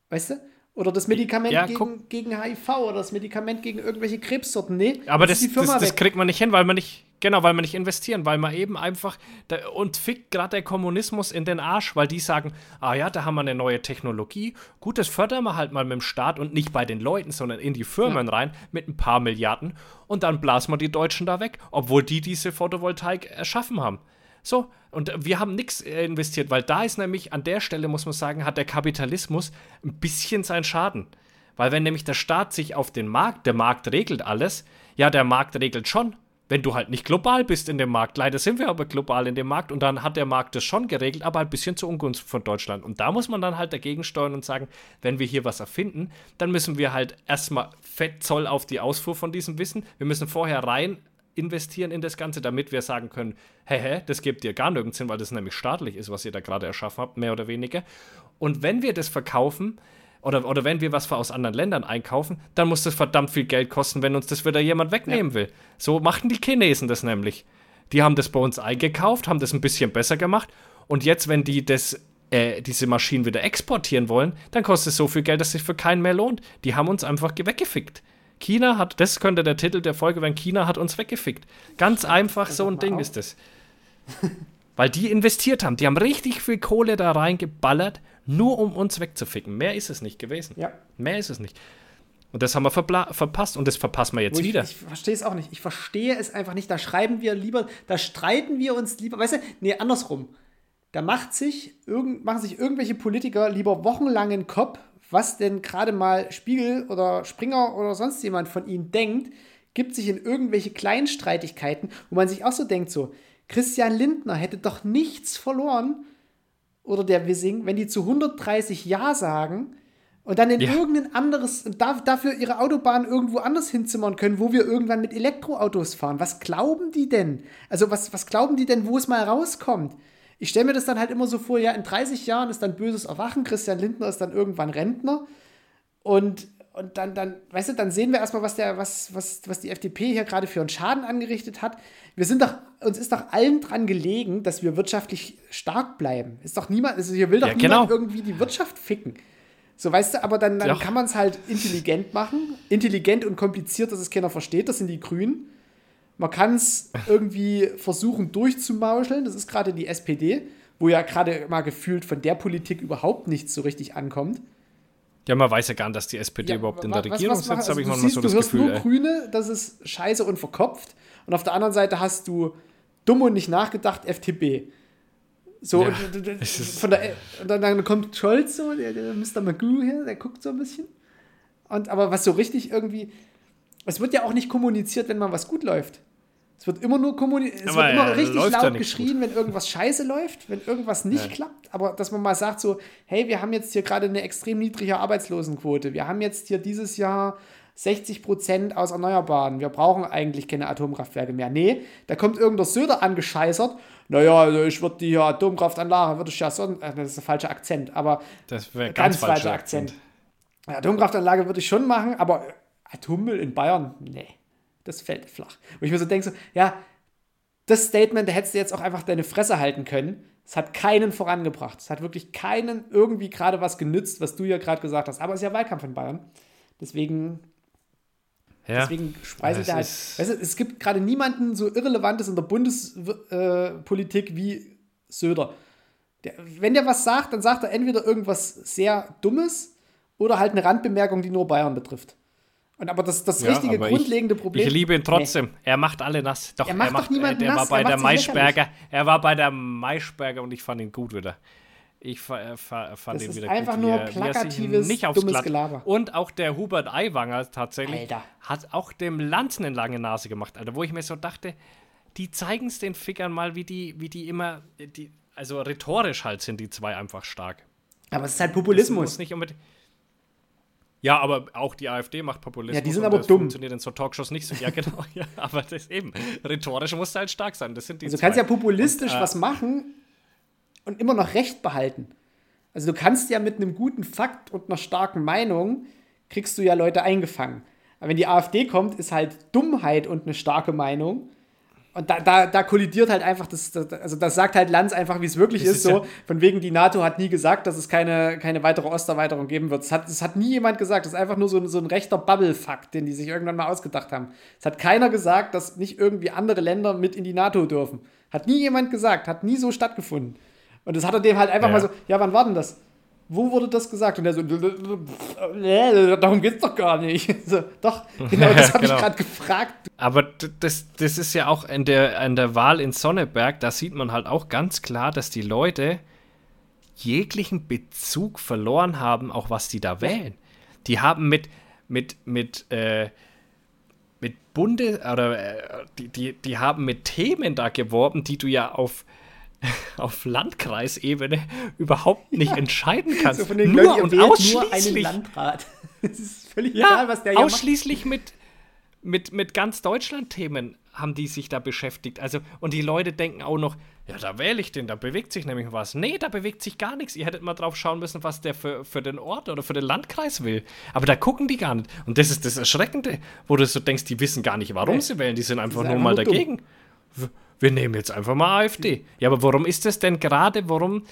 Weißt du? Oder das Medikament ja, gegen, gegen HIV oder das Medikament gegen irgendwelche Krebssorten. Nee, aber das, das, das, kriegt man nicht hin, weil man nicht, genau, weil man nicht investieren, weil man eben einfach, da, und fickt gerade der Kommunismus in den Arsch, weil die sagen, ah ja, da haben wir eine neue Technologie, gut, das fördern wir halt mal mit dem Staat und nicht bei den Leuten, sondern in die Firmen ja. rein mit ein paar Milliarden und dann blasen wir die Deutschen da weg, obwohl die diese Photovoltaik erschaffen haben. So, und wir haben nichts äh, investiert, weil da ist nämlich an der Stelle, muss man sagen, hat der Kapitalismus ein bisschen seinen Schaden. Weil wenn nämlich der Staat sich auf den Markt, der Markt regelt alles, ja, der Markt regelt schon, wenn du halt nicht global bist in dem Markt. Leider sind wir aber global in dem Markt und dann hat der Markt das schon geregelt, aber ein bisschen zu Ungunst von Deutschland. Und da muss man dann halt dagegen steuern und sagen, wenn wir hier was erfinden, dann müssen wir halt erstmal Fettzoll auf die Ausfuhr von diesem Wissen. Wir müssen vorher rein investieren in das Ganze, damit wir sagen können, hä, hä, das gibt ihr gar nirgends hin, weil das nämlich staatlich ist, was ihr da gerade erschaffen habt, mehr oder weniger. Und wenn wir das verkaufen, oder, oder wenn wir was aus anderen Ländern einkaufen, dann muss das verdammt viel Geld kosten, wenn uns das wieder jemand wegnehmen ja. will. So machen die Chinesen das nämlich. Die haben das bei uns eingekauft, haben das ein bisschen besser gemacht und jetzt, wenn die das, äh, diese Maschinen wieder exportieren wollen, dann kostet es so viel Geld, dass es sich für keinen mehr lohnt. Die haben uns einfach weggefickt. China hat, das könnte der Titel der Folge werden, China hat uns weggefickt. Ganz einfach so ein Ding auf. ist das. Weil die investiert haben, die haben richtig viel Kohle da reingeballert, nur um uns wegzuficken. Mehr ist es nicht gewesen. Ja. Mehr ist es nicht. Und das haben wir verpasst und das verpassen wir jetzt ich, wieder. Ich verstehe es auch nicht. Ich verstehe es einfach nicht. Da schreiben wir lieber, da streiten wir uns lieber, weißt du, nee, andersrum. Da macht sich irgend, machen sich irgendwelche Politiker lieber wochenlang einen Kopf, was denn gerade mal Spiegel oder Springer oder sonst jemand von ihnen denkt, gibt sich in irgendwelche Kleinstreitigkeiten, wo man sich auch so denkt, so, Christian Lindner hätte doch nichts verloren, oder der Wissing, wenn die zu 130 Ja sagen und dann in ja. irgendein anderes, dafür ihre Autobahn irgendwo anders hinzimmern können, wo wir irgendwann mit Elektroautos fahren. Was glauben die denn? Also, was, was glauben die denn, wo es mal rauskommt? Ich stelle mir das dann halt immer so vor, ja, in 30 Jahren ist dann böses Erwachen, Christian Lindner ist dann irgendwann Rentner und, und dann, dann, weißt du, dann sehen wir erstmal, was, der, was, was, was die FDP hier gerade für einen Schaden angerichtet hat. Wir sind doch, uns ist doch allen dran gelegen, dass wir wirtschaftlich stark bleiben. Ist doch niemand, also hier will doch ja, genau. niemand irgendwie die Wirtschaft ficken. So, weißt du, aber dann, dann kann man es halt intelligent machen. Intelligent und kompliziert, dass es keiner versteht, das sind die Grünen. Man kann es irgendwie versuchen durchzumauscheln. Das ist gerade die SPD, wo ja gerade mal gefühlt von der Politik überhaupt nichts so richtig ankommt. Ja, man weiß ja gar nicht, dass die SPD ja, überhaupt in der Regierung sitzt, also habe ich manchmal so das Gefühl. Du hörst nur ey. Grüne, das ist scheiße und verkopft. Und auf der anderen Seite hast du dumm und nicht nachgedacht FDP. So, ja, und, von der, und dann, dann, kommt Scholz so, der, der Mr. Magoo hier, der guckt so ein bisschen. Und aber was so richtig irgendwie, es wird ja auch nicht kommuniziert, wenn mal was gut läuft. Es wird immer nur kommuniziert, es wird immer richtig laut ja geschrien, gut. wenn irgendwas scheiße läuft, wenn irgendwas nicht ja. klappt. Aber dass man mal sagt so, hey, wir haben jetzt hier gerade eine extrem niedrige Arbeitslosenquote. Wir haben jetzt hier dieses Jahr 60 Prozent aus Erneuerbaren. Wir brauchen eigentlich keine Atomkraftwerke mehr. Nee, da kommt irgendein Söder angescheißert. Naja, also ich würde die Atomkraftanlage, würde ich ja äh, das ist der falsche Akzent, aber das wäre ganz, ganz falscher Akzent. Akzent. Atomkraftanlage würde ich schon machen, aber Atommüll in Bayern, nee das fällt flach. Wo ich mir so denke, so, ja, das Statement, da hättest du jetzt auch einfach deine Fresse halten können. Es hat keinen vorangebracht. Es hat wirklich keinen irgendwie gerade was genützt, was du ja gerade gesagt hast. Aber es ist ja Wahlkampf in Bayern. Deswegen, ja, deswegen speise ich da halt. Weißt du, es gibt gerade niemanden so Irrelevantes in der Bundespolitik äh, wie Söder. Der, wenn der was sagt, dann sagt er entweder irgendwas sehr Dummes oder halt eine Randbemerkung, die nur Bayern betrifft. Und aber das, das ja, richtige, grundlegende ich, Problem. Ich liebe ihn trotzdem. Nee. Er macht alle nass. Doch, er macht, er macht doch niemanden er, nass. War bei der Maischberger, er war bei der Maischberger und ich fand ihn gut wieder. Ich äh, fand das ihn wieder ist einfach nur wie plakatives, nicht aufs dummes Glatt. Gelaber. Und auch der Hubert Aiwanger tatsächlich Alter. hat auch dem Lanzen eine lange Nase gemacht, Alter, wo ich mir so dachte, die zeigen es den Fickern mal, wie die, wie die immer, die, also rhetorisch halt sind die zwei einfach stark. Aber es ist halt Populismus. Das muss nicht unbedingt, ja, aber auch die AfD macht Populismus. Ja, die sind aber das dumm. funktioniert in so Talkshows nicht so. Ja, genau. ja, aber das eben. Rhetorisch muss halt stark sein. Das sind die also du kannst ja populistisch und, äh, was machen und immer noch Recht behalten. Also du kannst ja mit einem guten Fakt und einer starken Meinung kriegst du ja Leute eingefangen. Aber wenn die AfD kommt, ist halt Dummheit und eine starke Meinung. Und da, da, da kollidiert halt einfach, das, das, also das sagt halt Lanz einfach, wie es wirklich ist, ist, so. Ja von wegen, die NATO hat nie gesagt, dass es keine, keine weitere Osterweiterung geben wird. Das hat, das hat nie jemand gesagt. Das ist einfach nur so, so ein rechter Bubble-Fakt, den die sich irgendwann mal ausgedacht haben. Es hat keiner gesagt, dass nicht irgendwie andere Länder mit in die NATO dürfen. Hat nie jemand gesagt, hat nie so stattgefunden. Und das hat er dem halt einfach ja. mal so, ja, wann war denn das? Wo wurde das gesagt? Und er so, darum geht's doch gar nicht. So, doch, genau das habe genau. ich gerade gefragt. Aber das, das ist ja auch in der, in der Wahl in Sonneberg, da sieht man halt auch ganz klar, dass die Leute jeglichen Bezug verloren haben, auch was die da wählen. Die haben mit, mit, mit, äh, mit Bunde, oder äh, die, die, die haben mit Themen da geworben, die du ja auf auf Landkreisebene überhaupt nicht ja. entscheiden kannst. So nur Leuten, und ausschließlich nur einen Landrat. Es ist völlig ja, egal, was der ausschließlich macht. mit mit mit ganz Deutschland Themen haben die sich da beschäftigt. Also und die Leute denken auch noch, ja, da wähle ich den, da bewegt sich nämlich was. Nee, da bewegt sich gar nichts. Ihr hättet mal drauf schauen müssen, was der für, für den Ort oder für den Landkreis will. Aber da gucken die gar nicht. Und das ist das Erschreckende, wo du so denkst, die wissen gar nicht, warum nee. sie wählen. Die sind einfach nur mal dagegen. Wir nehmen jetzt einfach mal AfD. Ja, aber warum ist das denn gerade, warum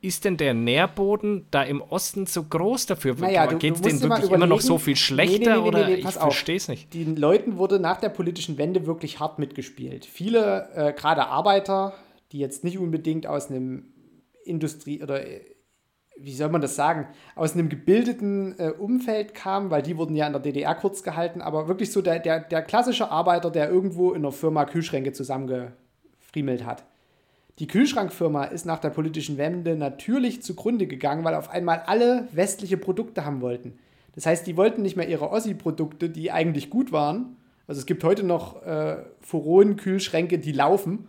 ist denn der Nährboden da im Osten so groß dafür? Naja, Geht es denen wirklich immer noch so viel schlechter? Nee, nee, nee, oder ich verstehe es nicht. Den Leuten wurde nach der politischen Wende wirklich hart mitgespielt. Viele, äh, gerade Arbeiter, die jetzt nicht unbedingt aus einem Industrie- oder wie soll man das sagen, aus einem gebildeten äh, Umfeld kam, weil die wurden ja in der DDR kurz gehalten, aber wirklich so der, der, der klassische Arbeiter, der irgendwo in einer Firma Kühlschränke zusammengefriemelt hat. Die Kühlschrankfirma ist nach der politischen Wende natürlich zugrunde gegangen, weil auf einmal alle westliche Produkte haben wollten. Das heißt, die wollten nicht mehr ihre Ossi-Produkte, die eigentlich gut waren. Also es gibt heute noch äh, Furon-Kühlschränke, die laufen.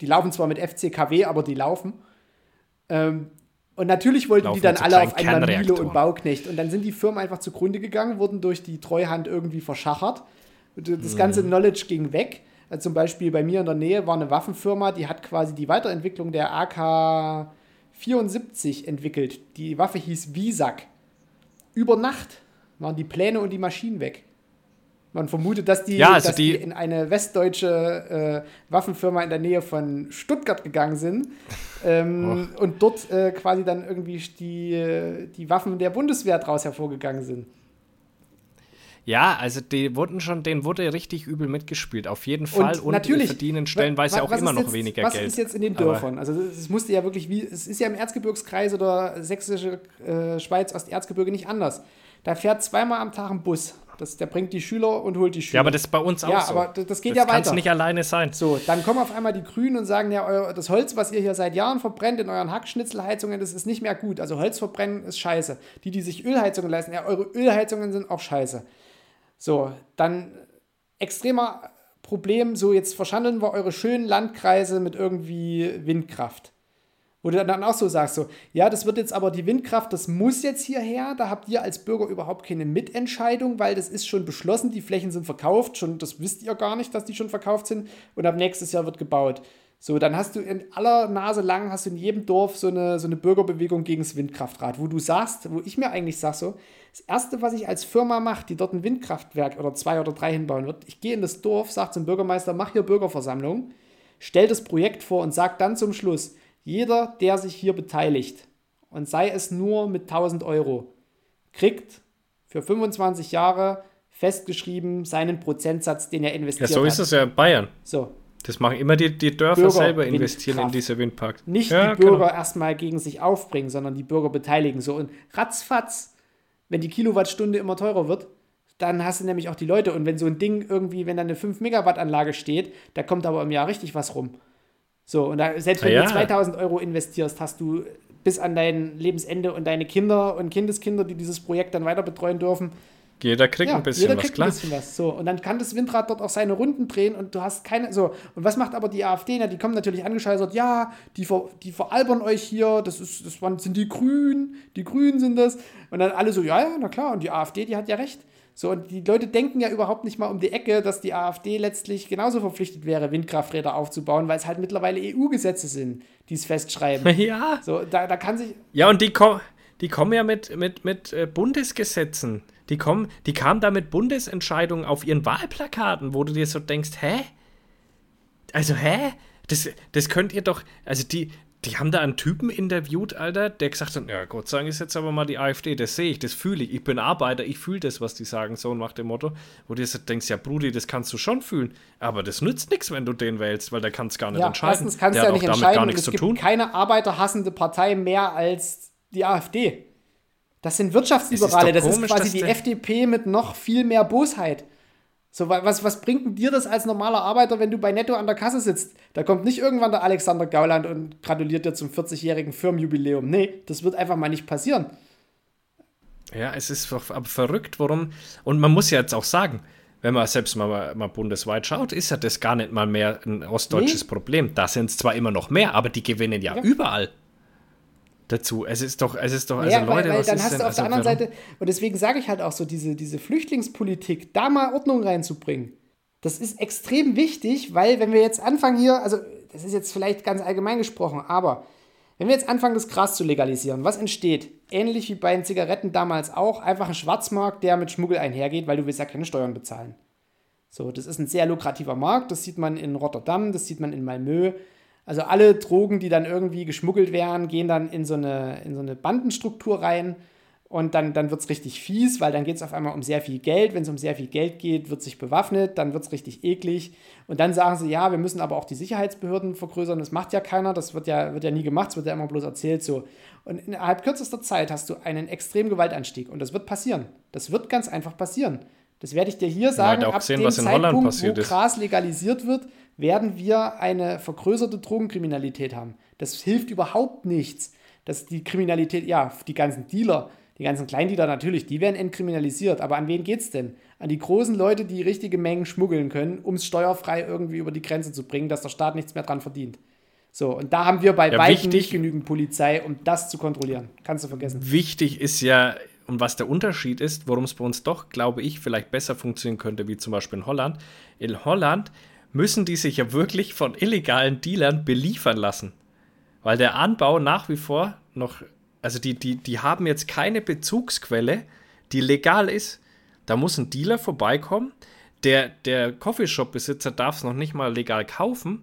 Die laufen zwar mit FCKW, aber die laufen. Ähm, und natürlich wollten die dann alle auf einmal Miele und Bauknecht. Und dann sind die Firmen einfach zugrunde gegangen, wurden durch die Treuhand irgendwie verschachert. Das ganze mhm. Knowledge ging weg. Also zum Beispiel bei mir in der Nähe war eine Waffenfirma, die hat quasi die Weiterentwicklung der AK-74 entwickelt. Die Waffe hieß Visak. Über Nacht waren die Pläne und die Maschinen weg. Man vermutet, dass die, ja, also dass die, die, in eine westdeutsche äh, Waffenfirma in der Nähe von Stuttgart gegangen sind ähm, oh. und dort äh, quasi dann irgendwie die, die Waffen der Bundeswehr daraus hervorgegangen sind. Ja, also die wurden schon, denen wurde richtig übel mitgespielt, auf jeden Fall. Und, und natürlich verdienen stellenweise auch immer noch jetzt, weniger was Geld. Was ist jetzt in den Dörfern? Also es musste ja wirklich wie, es ist ja im Erzgebirgskreis oder sächsische äh, Schweiz, Osterzgebirge nicht anders. Da fährt zweimal am Tag ein Bus das, der bringt die Schüler und holt die Schüler. Ja, aber das ist bei uns auch ja, so. aber das, das geht das ja weiter. Das kann nicht alleine sein. So, dann kommen auf einmal die Grünen und sagen, ja, euer, das Holz, was ihr hier seit Jahren verbrennt in euren Hackschnitzelheizungen, das ist nicht mehr gut. Also Holz verbrennen ist scheiße. Die, die sich Ölheizungen leisten, ja, eure Ölheizungen sind auch scheiße. So, dann extremer Problem, so jetzt verschandeln wir eure schönen Landkreise mit irgendwie Windkraft. Wo du dann auch so sagst, so, ja, das wird jetzt aber die Windkraft, das muss jetzt hierher, da habt ihr als Bürger überhaupt keine Mitentscheidung, weil das ist schon beschlossen, die Flächen sind verkauft, schon, das wisst ihr gar nicht, dass die schon verkauft sind. Und ab nächstes Jahr wird gebaut. So, dann hast du in aller Nase lang, hast du in jedem Dorf so eine, so eine Bürgerbewegung gegen das Windkraftrad, wo du sagst, wo ich mir eigentlich sag so, das Erste, was ich als Firma mache, die dort ein Windkraftwerk oder zwei oder drei hinbauen wird, ich gehe in das Dorf, sage zum Bürgermeister, mach hier Bürgerversammlung, stell das Projekt vor und sag dann zum Schluss, jeder, der sich hier beteiligt, und sei es nur mit 1000 Euro, kriegt für 25 Jahre festgeschrieben seinen Prozentsatz, den er investiert. Ja, so ist es ja in Bayern. So. Das machen immer die, die Dörfer Bürger selber investieren in diese Windparks. Nicht ja, die Bürger genau. erstmal gegen sich aufbringen, sondern die Bürger beteiligen. So und ratzfatz, wenn die Kilowattstunde immer teurer wird, dann hast du nämlich auch die Leute. Und wenn so ein Ding irgendwie, wenn da eine 5 Megawatt Anlage steht, da kommt aber im Jahr richtig was rum. So, und da, selbst wenn ja. du 2000 Euro investierst, hast du bis an dein Lebensende und deine Kinder und Kindeskinder, die dieses Projekt dann weiter betreuen dürfen. Jeder kriegt ja, ein bisschen jeder was, klar. Ein bisschen was. So, und dann kann das Windrad dort auch seine Runden drehen und du hast keine. So, und was macht aber die AfD? Na, die kommen natürlich angescheißert, ja, die, ver, die veralbern euch hier, das, ist, das sind die Grünen, die Grünen sind das. Und dann alle so, ja, ja, na klar, und die AfD, die hat ja recht. So, und die Leute denken ja überhaupt nicht mal um die Ecke, dass die AfD letztlich genauso verpflichtet wäre, Windkrafträder aufzubauen, weil es halt mittlerweile EU-Gesetze sind, die es festschreiben. Ja. So, da, da kann sich. Ja, und die, ko die kommen ja mit, mit, mit äh, Bundesgesetzen. Die, kommen, die kamen da mit Bundesentscheidungen auf ihren Wahlplakaten, wo du dir so denkst, hä? Also, hä? Das, das könnt ihr doch, also die, die haben da einen Typen interviewt, Alter, der gesagt hat, ja, Gott sei Dank ist jetzt aber mal die AfD, das sehe ich, das fühle ich, ich bin Arbeiter, ich fühle das, was die sagen, so nach dem Motto, wo du jetzt denkst, ja, Brudi, das kannst du schon fühlen, aber das nützt nichts, wenn du den wählst, weil der kann es gar nicht ja, entscheiden. Erstens kannst du ja nicht entscheiden, gar nichts es gibt tun. keine arbeiterhassende Partei mehr als die AfD. Das sind Wirtschaftsliberale, das komisch, ist quasi die FDP mit noch viel mehr Bosheit. So, was, was bringt denn dir das als normaler Arbeiter, wenn du bei Netto an der Kasse sitzt? Da kommt nicht irgendwann der Alexander Gauland und gratuliert dir zum 40-jährigen Firmenjubiläum. Nee, das wird einfach mal nicht passieren. Ja, es ist verrückt, warum. Und man muss ja jetzt auch sagen, wenn man selbst mal, mal bundesweit schaut, ist ja das gar nicht mal mehr ein ostdeutsches nee. Problem. Da sind es zwar immer noch mehr, aber die gewinnen ja, ja. überall dazu. Es ist doch, es ist doch, also ja, Leute, weil, weil was dann ist hast denn, du auf also der anderen Seite, und deswegen sage ich halt auch so, diese, diese Flüchtlingspolitik, da mal Ordnung reinzubringen, das ist extrem wichtig, weil wenn wir jetzt anfangen hier, also das ist jetzt vielleicht ganz allgemein gesprochen, aber wenn wir jetzt anfangen, das Gras zu legalisieren, was entsteht? Ähnlich wie bei den Zigaretten damals auch, einfach ein Schwarzmarkt, der mit Schmuggel einhergeht, weil du willst ja keine Steuern bezahlen. So, das ist ein sehr lukrativer Markt, das sieht man in Rotterdam, das sieht man in Malmö, also alle Drogen, die dann irgendwie geschmuggelt werden, gehen dann in so eine, in so eine Bandenstruktur rein und dann, dann wird es richtig fies, weil dann geht es auf einmal um sehr viel Geld. Wenn es um sehr viel Geld geht, wird sich bewaffnet, dann wird es richtig eklig. Und dann sagen sie, ja, wir müssen aber auch die Sicherheitsbehörden vergrößern. Das macht ja keiner, das wird ja, wird ja nie gemacht, es wird ja immer bloß erzählt so. Und innerhalb kürzester Zeit hast du einen extremen Gewaltanstieg und das wird passieren. Das wird ganz einfach passieren. Das werde ich dir hier sagen, ab sehen, dem Zeitpunkt, wo Gras legalisiert wird, werden wir eine vergrößerte Drogenkriminalität haben. Das hilft überhaupt nichts, dass die Kriminalität, ja, die ganzen Dealer, die ganzen Kleindealer natürlich, die werden entkriminalisiert. Aber an wen geht es denn? An die großen Leute, die richtige Mengen schmuggeln können, um es steuerfrei irgendwie über die Grenze zu bringen, dass der Staat nichts mehr dran verdient. So, und da haben wir bei ja, weitem nicht genügend Polizei, um das zu kontrollieren. Kannst du vergessen. Wichtig ist ja, und was der Unterschied ist, warum es bei uns doch, glaube ich, vielleicht besser funktionieren könnte, wie zum Beispiel in Holland. In Holland müssen die sich ja wirklich von illegalen Dealern beliefern lassen. Weil der Anbau nach wie vor noch, also die, die, die haben jetzt keine Bezugsquelle, die legal ist. Da muss ein Dealer vorbeikommen. Der, der Coffeeshop-Besitzer darf es noch nicht mal legal kaufen.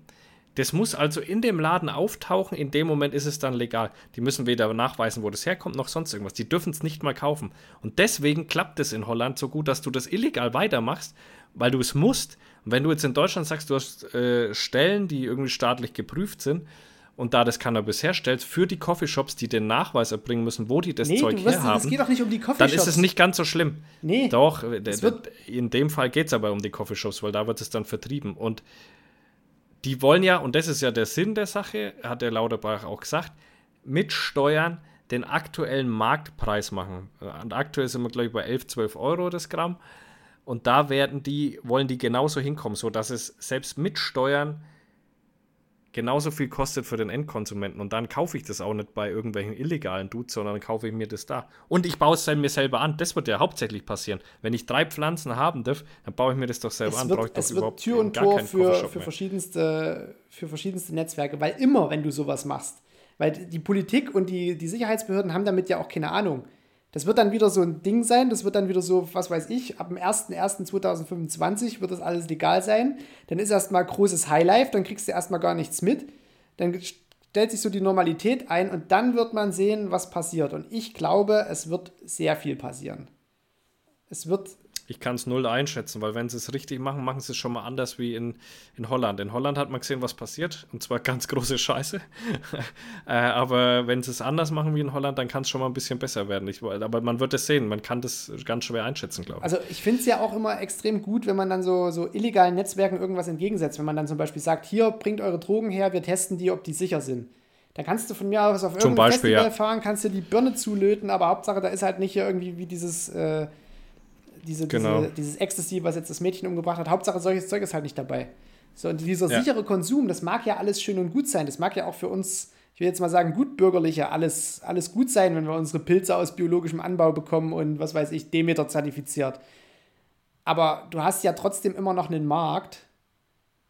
Das muss also in dem Laden auftauchen. In dem Moment ist es dann legal. Die müssen weder nachweisen, wo das herkommt, noch sonst irgendwas. Die dürfen es nicht mal kaufen. Und deswegen klappt es in Holland so gut, dass du das illegal weitermachst, weil du es musst. Und wenn du jetzt in Deutschland sagst, du hast äh, Stellen, die irgendwie staatlich geprüft sind, und da das Cannabis herstellt, für die Coffeeshops, die den Nachweis erbringen müssen, wo die das nee, Zeug herhaben. Es geht doch nicht um die Coffeeshops. Dann ist es nicht ganz so schlimm. Nee. Doch, in dem Fall geht es aber um die Coffeeshops, weil da wird es dann vertrieben. Und die wollen ja, und das ist ja der Sinn der Sache, hat der Lauterbach auch gesagt, mit Steuern den aktuellen Marktpreis machen. Und aktuell sind wir, glaube ich, bei 11, 12 Euro das Gramm. Und da werden die, wollen die genauso hinkommen, sodass es selbst mit Steuern genauso viel kostet für den Endkonsumenten. Und dann kaufe ich das auch nicht bei irgendwelchen illegalen Dudes, sondern kaufe ich mir das da. Und ich baue es dann mir selber an. Das wird ja hauptsächlich passieren. Wenn ich drei Pflanzen haben darf, dann baue ich mir das doch selber es an. Wird, es wird Tür und Tor für, für, verschiedenste, für verschiedenste Netzwerke, weil immer, wenn du sowas machst, weil die Politik und die, die Sicherheitsbehörden haben damit ja auch keine Ahnung. Das wird dann wieder so ein Ding sein, das wird dann wieder so, was weiß ich, ab dem 01.01.2025 wird das alles legal sein. Dann ist erstmal großes Highlife, dann kriegst du erstmal gar nichts mit. Dann stellt sich so die Normalität ein und dann wird man sehen, was passiert. Und ich glaube, es wird sehr viel passieren. Es wird ich kann es null einschätzen, weil wenn sie es richtig machen, machen sie es schon mal anders wie in, in Holland. In Holland hat man gesehen, was passiert, und zwar ganz große Scheiße. äh, aber wenn sie es anders machen wie in Holland, dann kann es schon mal ein bisschen besser werden. Ich, aber man wird es sehen, man kann das ganz schwer einschätzen, glaube ich. Also ich finde es ja auch immer extrem gut, wenn man dann so, so illegalen Netzwerken irgendwas entgegensetzt. Wenn man dann zum Beispiel sagt, hier, bringt eure Drogen her, wir testen die, ob die sicher sind. Da kannst du von mir aus auf irgendein Festival ja. fahren, kannst dir die Birne zulöten, aber Hauptsache, da ist halt nicht hier irgendwie wie dieses... Äh, diese, genau. diese, dieses Ecstasy, was jetzt das Mädchen umgebracht hat. Hauptsache, solches Zeug ist halt nicht dabei. So, und dieser ja. sichere Konsum, das mag ja alles schön und gut sein. Das mag ja auch für uns, ich will jetzt mal sagen, gutbürgerliche, alles, alles gut sein, wenn wir unsere Pilze aus biologischem Anbau bekommen und was weiß ich, Demeter zertifiziert. Aber du hast ja trotzdem immer noch einen Markt,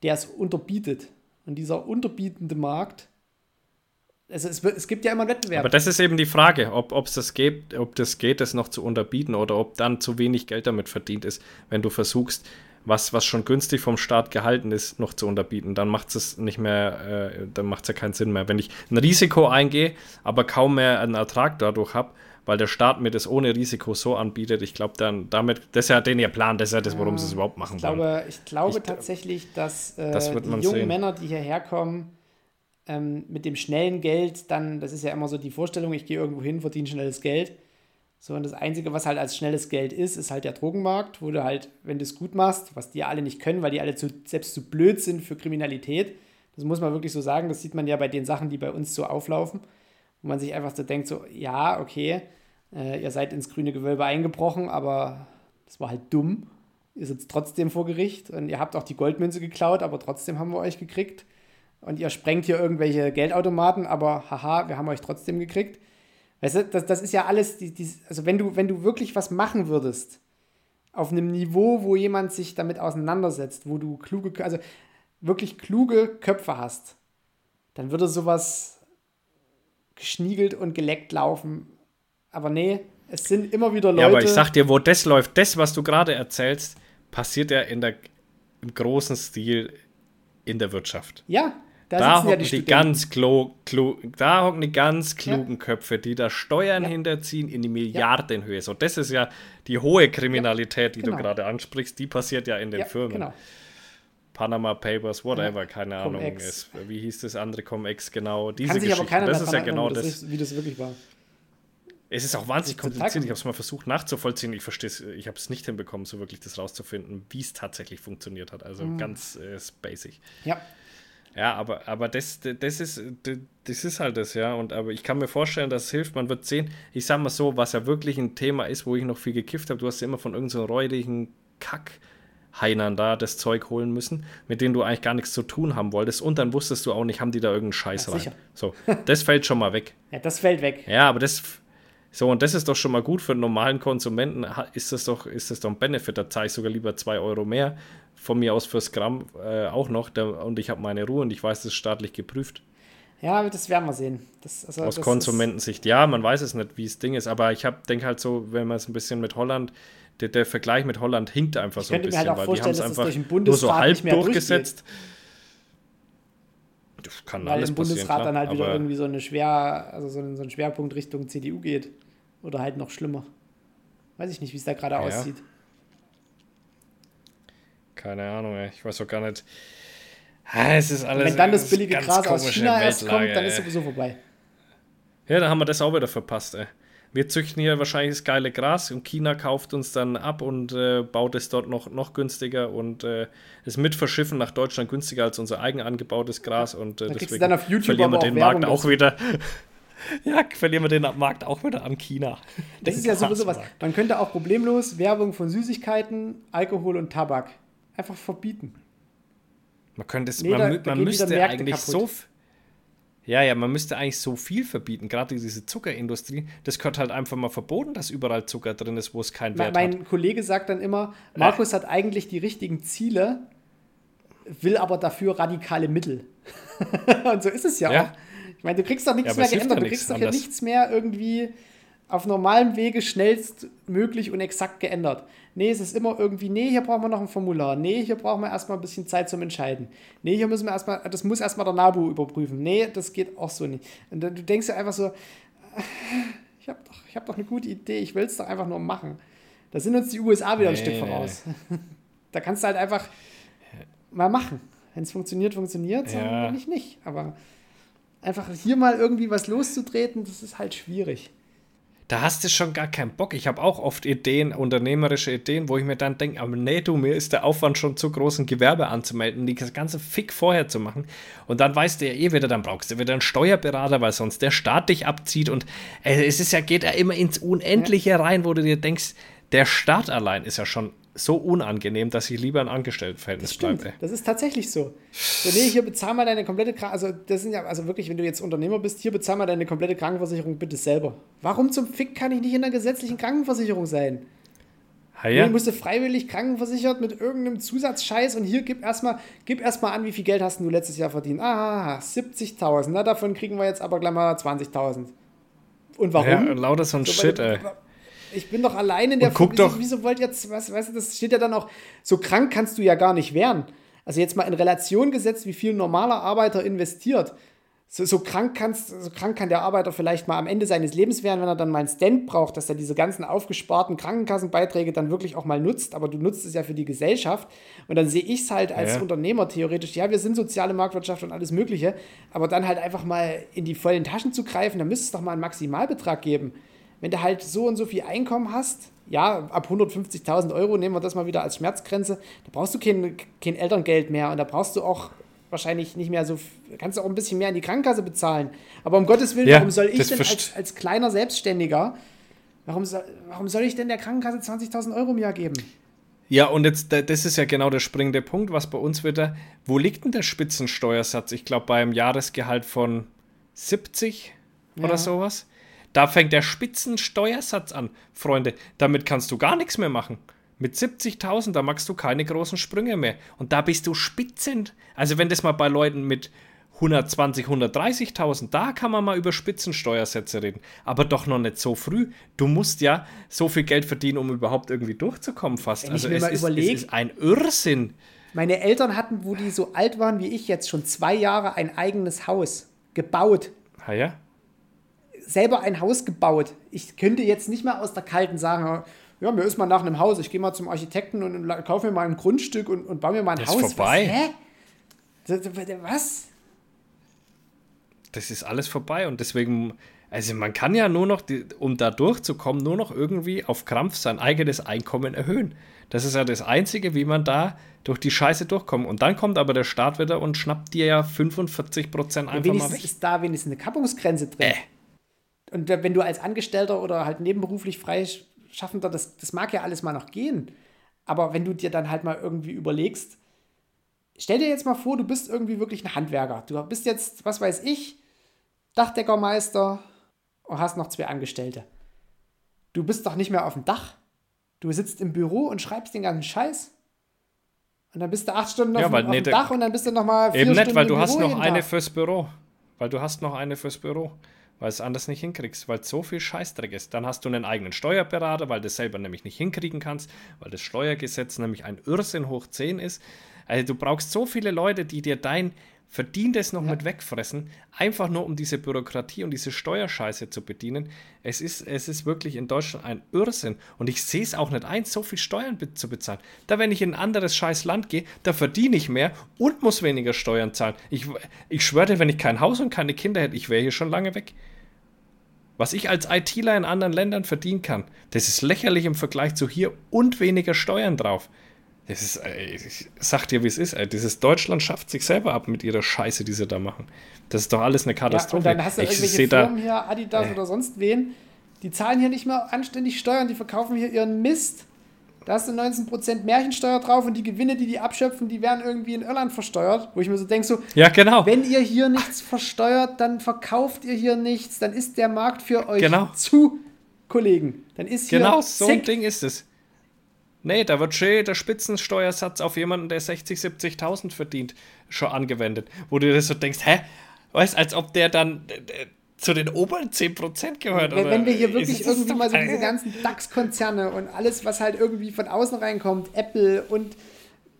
der es unterbietet. Und dieser unterbietende Markt, also es, es, gibt ja immer Wettbewerb. Aber das ist eben die Frage, ob es das geht, ob das geht, das noch zu unterbieten oder ob dann zu wenig Geld damit verdient ist, wenn du versuchst, was, was schon günstig vom Staat gehalten ist, noch zu unterbieten. Dann macht es nicht mehr, äh, dann macht es ja keinen Sinn mehr. Wenn ich ein Risiko eingehe, aber kaum mehr einen Ertrag dadurch habe, weil der Staat mir das ohne Risiko so anbietet, ich glaube dann damit, das ist ja den ihr Plan, das ist ja das, warum sie es überhaupt machen ich glaube, wollen. Ich glaube ich, tatsächlich, dass äh, das die jungen sehen. Männer, die hierher kommen, ähm, mit dem schnellen Geld, dann, das ist ja immer so die Vorstellung, ich gehe irgendwo hin, verdiene schnelles Geld so, und das Einzige, was halt als schnelles Geld ist, ist halt der Drogenmarkt, wo du halt, wenn du es gut machst, was die alle nicht können, weil die alle zu, selbst zu blöd sind für Kriminalität, das muss man wirklich so sagen, das sieht man ja bei den Sachen, die bei uns so auflaufen, wo man sich einfach so denkt, so, ja, okay, äh, ihr seid ins grüne Gewölbe eingebrochen, aber das war halt dumm. Ihr sitzt trotzdem vor Gericht und ihr habt auch die Goldmünze geklaut, aber trotzdem haben wir euch gekriegt. Und ihr sprengt hier irgendwelche Geldautomaten, aber haha, wir haben euch trotzdem gekriegt. Weißt du, das, das ist ja alles, die, die, also wenn du, wenn du wirklich was machen würdest, auf einem Niveau, wo jemand sich damit auseinandersetzt, wo du kluge, also wirklich kluge Köpfe hast, dann würde sowas geschniegelt und geleckt laufen. Aber nee, es sind immer wieder Leute. Ja, aber ich sag dir, wo das läuft, das, was du gerade erzählst, passiert ja in der, im großen Stil in der Wirtschaft. Ja, da, da hocken ja die, die ganz klo, klo, da hocken die ganz klugen ja. Köpfe, die da Steuern ja. hinterziehen in die Milliardenhöhe. So, das ist ja die hohe Kriminalität, die genau. du gerade ansprichst, die passiert ja in den Firmen. Genau. Panama Papers, whatever, keine Ahnung. Es, wie hieß das andere Cum-Ex genau? Diese Kann sich aber keiner das ist ja genau das, ist, wie das wirklich war. Es ist auch wahnsinnig kompliziert. Ich habe es mal versucht nachzuvollziehen. Ich verstehe es, ich habe es nicht hinbekommen, so wirklich das rauszufinden, wie es tatsächlich funktioniert hat. Also mhm. ganz äh, basic. Ja. Ja, aber, aber das, das, ist, das ist halt das, ja. Und aber ich kann mir vorstellen, dass es hilft. Man wird sehen, ich sag mal so, was ja wirklich ein Thema ist, wo ich noch viel gekifft habe, du hast ja immer von irgendeinem so räudigen Kack. Heinern da das Zeug holen müssen, mit denen du eigentlich gar nichts zu tun haben wolltest. Und dann wusstest du auch nicht, haben die da irgendeinen Scheiß ja, rein. So, das fällt schon mal weg. Ja, das fällt weg. Ja, aber das, so, und das ist doch schon mal gut für einen normalen Konsumenten. Ist das doch, ist das doch ein Benefit. Da zahle ich sogar lieber 2 Euro mehr, von mir aus fürs Gramm äh, auch noch. Der, und ich habe meine Ruhe und ich weiß, das ist staatlich geprüft. Ja, das werden wir sehen. Das, also, Aus das Konsumentensicht, ja, man weiß es nicht, wie das Ding ist, aber ich denke halt so, wenn man es ein bisschen mit Holland, der, der, Vergleich mit Holland hinkt einfach ich so ein bisschen, halt weil die haben es einfach nur so halb durchgesetzt. Das kann weil alles im Bundesrat klar, dann halt wieder irgendwie so eine schwer, also so ein, so ein Schwerpunkt Richtung CDU geht. Oder halt noch schlimmer. Weiß ich nicht, wie es da gerade ja. aussieht. Keine Ahnung, ey. ich weiß auch gar nicht. Es ist alles. wenn dann das billige Gras aus China erst kommt, dann ist sowieso vorbei. Ja, dann haben wir das auch wieder verpasst, ey. Wir züchten hier wahrscheinlich das geile Gras und China kauft uns dann ab und äh, baut es dort noch, noch günstiger und äh, ist mit verschiffen nach Deutschland günstiger als unser eigen angebautes Gras und äh, deswegen dann auf YouTube verlieren wir den Markt auch wieder. ja, verlieren wir den Markt auch wieder an China. Das ist ja sowieso was. Man könnte auch problemlos Werbung von Süßigkeiten, Alkohol und Tabak einfach verbieten. Man könnte es, nee, man, da, man müsste eigentlich kaputt. so. Ja, ja, man müsste eigentlich so viel verbieten, gerade diese Zuckerindustrie. Das gehört halt einfach mal verboten, dass überall Zucker drin ist, wo es keinen Wert mein, hat. Mein Kollege sagt dann immer, Markus äh. hat eigentlich die richtigen Ziele, will aber dafür radikale Mittel. Und so ist es ja, ja. auch. Ich meine, du kriegst doch nichts ja, mehr geändert, du kriegst doch ja nichts mehr irgendwie auf normalem Wege schnellstmöglich und exakt geändert. Nee, es ist immer irgendwie, nee, hier brauchen wir noch ein Formular. Nee, hier brauchen wir erstmal ein bisschen Zeit zum Entscheiden. Nee, hier müssen wir erstmal, das muss erstmal der NABU überprüfen. Nee, das geht auch so nicht. Und du denkst ja einfach so, ich habe doch, hab doch eine gute Idee, ich will es doch einfach nur machen. Da sind uns die USA wieder nee, ein Stück voraus. da kannst du halt einfach mal machen. Wenn es funktioniert, funktioniert es, ja. wenn nicht, nicht. Aber einfach hier mal irgendwie was loszutreten, das ist halt schwierig da hast du schon gar keinen Bock. Ich habe auch oft Ideen, unternehmerische Ideen, wo ich mir dann denke, aber nee, du, mir ist der Aufwand schon zu groß, ein Gewerbe anzumelden, das ganze Fick vorher zu machen. Und dann weißt du ja eh wieder, dann brauchst du wieder einen Steuerberater, weil sonst der Staat dich abzieht. Und äh, es ist ja, geht ja immer ins Unendliche rein, wo du dir denkst, der Staat allein ist ja schon so unangenehm, dass ich lieber ein Angestelltenverhältnis bleibe. Das ist tatsächlich so. so. Nee, hier bezahl mal deine komplette Krankenversicherung. Also, das sind ja, also wirklich, wenn du jetzt Unternehmer bist, hier bezahl mal deine komplette Krankenversicherung bitte selber. Warum zum Fick kann ich nicht in einer gesetzlichen Krankenversicherung sein? Ha, ja? Nee, musst du freiwillig krankenversichert mit irgendeinem Zusatzscheiß und hier gib erstmal gib erst an, wie viel Geld hast du letztes Jahr verdient. Ah, 70.000. Na, davon kriegen wir jetzt aber gleich mal 20.000. Und warum? Ja, lauter so ein so, Shit, ey ich bin doch allein in der Guck wieso, doch. wieso wollt ihr jetzt, was, weißt du, das steht ja dann auch, so krank kannst du ja gar nicht werden. Also jetzt mal in Relation gesetzt, wie viel ein normaler Arbeiter investiert so, so, krank kannst, so krank kann der Arbeiter vielleicht mal am Ende seines Lebens werden, wenn er dann mal einen Stand braucht, dass er diese ganzen aufgesparten Krankenkassenbeiträge dann wirklich auch mal nutzt. Aber du nutzt es ja für die Gesellschaft. Und dann sehe ich es halt als ja. Unternehmer theoretisch. Ja, wir sind soziale Marktwirtschaft und alles Mögliche. Aber dann halt einfach mal in die vollen Taschen zu greifen, dann müsste es doch mal einen Maximalbetrag geben. Wenn du halt so und so viel Einkommen hast, ja, ab 150.000 Euro nehmen wir das mal wieder als Schmerzgrenze, da brauchst du kein, kein Elterngeld mehr und da brauchst du auch wahrscheinlich nicht mehr so, kannst du auch ein bisschen mehr in die Krankenkasse bezahlen. Aber um Gottes Willen, ja, warum soll ich denn als, als kleiner Selbstständiger, warum, soll, warum soll ich denn der Krankenkasse 20.000 Euro im Jahr geben? Ja, und jetzt, das ist ja genau der springende Punkt, was bei uns wieder, wo liegt denn der Spitzensteuersatz? Ich glaube, bei einem Jahresgehalt von 70 ja. oder sowas. Da fängt der Spitzensteuersatz an, Freunde. Damit kannst du gar nichts mehr machen. Mit 70.000, da machst du keine großen Sprünge mehr. Und da bist du spitzend. Also wenn das mal bei Leuten mit 120, 130.000, da kann man mal über Spitzensteuersätze reden. Aber doch noch nicht so früh. Du musst ja so viel Geld verdienen, um überhaupt irgendwie durchzukommen fast. Wenn also es, ist, es ist ein Irrsinn. Meine Eltern hatten, wo die so alt waren wie ich jetzt, schon zwei Jahre ein eigenes Haus gebaut. Ah ja? Selber ein Haus gebaut. Ich könnte jetzt nicht mehr aus der Kalten sagen, ja, mir ist mal nach einem Haus, ich gehe mal zum Architekten und kaufe mir mal ein Grundstück und, und baue mir mal ein das Haus. Ist vorbei. Was, hä? Was? Das ist alles vorbei und deswegen, also man kann ja nur noch, um da durchzukommen, nur noch irgendwie auf Krampf sein eigenes Einkommen erhöhen. Das ist ja das Einzige, wie man da durch die Scheiße durchkommt. Und dann kommt aber der Staat wieder und schnappt dir ja 45 Prozent einfach mal weg. ist da wenigstens eine Kappungsgrenze drin. Äh. Und wenn du als Angestellter oder halt nebenberuflich frei Schaffender, das, das mag ja alles mal noch gehen. Aber wenn du dir dann halt mal irgendwie überlegst, stell dir jetzt mal vor, du bist irgendwie wirklich ein Handwerker. Du bist jetzt, was weiß ich, Dachdeckermeister und hast noch zwei Angestellte. Du bist doch nicht mehr auf dem Dach. Du sitzt im Büro und schreibst den ganzen Scheiß. Und dann bist du acht Stunden ja, auf, nee, dem Dach und dann bist du noch mal vier Eben Stunden nicht, weil du hast noch eine fürs Büro. Weil du hast noch eine fürs Büro weil es anders nicht hinkriegst, weil es so viel Scheißdreck ist. Dann hast du einen eigenen Steuerberater, weil du das selber nämlich nicht hinkriegen kannst, weil das Steuergesetz nämlich ein Irrsinn hoch 10 ist. Also du brauchst so viele Leute, die dir dein Verdientes noch ja. mit wegfressen, einfach nur um diese Bürokratie und diese Steuerscheiße zu bedienen. Es ist, es ist wirklich in Deutschland ein Irrsinn. Und ich sehe es auch nicht ein, so viel Steuern be zu bezahlen. Da, wenn ich in ein anderes scheiß Land gehe, da verdiene ich mehr und muss weniger Steuern zahlen. Ich, ich schwöre dir, wenn ich kein Haus und keine Kinder hätte, ich wäre hier schon lange weg. Was ich als ITler in anderen Ländern verdienen kann, das ist lächerlich im Vergleich zu hier und weniger Steuern drauf. Das ist, ey, ich sag dir, wie es ist, ey. Dieses Deutschland schafft sich selber ab mit ihrer Scheiße, die sie da machen. Das ist doch alles eine Katastrophe. Ja, und dann hast du ich irgendwelche Firmen hier, Adidas äh. oder sonst wen, die zahlen hier nicht mehr anständig Steuern, die verkaufen hier ihren Mist. Da hast du 19% Märchensteuer drauf und die Gewinne, die die abschöpfen, die werden irgendwie in Irland versteuert. Wo ich mir so denke, so, ja, genau. wenn ihr hier nichts versteuert, dann verkauft ihr hier nichts, dann ist der Markt für euch genau. zu, Kollegen. Dann ist hier Genau, so ein Ding ist es. Nee, da wird schön der Spitzensteuersatz auf jemanden, der 60, 70.000 verdient, schon angewendet. Wo du dir so denkst, hä? Weißt als ob der dann äh, zu den oberen 10% gehört. Wenn, wenn wir hier wirklich irgendwie mal so diese ganzen DAX-Konzerne und alles, was halt irgendwie von außen reinkommt, Apple und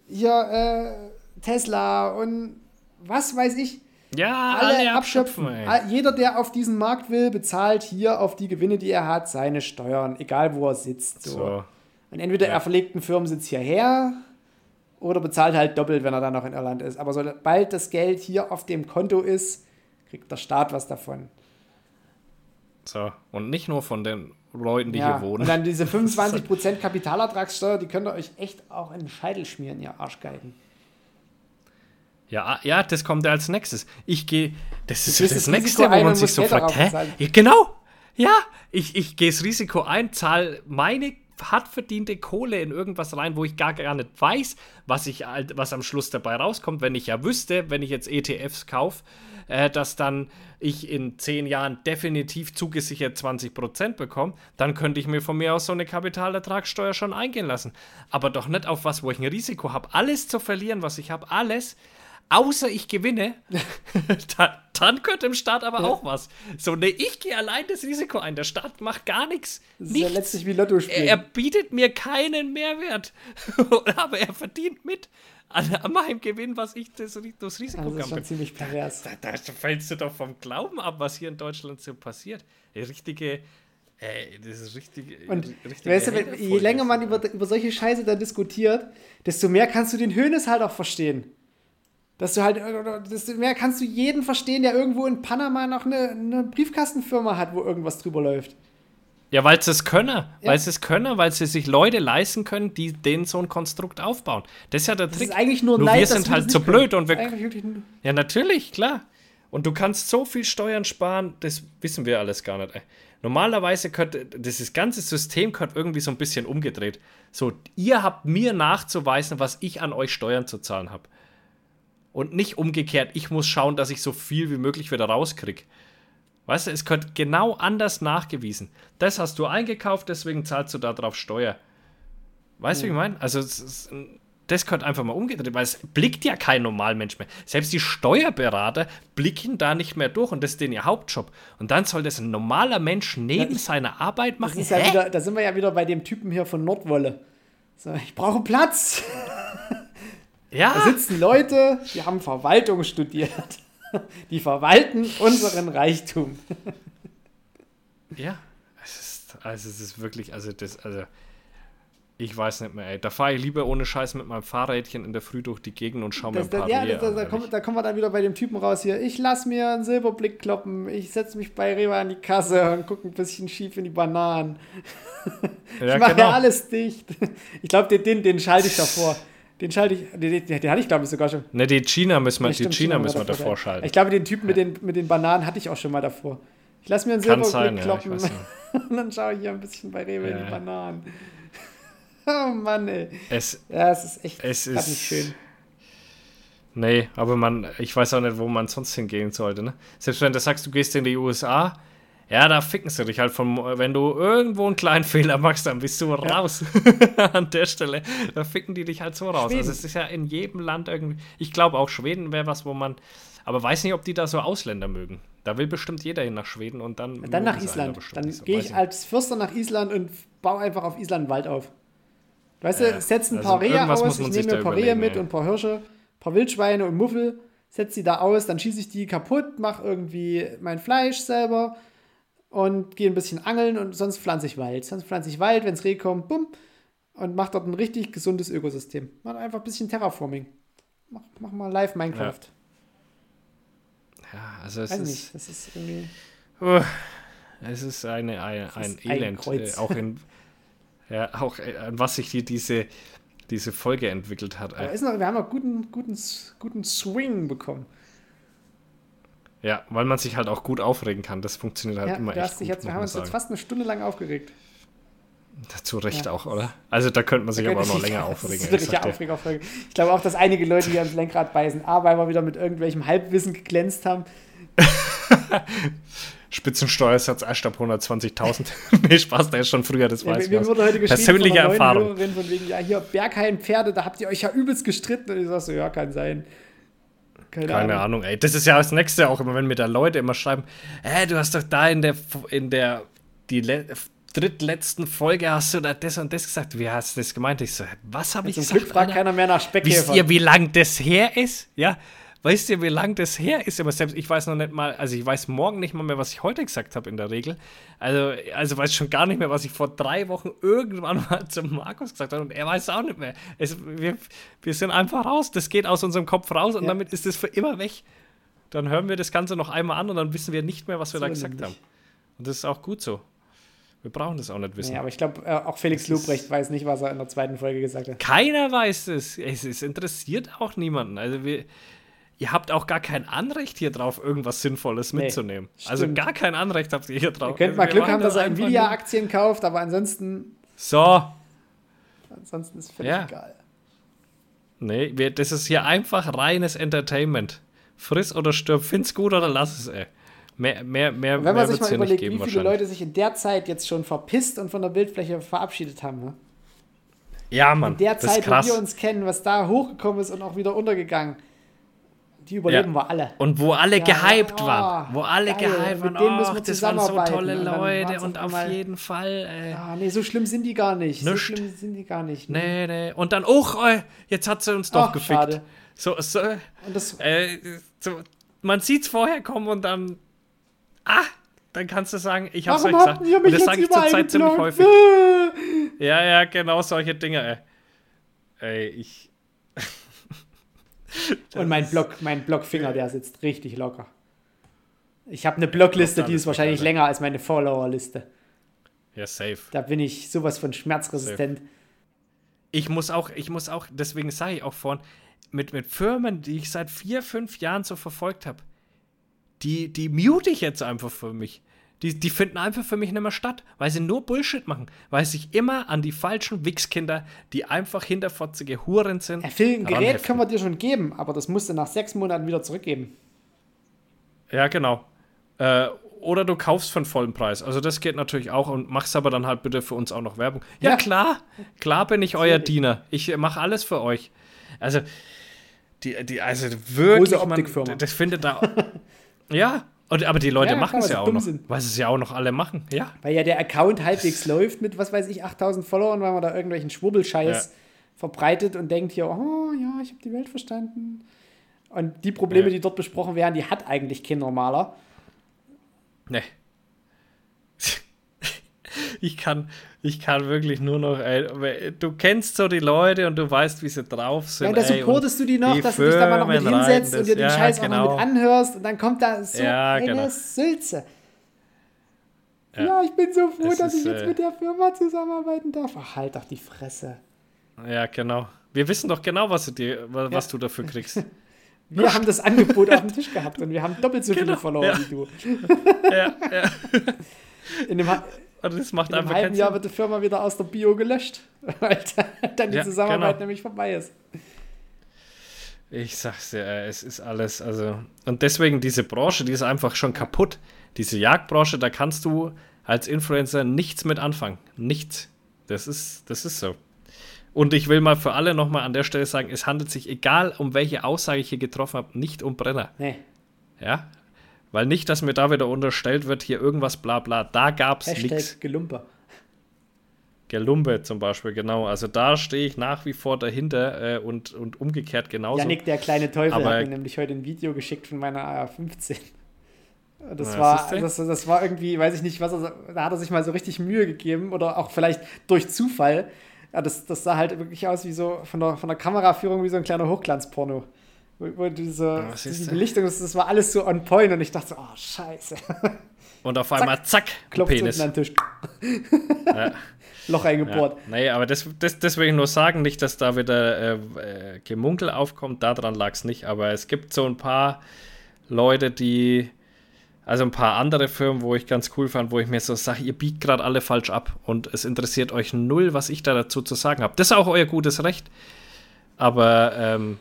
hier äh, Tesla und was weiß ich. Ja, alle, alle abschöpfen. abschöpfen jeder, der auf diesen Markt will, bezahlt hier auf die Gewinne, die er hat, seine Steuern, egal wo er sitzt. So. so. Und entweder ja. er verlegt einen Firmensitz hierher oder bezahlt halt doppelt, wenn er dann noch in Irland ist. Aber sobald das Geld hier auf dem Konto ist, kriegt der Staat was davon. So, und nicht nur von den Leuten, die ja. hier wohnen. Und dann diese 25% Kapitalertragssteuer, die könnt ihr euch echt auch in den Scheitel schmieren, ihr Arschgeigen. Ja, ja, das kommt ja als nächstes. Ich gehe, das ist das, das Nächste, wo man sich so fragt, hä? Ja, genau, ja, ich, ich gehe das Risiko ein, zahle meine hart verdiente Kohle in irgendwas rein, wo ich gar, gar nicht weiß, was, ich, was am Schluss dabei rauskommt, wenn ich ja wüsste, wenn ich jetzt ETFs kaufe, äh, dass dann ich in zehn Jahren definitiv zugesichert 20% bekomme, dann könnte ich mir von mir aus so eine Kapitalertragssteuer schon eingehen lassen. Aber doch nicht auf was, wo ich ein Risiko habe, alles zu verlieren, was ich habe, alles außer ich gewinne, dann, dann könnte im Staat aber ja. auch was. So, ne, ich gehe allein das Risiko ein. Der Staat macht gar nichts. Das ist ja letztlich wie Lotto spielen. Er, er bietet mir keinen Mehrwert. aber er verdient mit an, an meinem Gewinn, was ich das, das Risiko also Das ist schon ziemlich pervers. Da, da, fällst du doch vom Glauben ab, was hier in Deutschland so passiert. Die richtige. Ey, das ist richtig. Und weißt du, je länger man über, über solche Scheiße da diskutiert, desto mehr kannst du den Hönes halt auch verstehen. Dass du halt, desto mehr kannst du jeden verstehen, der irgendwo in Panama noch eine, eine Briefkastenfirma hat, wo irgendwas drüber läuft. Ja, weil sie es können. Ja. Weil sie es können, weil sie sich Leute leisten können, die denen so ein Konstrukt aufbauen. Das ist ja der das Trick. Ist eigentlich nur, nur Neid, wir sind halt so blöd und wir. Ja, natürlich, klar. Und du kannst so viel Steuern sparen, das wissen wir alles gar nicht. Ey. Normalerweise könnte das ganze System könnte irgendwie so ein bisschen umgedreht. So, ihr habt mir nachzuweisen, was ich an euch Steuern zu zahlen habe. Und nicht umgekehrt, ich muss schauen, dass ich so viel wie möglich wieder rauskriege. Weißt du, es könnte genau anders nachgewiesen. Das hast du eingekauft, deswegen zahlst du darauf Steuer. Weißt du, mhm. wie ich meine? Also, das könnte einfach mal umgedreht, weil es blickt ja kein Normalmensch mehr. Selbst die Steuerberater blicken da nicht mehr durch und das ist denen ihr Hauptjob. Und dann soll das ein normaler Mensch neben ja, ich, seiner Arbeit machen. Ja wieder, da sind wir ja wieder bei dem Typen hier von Nordwolle. So, ich brauche Platz. Ja. Da sitzen Leute, die haben Verwaltung studiert. Die verwalten unseren Reichtum. Ja, es ist, also es ist wirklich, also das, also ich weiß nicht mehr, ey. Da fahre ich lieber ohne Scheiß mit meinem Fahrrädchen in der Früh durch die Gegend und schaue mir ein paar Ja, das, das, da, kommen, da kommen wir dann wieder bei dem Typen raus hier. Ich lass mir einen Silberblick kloppen, ich setze mich bei Rewe an die Kasse und gucke ein bisschen schief in die Bananen. Ja, ich mache genau. ja alles dicht. Ich glaube, den, den, den schalte ich davor. Den schalte ich, den, den, den, hatte ich glaube ich sogar schon. Ne, die China müssen wir, ja, stimmt, China, China müssen wir davor, davor schalten. Ich glaube, den Typen mit den, mit den Bananen hatte ich auch schon mal davor. Ich lasse mir einen Silberblick kloppen ja, und dann schaue ich hier ein bisschen bei Rewe ja. in die Bananen. oh Mann, ey. Es, ja, es ist echt es ist, nicht schön. Nee, aber man, ich weiß auch nicht, wo man sonst hingehen sollte. Ne? Selbst wenn du sagst, du gehst in die USA, ja, da ficken sie dich halt von, wenn du irgendwo einen kleinen Fehler machst, dann bist du ja. raus. An der Stelle. Da ficken die dich halt so raus. Schweden. Also es ist ja in jedem Land irgendwie. Ich glaube auch Schweden wäre was, wo man. Aber weiß nicht, ob die da so Ausländer mögen. Da will bestimmt jeder hin nach Schweden und dann. dann nach Island. Dann so. gehe ich als Fürster nach Island und baue einfach auf Island einen Wald auf. Weißt ja. du, setz ein also paar Rehe aus, ich nehme mir ein paar Rehe mit ey. und ein paar Hirsche, ein paar Wildschweine und Muffel, setz die da aus, dann schieße ich die kaputt, mache irgendwie mein Fleisch selber und gehe ein bisschen angeln und sonst pflanze ich Wald. Sonst pflanze ich Wald, wenn es Reh kommt, bumm, und mach dort ein richtig gesundes Ökosystem. Mach einfach ein bisschen Terraforming. Mach, mach mal live Minecraft. Ja, ja also es Weiß ist. Nicht, das ist irgendwie. Uh, es ist eine, ein, ein ist Elend. Ein äh, auch in. ja, auch äh, an was sich die, diese, diese Folge entwickelt hat. Aber ist noch, wir haben noch guten, guten, guten Swing bekommen. Ja, weil man sich halt auch gut aufregen kann. Das funktioniert halt ja, immer echt gut. Jetzt, wir haben uns jetzt fast eine Stunde lang aufgeregt. Zu Recht ja. auch, oder? Also da könnte man sich aber auch noch länger aufregen. Das ist wirklich aufregen, aufregen. Ich glaube auch, dass einige Leute hier ans Lenkrad beißen. A, weil wir wieder mit irgendwelchem Halbwissen geglänzt haben. Spitzensteuersatz erst ab 120.000. nee, Spaß, der ist schon früher, das weiß ja, ich. wurde heute Persönliche Erfahrung. Von wegen, ja, hier Bergheim-Pferde, da habt ihr euch ja übelst gestritten. Und ich sag so, ja, kann sein. Keine, Keine Ahnung. Ahnung. ey. Das ist ja das Nächste auch immer, wenn mir da Leute immer schreiben, hä, du hast doch da in der, in der, die drittletzten Folge hast du da das und das gesagt. Wie hast du das gemeint? Ich so, was habe ich gesagt? Zum Glück fragt keiner mehr nach Speckkäfer. Wisst ihr, wie lang das her ist? Ja, Weißt du, wie lang das her ist? Aber selbst ich weiß noch nicht mal, also ich weiß morgen nicht mal mehr, was ich heute gesagt habe in der Regel. Also, also weiß schon gar nicht mehr, was ich vor drei Wochen irgendwann mal zum Markus gesagt habe. Und er weiß auch nicht mehr. Es, wir, wir sind einfach raus. Das geht aus unserem Kopf raus und ja. damit ist es für immer weg. Dann hören wir das Ganze noch einmal an und dann wissen wir nicht mehr, was wir so da gesagt haben. Und das ist auch gut so. Wir brauchen das auch nicht wissen. Ja, aber ich glaube, äh, auch Felix Lobrecht weiß nicht, was er in der zweiten Folge gesagt hat. Keiner weiß es. Es, es interessiert auch niemanden. Also wir, ihr habt auch gar kein Anrecht hier drauf, irgendwas Sinnvolles nee, mitzunehmen. Stimmt. Also gar kein Anrecht habt ihr hier drauf. Ihr könnt mal Glück haben, dass er Nvidia-Aktien kauft, aber ansonsten. So. Ansonsten ist völlig ja. egal. Nee, wir, das ist hier einfach reines Entertainment. Friss oder stirb, find's gut oder lass es, ey. Mehr, mehr, mehr, wenn man sich mal überlegt, wie viele Leute sich in der Zeit jetzt schon verpisst und von der Bildfläche verabschiedet haben, ne? Ja, Mann. In der Zeit, wo wir uns kennen, was da hochgekommen ist und auch wieder untergegangen Die überleben ja. wir alle. Und wo alle ja, gehypt ja, waren. Wo alle geil, gehypt waren. Oh, das waren so tolle Leute und, auf mal, jeden Fall. Ey. Ah, nee, so schlimm sind die gar nicht. Nicht. So schlimm sind die gar nicht. Nee, nee. Und dann, oh, jetzt hat sie uns doch Ach, gefickt. Schade. So, so, das, äh, so, man sieht es vorher kommen und dann, ah, dann kannst du sagen, ich hab's euch gesagt. Und das sage ich zurzeit ziemlich häufig. ja, ja, genau solche Dinge, ey. Ey, ich. Und mein Block, mein Blockfinger, der sitzt richtig locker. Ich habe eine Blockliste, die ist wahrscheinlich länger als meine Follower-Liste. Ja, safe. Da bin ich sowas von schmerzresistent. Safe. Ich muss auch, ich muss auch, deswegen sage ich auch vorhin, mit, mit Firmen, die ich seit vier, fünf Jahren so verfolgt habe, die, die mute ich jetzt einfach für mich. Die, die finden einfach für mich nicht mehr statt, weil sie nur Bullshit machen, weil sich immer an die falschen Wichskinder, die einfach hinterfotzige Huren sind. Ja, Phil, ein Gerät können wir dir schon geben, aber das musst du nach sechs Monaten wieder zurückgeben. Ja, genau. Äh, oder du kaufst für einen vollen Preis. Also das geht natürlich auch und machst aber dann halt bitte für uns auch noch Werbung. Ja, ja. klar, klar bin ich euer Diener. Ich mache alles für euch. Also, die, die, also wirklich. Man, das findet da. ja, und, aber die Leute ja, machen es ja auch noch, sind. weil sie es ja auch noch alle machen, ja. Weil ja der Account halbwegs läuft mit, was weiß ich, 8000 Followern, weil man da irgendwelchen Schwurbelscheiß ja. verbreitet und denkt hier, oh ja, ich habe die Welt verstanden. Und die Probleme, ja. die dort besprochen werden, die hat eigentlich kein normaler. Nee. ich kann, ich kann wirklich nur noch, ey, du kennst so die Leute und du weißt, wie sie drauf sind. Ja, und da supportest du die noch, die dass du dich da mal noch mit hinsetzt das, und dir den ja, Scheiß genau. auch noch mit genau. anhörst und dann kommt da so ja, eine genau. Sülze. Ja. ja. ich bin so froh, das dass ist, ich jetzt äh, mit der Firma zusammenarbeiten darf. Ach, halt doch die Fresse. Ja, genau. Wir wissen doch genau, was du, dir, was du dafür kriegst. Wir haben das Angebot auf dem Tisch gehabt und wir haben doppelt so genau. viele Follower wie du. ja, ja. In dem, also das macht In einem halben Jahr wird die Firma wieder aus der Bio gelöscht, weil dann die ja, Zusammenarbeit genau. nämlich vorbei ist. Ich sag's dir, es ist alles, also. Und deswegen diese Branche, die ist einfach schon kaputt. Diese Jagdbranche, da kannst du als Influencer nichts mit anfangen. Nichts. Das ist, das ist so. Und ich will mal für alle nochmal an der Stelle sagen, es handelt sich, egal um welche Aussage ich hier getroffen habe, nicht um Brenner. Nee. Ja, weil nicht, dass mir da wieder unterstellt wird, hier irgendwas bla bla. Da gab es nichts. Gelumper. Gelumpe zum Beispiel, genau. Also da stehe ich nach wie vor dahinter äh, und, und umgekehrt genauso. Janik, der kleine Teufel, Aber, hat mir nämlich heute ein Video geschickt von meiner AR-15. Das war, das, das war irgendwie, weiß ich nicht, was er, da hat er sich mal so richtig Mühe gegeben oder auch vielleicht durch Zufall. Ja, das, das sah halt wirklich aus wie so von der, von der Kameraführung wie so ein kleiner Hochglanzporno. Wo diese, diese Belichtung, das, das war alles so on point und ich dachte so, oh, scheiße. Und auf einmal zack, zack klopft Penis. an den Tisch. ja. Loch eingebohrt. Ja. Nee, aber das, das, das will ich nur sagen, nicht, dass da wieder äh, äh Gemunkel aufkommt, daran lag es nicht, aber es gibt so ein paar Leute, die, also ein paar andere Firmen, wo ich ganz cool fand, wo ich mir so sage, ihr biegt gerade alle falsch ab und es interessiert euch null, was ich da dazu zu sagen habe. Das ist auch euer gutes Recht. Aber ähm,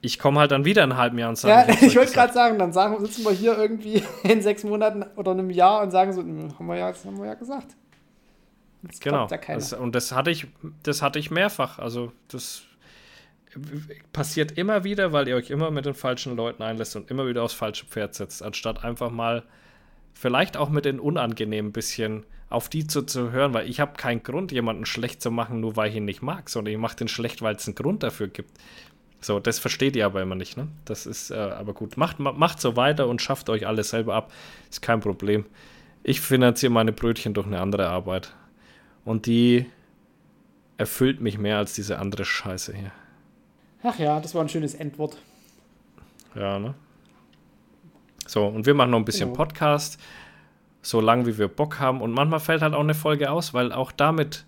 ich komme halt dann wieder in einem halben Jahr und sage. Ja, ich, ich wollte gerade sagen, dann sagen, sitzen wir hier irgendwie in sechs Monaten oder einem Jahr und sagen so, hm, haben wir ja, das haben wir ja gesagt. Das genau. Das, und das hatte ich, das hatte ich mehrfach. Also das passiert immer wieder, weil ihr euch immer mit den falschen Leuten einlässt und immer wieder aufs falsche Pferd setzt, anstatt einfach mal vielleicht auch mit den unangenehmen bisschen auf die zu, zu hören, weil ich habe keinen Grund, jemanden schlecht zu machen, nur weil ich ihn nicht mag, sondern ich mache den schlecht, weil es einen Grund dafür gibt. So, das versteht ihr aber immer nicht, ne? Das ist äh, aber gut. Macht, macht so weiter und schafft euch alles selber ab. Ist kein Problem. Ich finanziere meine Brötchen durch eine andere Arbeit. Und die erfüllt mich mehr als diese andere Scheiße hier. Ach ja, das war ein schönes Endwort. Ja, ne? So, und wir machen noch ein bisschen genau. Podcast, so lang wie wir Bock haben. Und manchmal fällt halt auch eine Folge aus, weil auch damit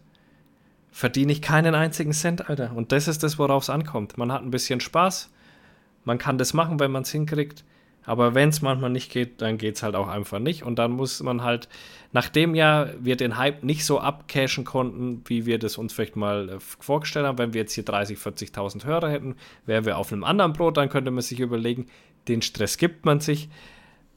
verdiene ich keinen einzigen Cent, Alter. Und das ist das, worauf es ankommt. Man hat ein bisschen Spaß, man kann das machen, wenn man es hinkriegt. Aber wenn es manchmal nicht geht, dann geht es halt auch einfach nicht. Und dann muss man halt, nachdem ja wir den Hype nicht so abcashen konnten, wie wir das uns vielleicht mal äh, vorgestellt haben, wenn wir jetzt hier 30, 40.000 Hörer hätten, wären wir auf einem anderen Brot, dann könnte man sich überlegen, den Stress gibt man sich.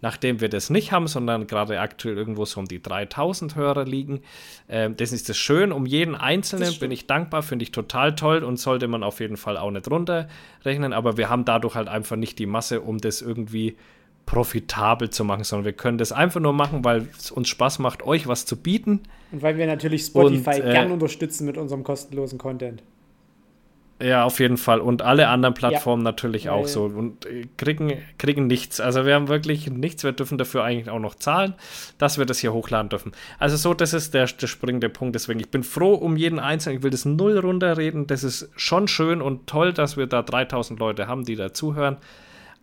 Nachdem wir das nicht haben, sondern gerade aktuell irgendwo so um die 3000 Hörer liegen. Ähm, das ist das schön. Um jeden Einzelnen bin ich dankbar, finde ich total toll und sollte man auf jeden Fall auch nicht runterrechnen. Aber wir haben dadurch halt einfach nicht die Masse, um das irgendwie profitabel zu machen, sondern wir können das einfach nur machen, weil es uns Spaß macht, euch was zu bieten. Und weil wir natürlich Spotify und, äh, gern unterstützen mit unserem kostenlosen Content. Ja, auf jeden Fall. Und alle anderen Plattformen ja. natürlich auch so. Und äh, kriegen, kriegen nichts. Also wir haben wirklich nichts. Wir dürfen dafür eigentlich auch noch zahlen, dass wir das hier hochladen dürfen. Also so, das ist der, der springende Punkt. Deswegen, ich bin froh um jeden Einzelnen. Ich will das null runterreden. Das ist schon schön und toll, dass wir da 3000 Leute haben, die da zuhören.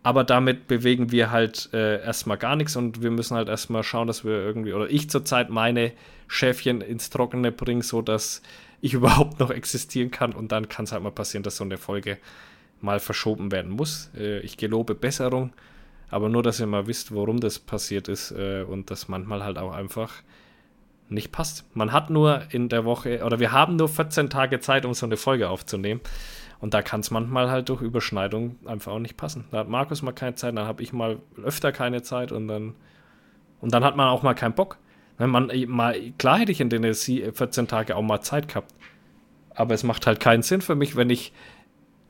Aber damit bewegen wir halt äh, erstmal gar nichts und wir müssen halt erstmal schauen, dass wir irgendwie, oder ich zurzeit meine Schäfchen ins Trockene bringe, sodass ich überhaupt noch existieren kann. Und dann kann es halt mal passieren, dass so eine Folge mal verschoben werden muss. Äh, ich gelobe Besserung, aber nur, dass ihr mal wisst, warum das passiert ist äh, und das manchmal halt auch einfach nicht passt. Man hat nur in der Woche, oder wir haben nur 14 Tage Zeit, um so eine Folge aufzunehmen. Und da kann es manchmal halt durch Überschneidung einfach auch nicht passen. Da hat Markus mal keine Zeit, dann habe ich mal öfter keine Zeit und dann, und dann hat man auch mal keinen Bock. Man, mal, klar hätte ich in den 14 Tagen auch mal Zeit gehabt. Aber es macht halt keinen Sinn für mich, wenn ich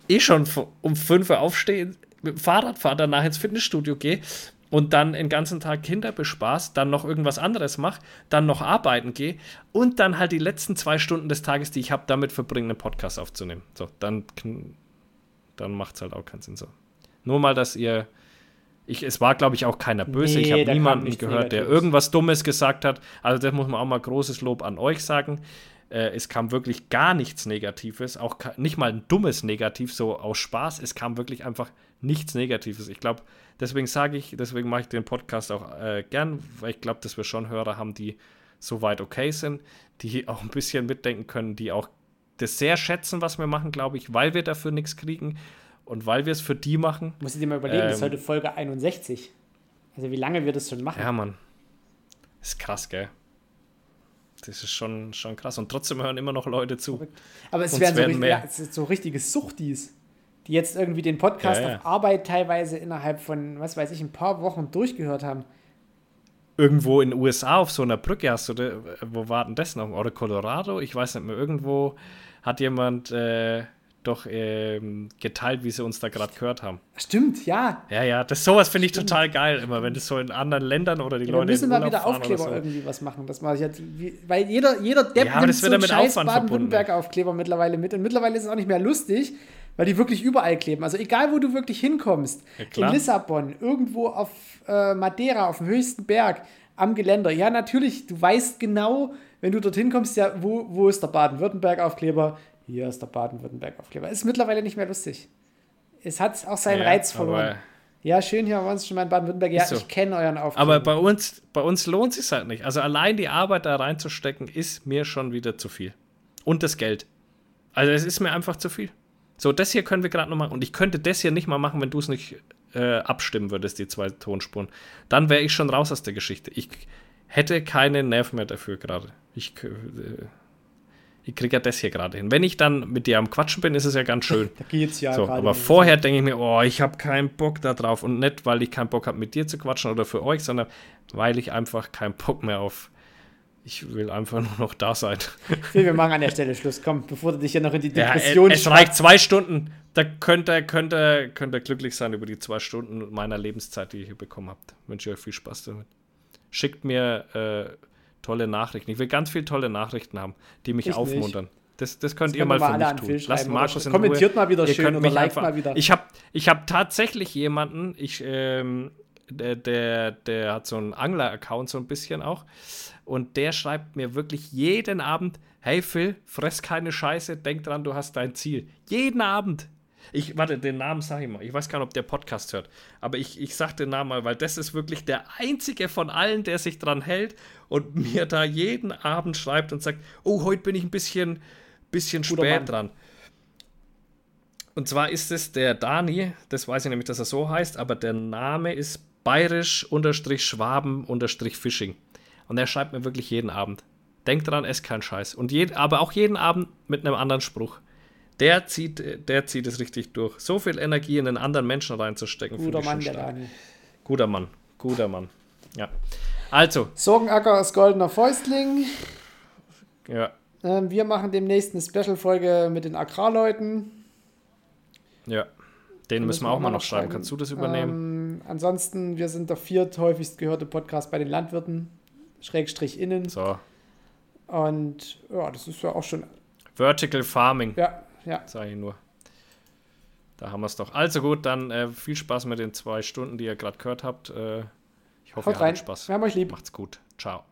eh schon um 5 Uhr aufstehe, mit dem Fahrrad fahre, danach ins Fitnessstudio gehe und dann den ganzen Tag Kinder bespaß, dann noch irgendwas anderes mache, dann noch arbeiten gehe und dann halt die letzten zwei Stunden des Tages, die ich habe, damit verbringen, einen Podcast aufzunehmen. So, dann, dann macht es halt auch keinen Sinn so. Nur mal, dass ihr ich, es war, glaube ich, auch keiner böse. Nee, ich habe niemanden gehört, der irgendwas Dummes gesagt hat. Also, das muss man auch mal großes Lob an euch sagen. Äh, es kam wirklich gar nichts Negatives, auch nicht mal ein dummes Negativ, so aus Spaß. Es kam wirklich einfach nichts Negatives. Ich glaube, deswegen sage ich, deswegen mache ich den Podcast auch äh, gern, weil ich glaube, dass wir schon Hörer haben, die soweit okay sind, die auch ein bisschen mitdenken können, die auch das sehr schätzen, was wir machen, glaube ich, weil wir dafür nichts kriegen und weil wir es für die machen. Muss ich dir mal überlegen, ähm, das ist ähm, heute Folge 61. Also wie lange wir das schon machen. Ja, Mann. Ist krass, gell? Das ist schon, schon krass. Und trotzdem hören immer noch Leute zu. Aber es wären so, richtig, ja, so richtige Suchtis, die jetzt irgendwie den Podcast ja, ja. auf Arbeit teilweise innerhalb von, was weiß ich, ein paar Wochen durchgehört haben. Irgendwo in den USA auf so einer Brücke hast du, wo war denn das noch? Oder Colorado? Ich weiß nicht mehr. Irgendwo hat jemand. Äh, doch ähm, geteilt, wie sie uns da gerade gehört haben. Stimmt, ja. Ja, ja, das sowas finde ich total geil, immer wenn das so in anderen Ländern oder die ja, Leute. Wir müssen mal wieder Aufkleber so. irgendwie was machen. Das mache ich jetzt, weil jeder, jeder Depp ja, nimmt so einen scheiß Baden-Württemberg-Aufkleber mittlerweile mit. Und mittlerweile ist es auch nicht mehr lustig, weil die wirklich überall kleben. Also egal, wo du wirklich hinkommst, ja, in Lissabon, irgendwo auf äh, Madeira, auf dem höchsten Berg, am Geländer. Ja, natürlich, du weißt genau, wenn du dorthin kommst, ja, wo, wo ist der Baden-Württemberg-Aufkleber? Hier ist der Baden-Württemberg-Aufkleber. Ist mittlerweile nicht mehr lustig. Es hat auch seinen ja, Reiz verloren. Ja, schön, hier waren Sie schon mal in Baden-Württemberg. Ja, so. ich kenne euren Aufkleber. Aber bei uns, bei uns lohnt es sich halt nicht. Also allein die Arbeit da reinzustecken, ist mir schon wieder zu viel. Und das Geld. Also es ist mir einfach zu viel. So, das hier können wir gerade noch machen. Und ich könnte das hier nicht mal machen, wenn du es nicht äh, abstimmen würdest, die zwei Tonspuren. Dann wäre ich schon raus aus der Geschichte. Ich hätte keine Nerven mehr dafür gerade. Ich, äh, ich kriege ja das hier gerade hin. Wenn ich dann mit dir am Quatschen bin, ist es ja ganz schön. da geht's ja so, Aber vorher denke ich mir, oh, ich habe keinen Bock da drauf. Und nicht, weil ich keinen Bock habe, mit dir zu quatschen oder für euch, sondern weil ich einfach keinen Bock mehr auf. Ich will einfach nur noch da sein. wir machen an der Stelle Schluss. Komm, bevor du dich hier noch in die Depression ja, Es reicht zwei Stunden. Da könnt ihr, könnt, ihr, könnt ihr glücklich sein über die zwei Stunden meiner Lebenszeit, die ihr hier bekommen habt. Wünsche euch viel Spaß damit. Schickt mir. Äh, tolle Nachrichten. Ich will ganz viele tolle Nachrichten haben, die mich ich aufmuntern. Das, das könnt das ihr mal für mich tun. Lasst Markus in Kommentiert Ruhe. mal wieder ihr schön oder liked mal wieder. Ich habe ich hab tatsächlich jemanden, ich, ähm, der, der, der hat so einen Angler-Account so ein bisschen auch und der schreibt mir wirklich jeden Abend, hey Phil, fress keine Scheiße, denk dran, du hast dein Ziel. Jeden Abend. Ich, warte, den Namen sag ich mal. Ich weiß gar nicht, ob der Podcast hört. Aber ich, ich sag den Namen mal, weil das ist wirklich der einzige von allen, der sich dran hält und mir da jeden Abend schreibt und sagt: Oh, heute bin ich ein bisschen, bisschen spät dran. Und zwar ist es der Dani, das weiß ich nämlich, dass er so heißt, aber der Name ist bayerisch-schwaben-fishing. Und er schreibt mir wirklich jeden Abend. Denk dran, ess kein Scheiß. Und je, aber auch jeden Abend mit einem anderen Spruch. Der zieht, der zieht es richtig durch. So viel Energie in einen anderen Menschen reinzustecken. Guter Mann, der Daniel. Guter Mann. Guter Mann. Ja. Also. Sorgenacker ist goldener Fäustling. Ja. Ähm, wir machen demnächst eine Special-Folge mit den Agrarleuten. Ja. Den müssen wir auch mal noch schreiben. schreiben. Kannst du das übernehmen? Ähm, ansonsten, wir sind der vierthäufigst gehörte Podcast bei den Landwirten. Schrägstrich innen. So. Und ja, das ist ja auch schon. Vertical Farming. Ja, ja. Sag ich nur. Da haben wir es doch. Also gut, dann äh, viel Spaß mit den zwei Stunden, die ihr gerade gehört habt. Äh, ich hoffe, Haut ihr hattet Spaß. Wir haben euch lieb. Macht's gut. Ciao.